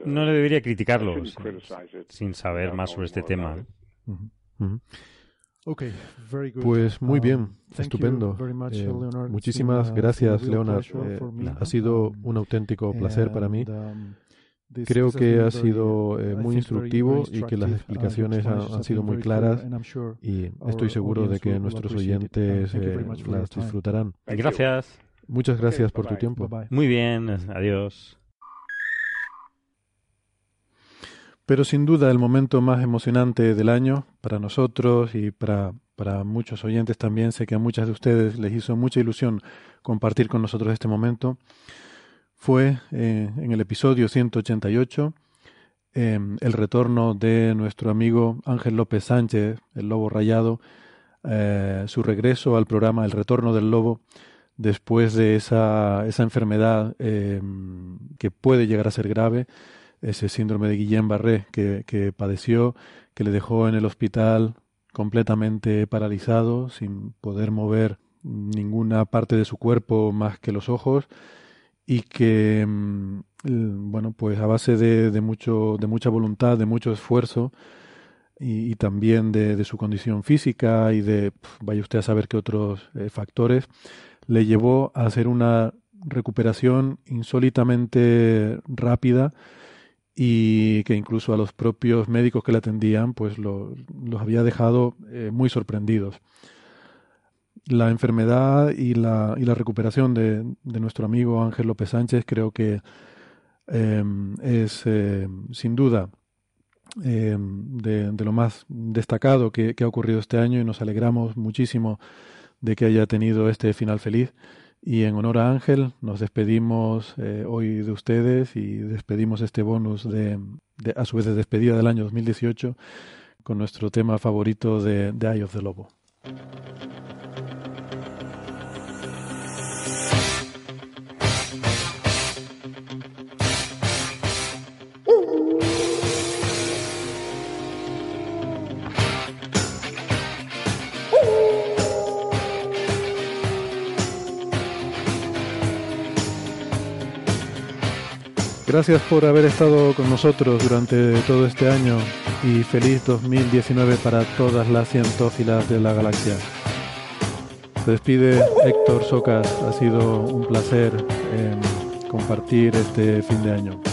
no le debería criticarlo sin, sin saber más sobre este tema. Ujú. Pues muy bien, Um, thank you estupendo. very much, Eh, muchísimas been gracias, Leonard. Eh, ha sido Um, un auténtico placer para mí. um, Creo que ha very, sido eh, muy very, instructivo very y que las. Uh, explicaciones han, sido muy very claras y estoy seguro de que nuestros oyentes eh, very las disfrutarán. Gracias. Muchas gracias por tu tiempo. Muy bien, adiós. Pero sin duda el momento más emocionante del año para nosotros y para, para muchos oyentes también, sé que a muchas de ustedes les hizo mucha ilusión compartir con nosotros este momento, fue eh, en el episodio 188 eh, el retorno de nuestro amigo Ángel López Sánchez, el Lobo Rayado, eh, su regreso al programa El Retorno del Lobo después de esa, esa enfermedad eh, que puede llegar a ser grave, ese síndrome de Guillain-Barré que, que padeció, que le dejó en el hospital completamente paralizado, sin poder mover ninguna parte de su cuerpo más que los ojos y que mm, bueno pues a base de, de mucho de mucha voluntad de mucho esfuerzo y, también de, de su condición física y de vaya usted a saber qué otros eh, factores le llevó a hacer una recuperación insólitamente rápida y que incluso a los propios médicos que le atendían pues lo- los había dejado eh, muy sorprendidos. La enfermedad y la, y la recuperación de, de nuestro amigo Ángel López Sánchez creo que eh, es eh, sin duda eh, de, de lo más destacado que, que ha ocurrido este año y nos alegramos muchísimo de que haya tenido este final feliz Y en honor a Ángel, nos despedimos eh, hoy de ustedes y despedimos este bonus de, a su vez de despedida del año 2018 con nuestro tema favorito de, de Eye of the Lobo. Gracias por haber estado con nosotros durante todo este año y feliz 2019 para todas las cientófilas de la galaxia. Se despide Héctor Socas, ha sido un placer eh, compartir este fin de año.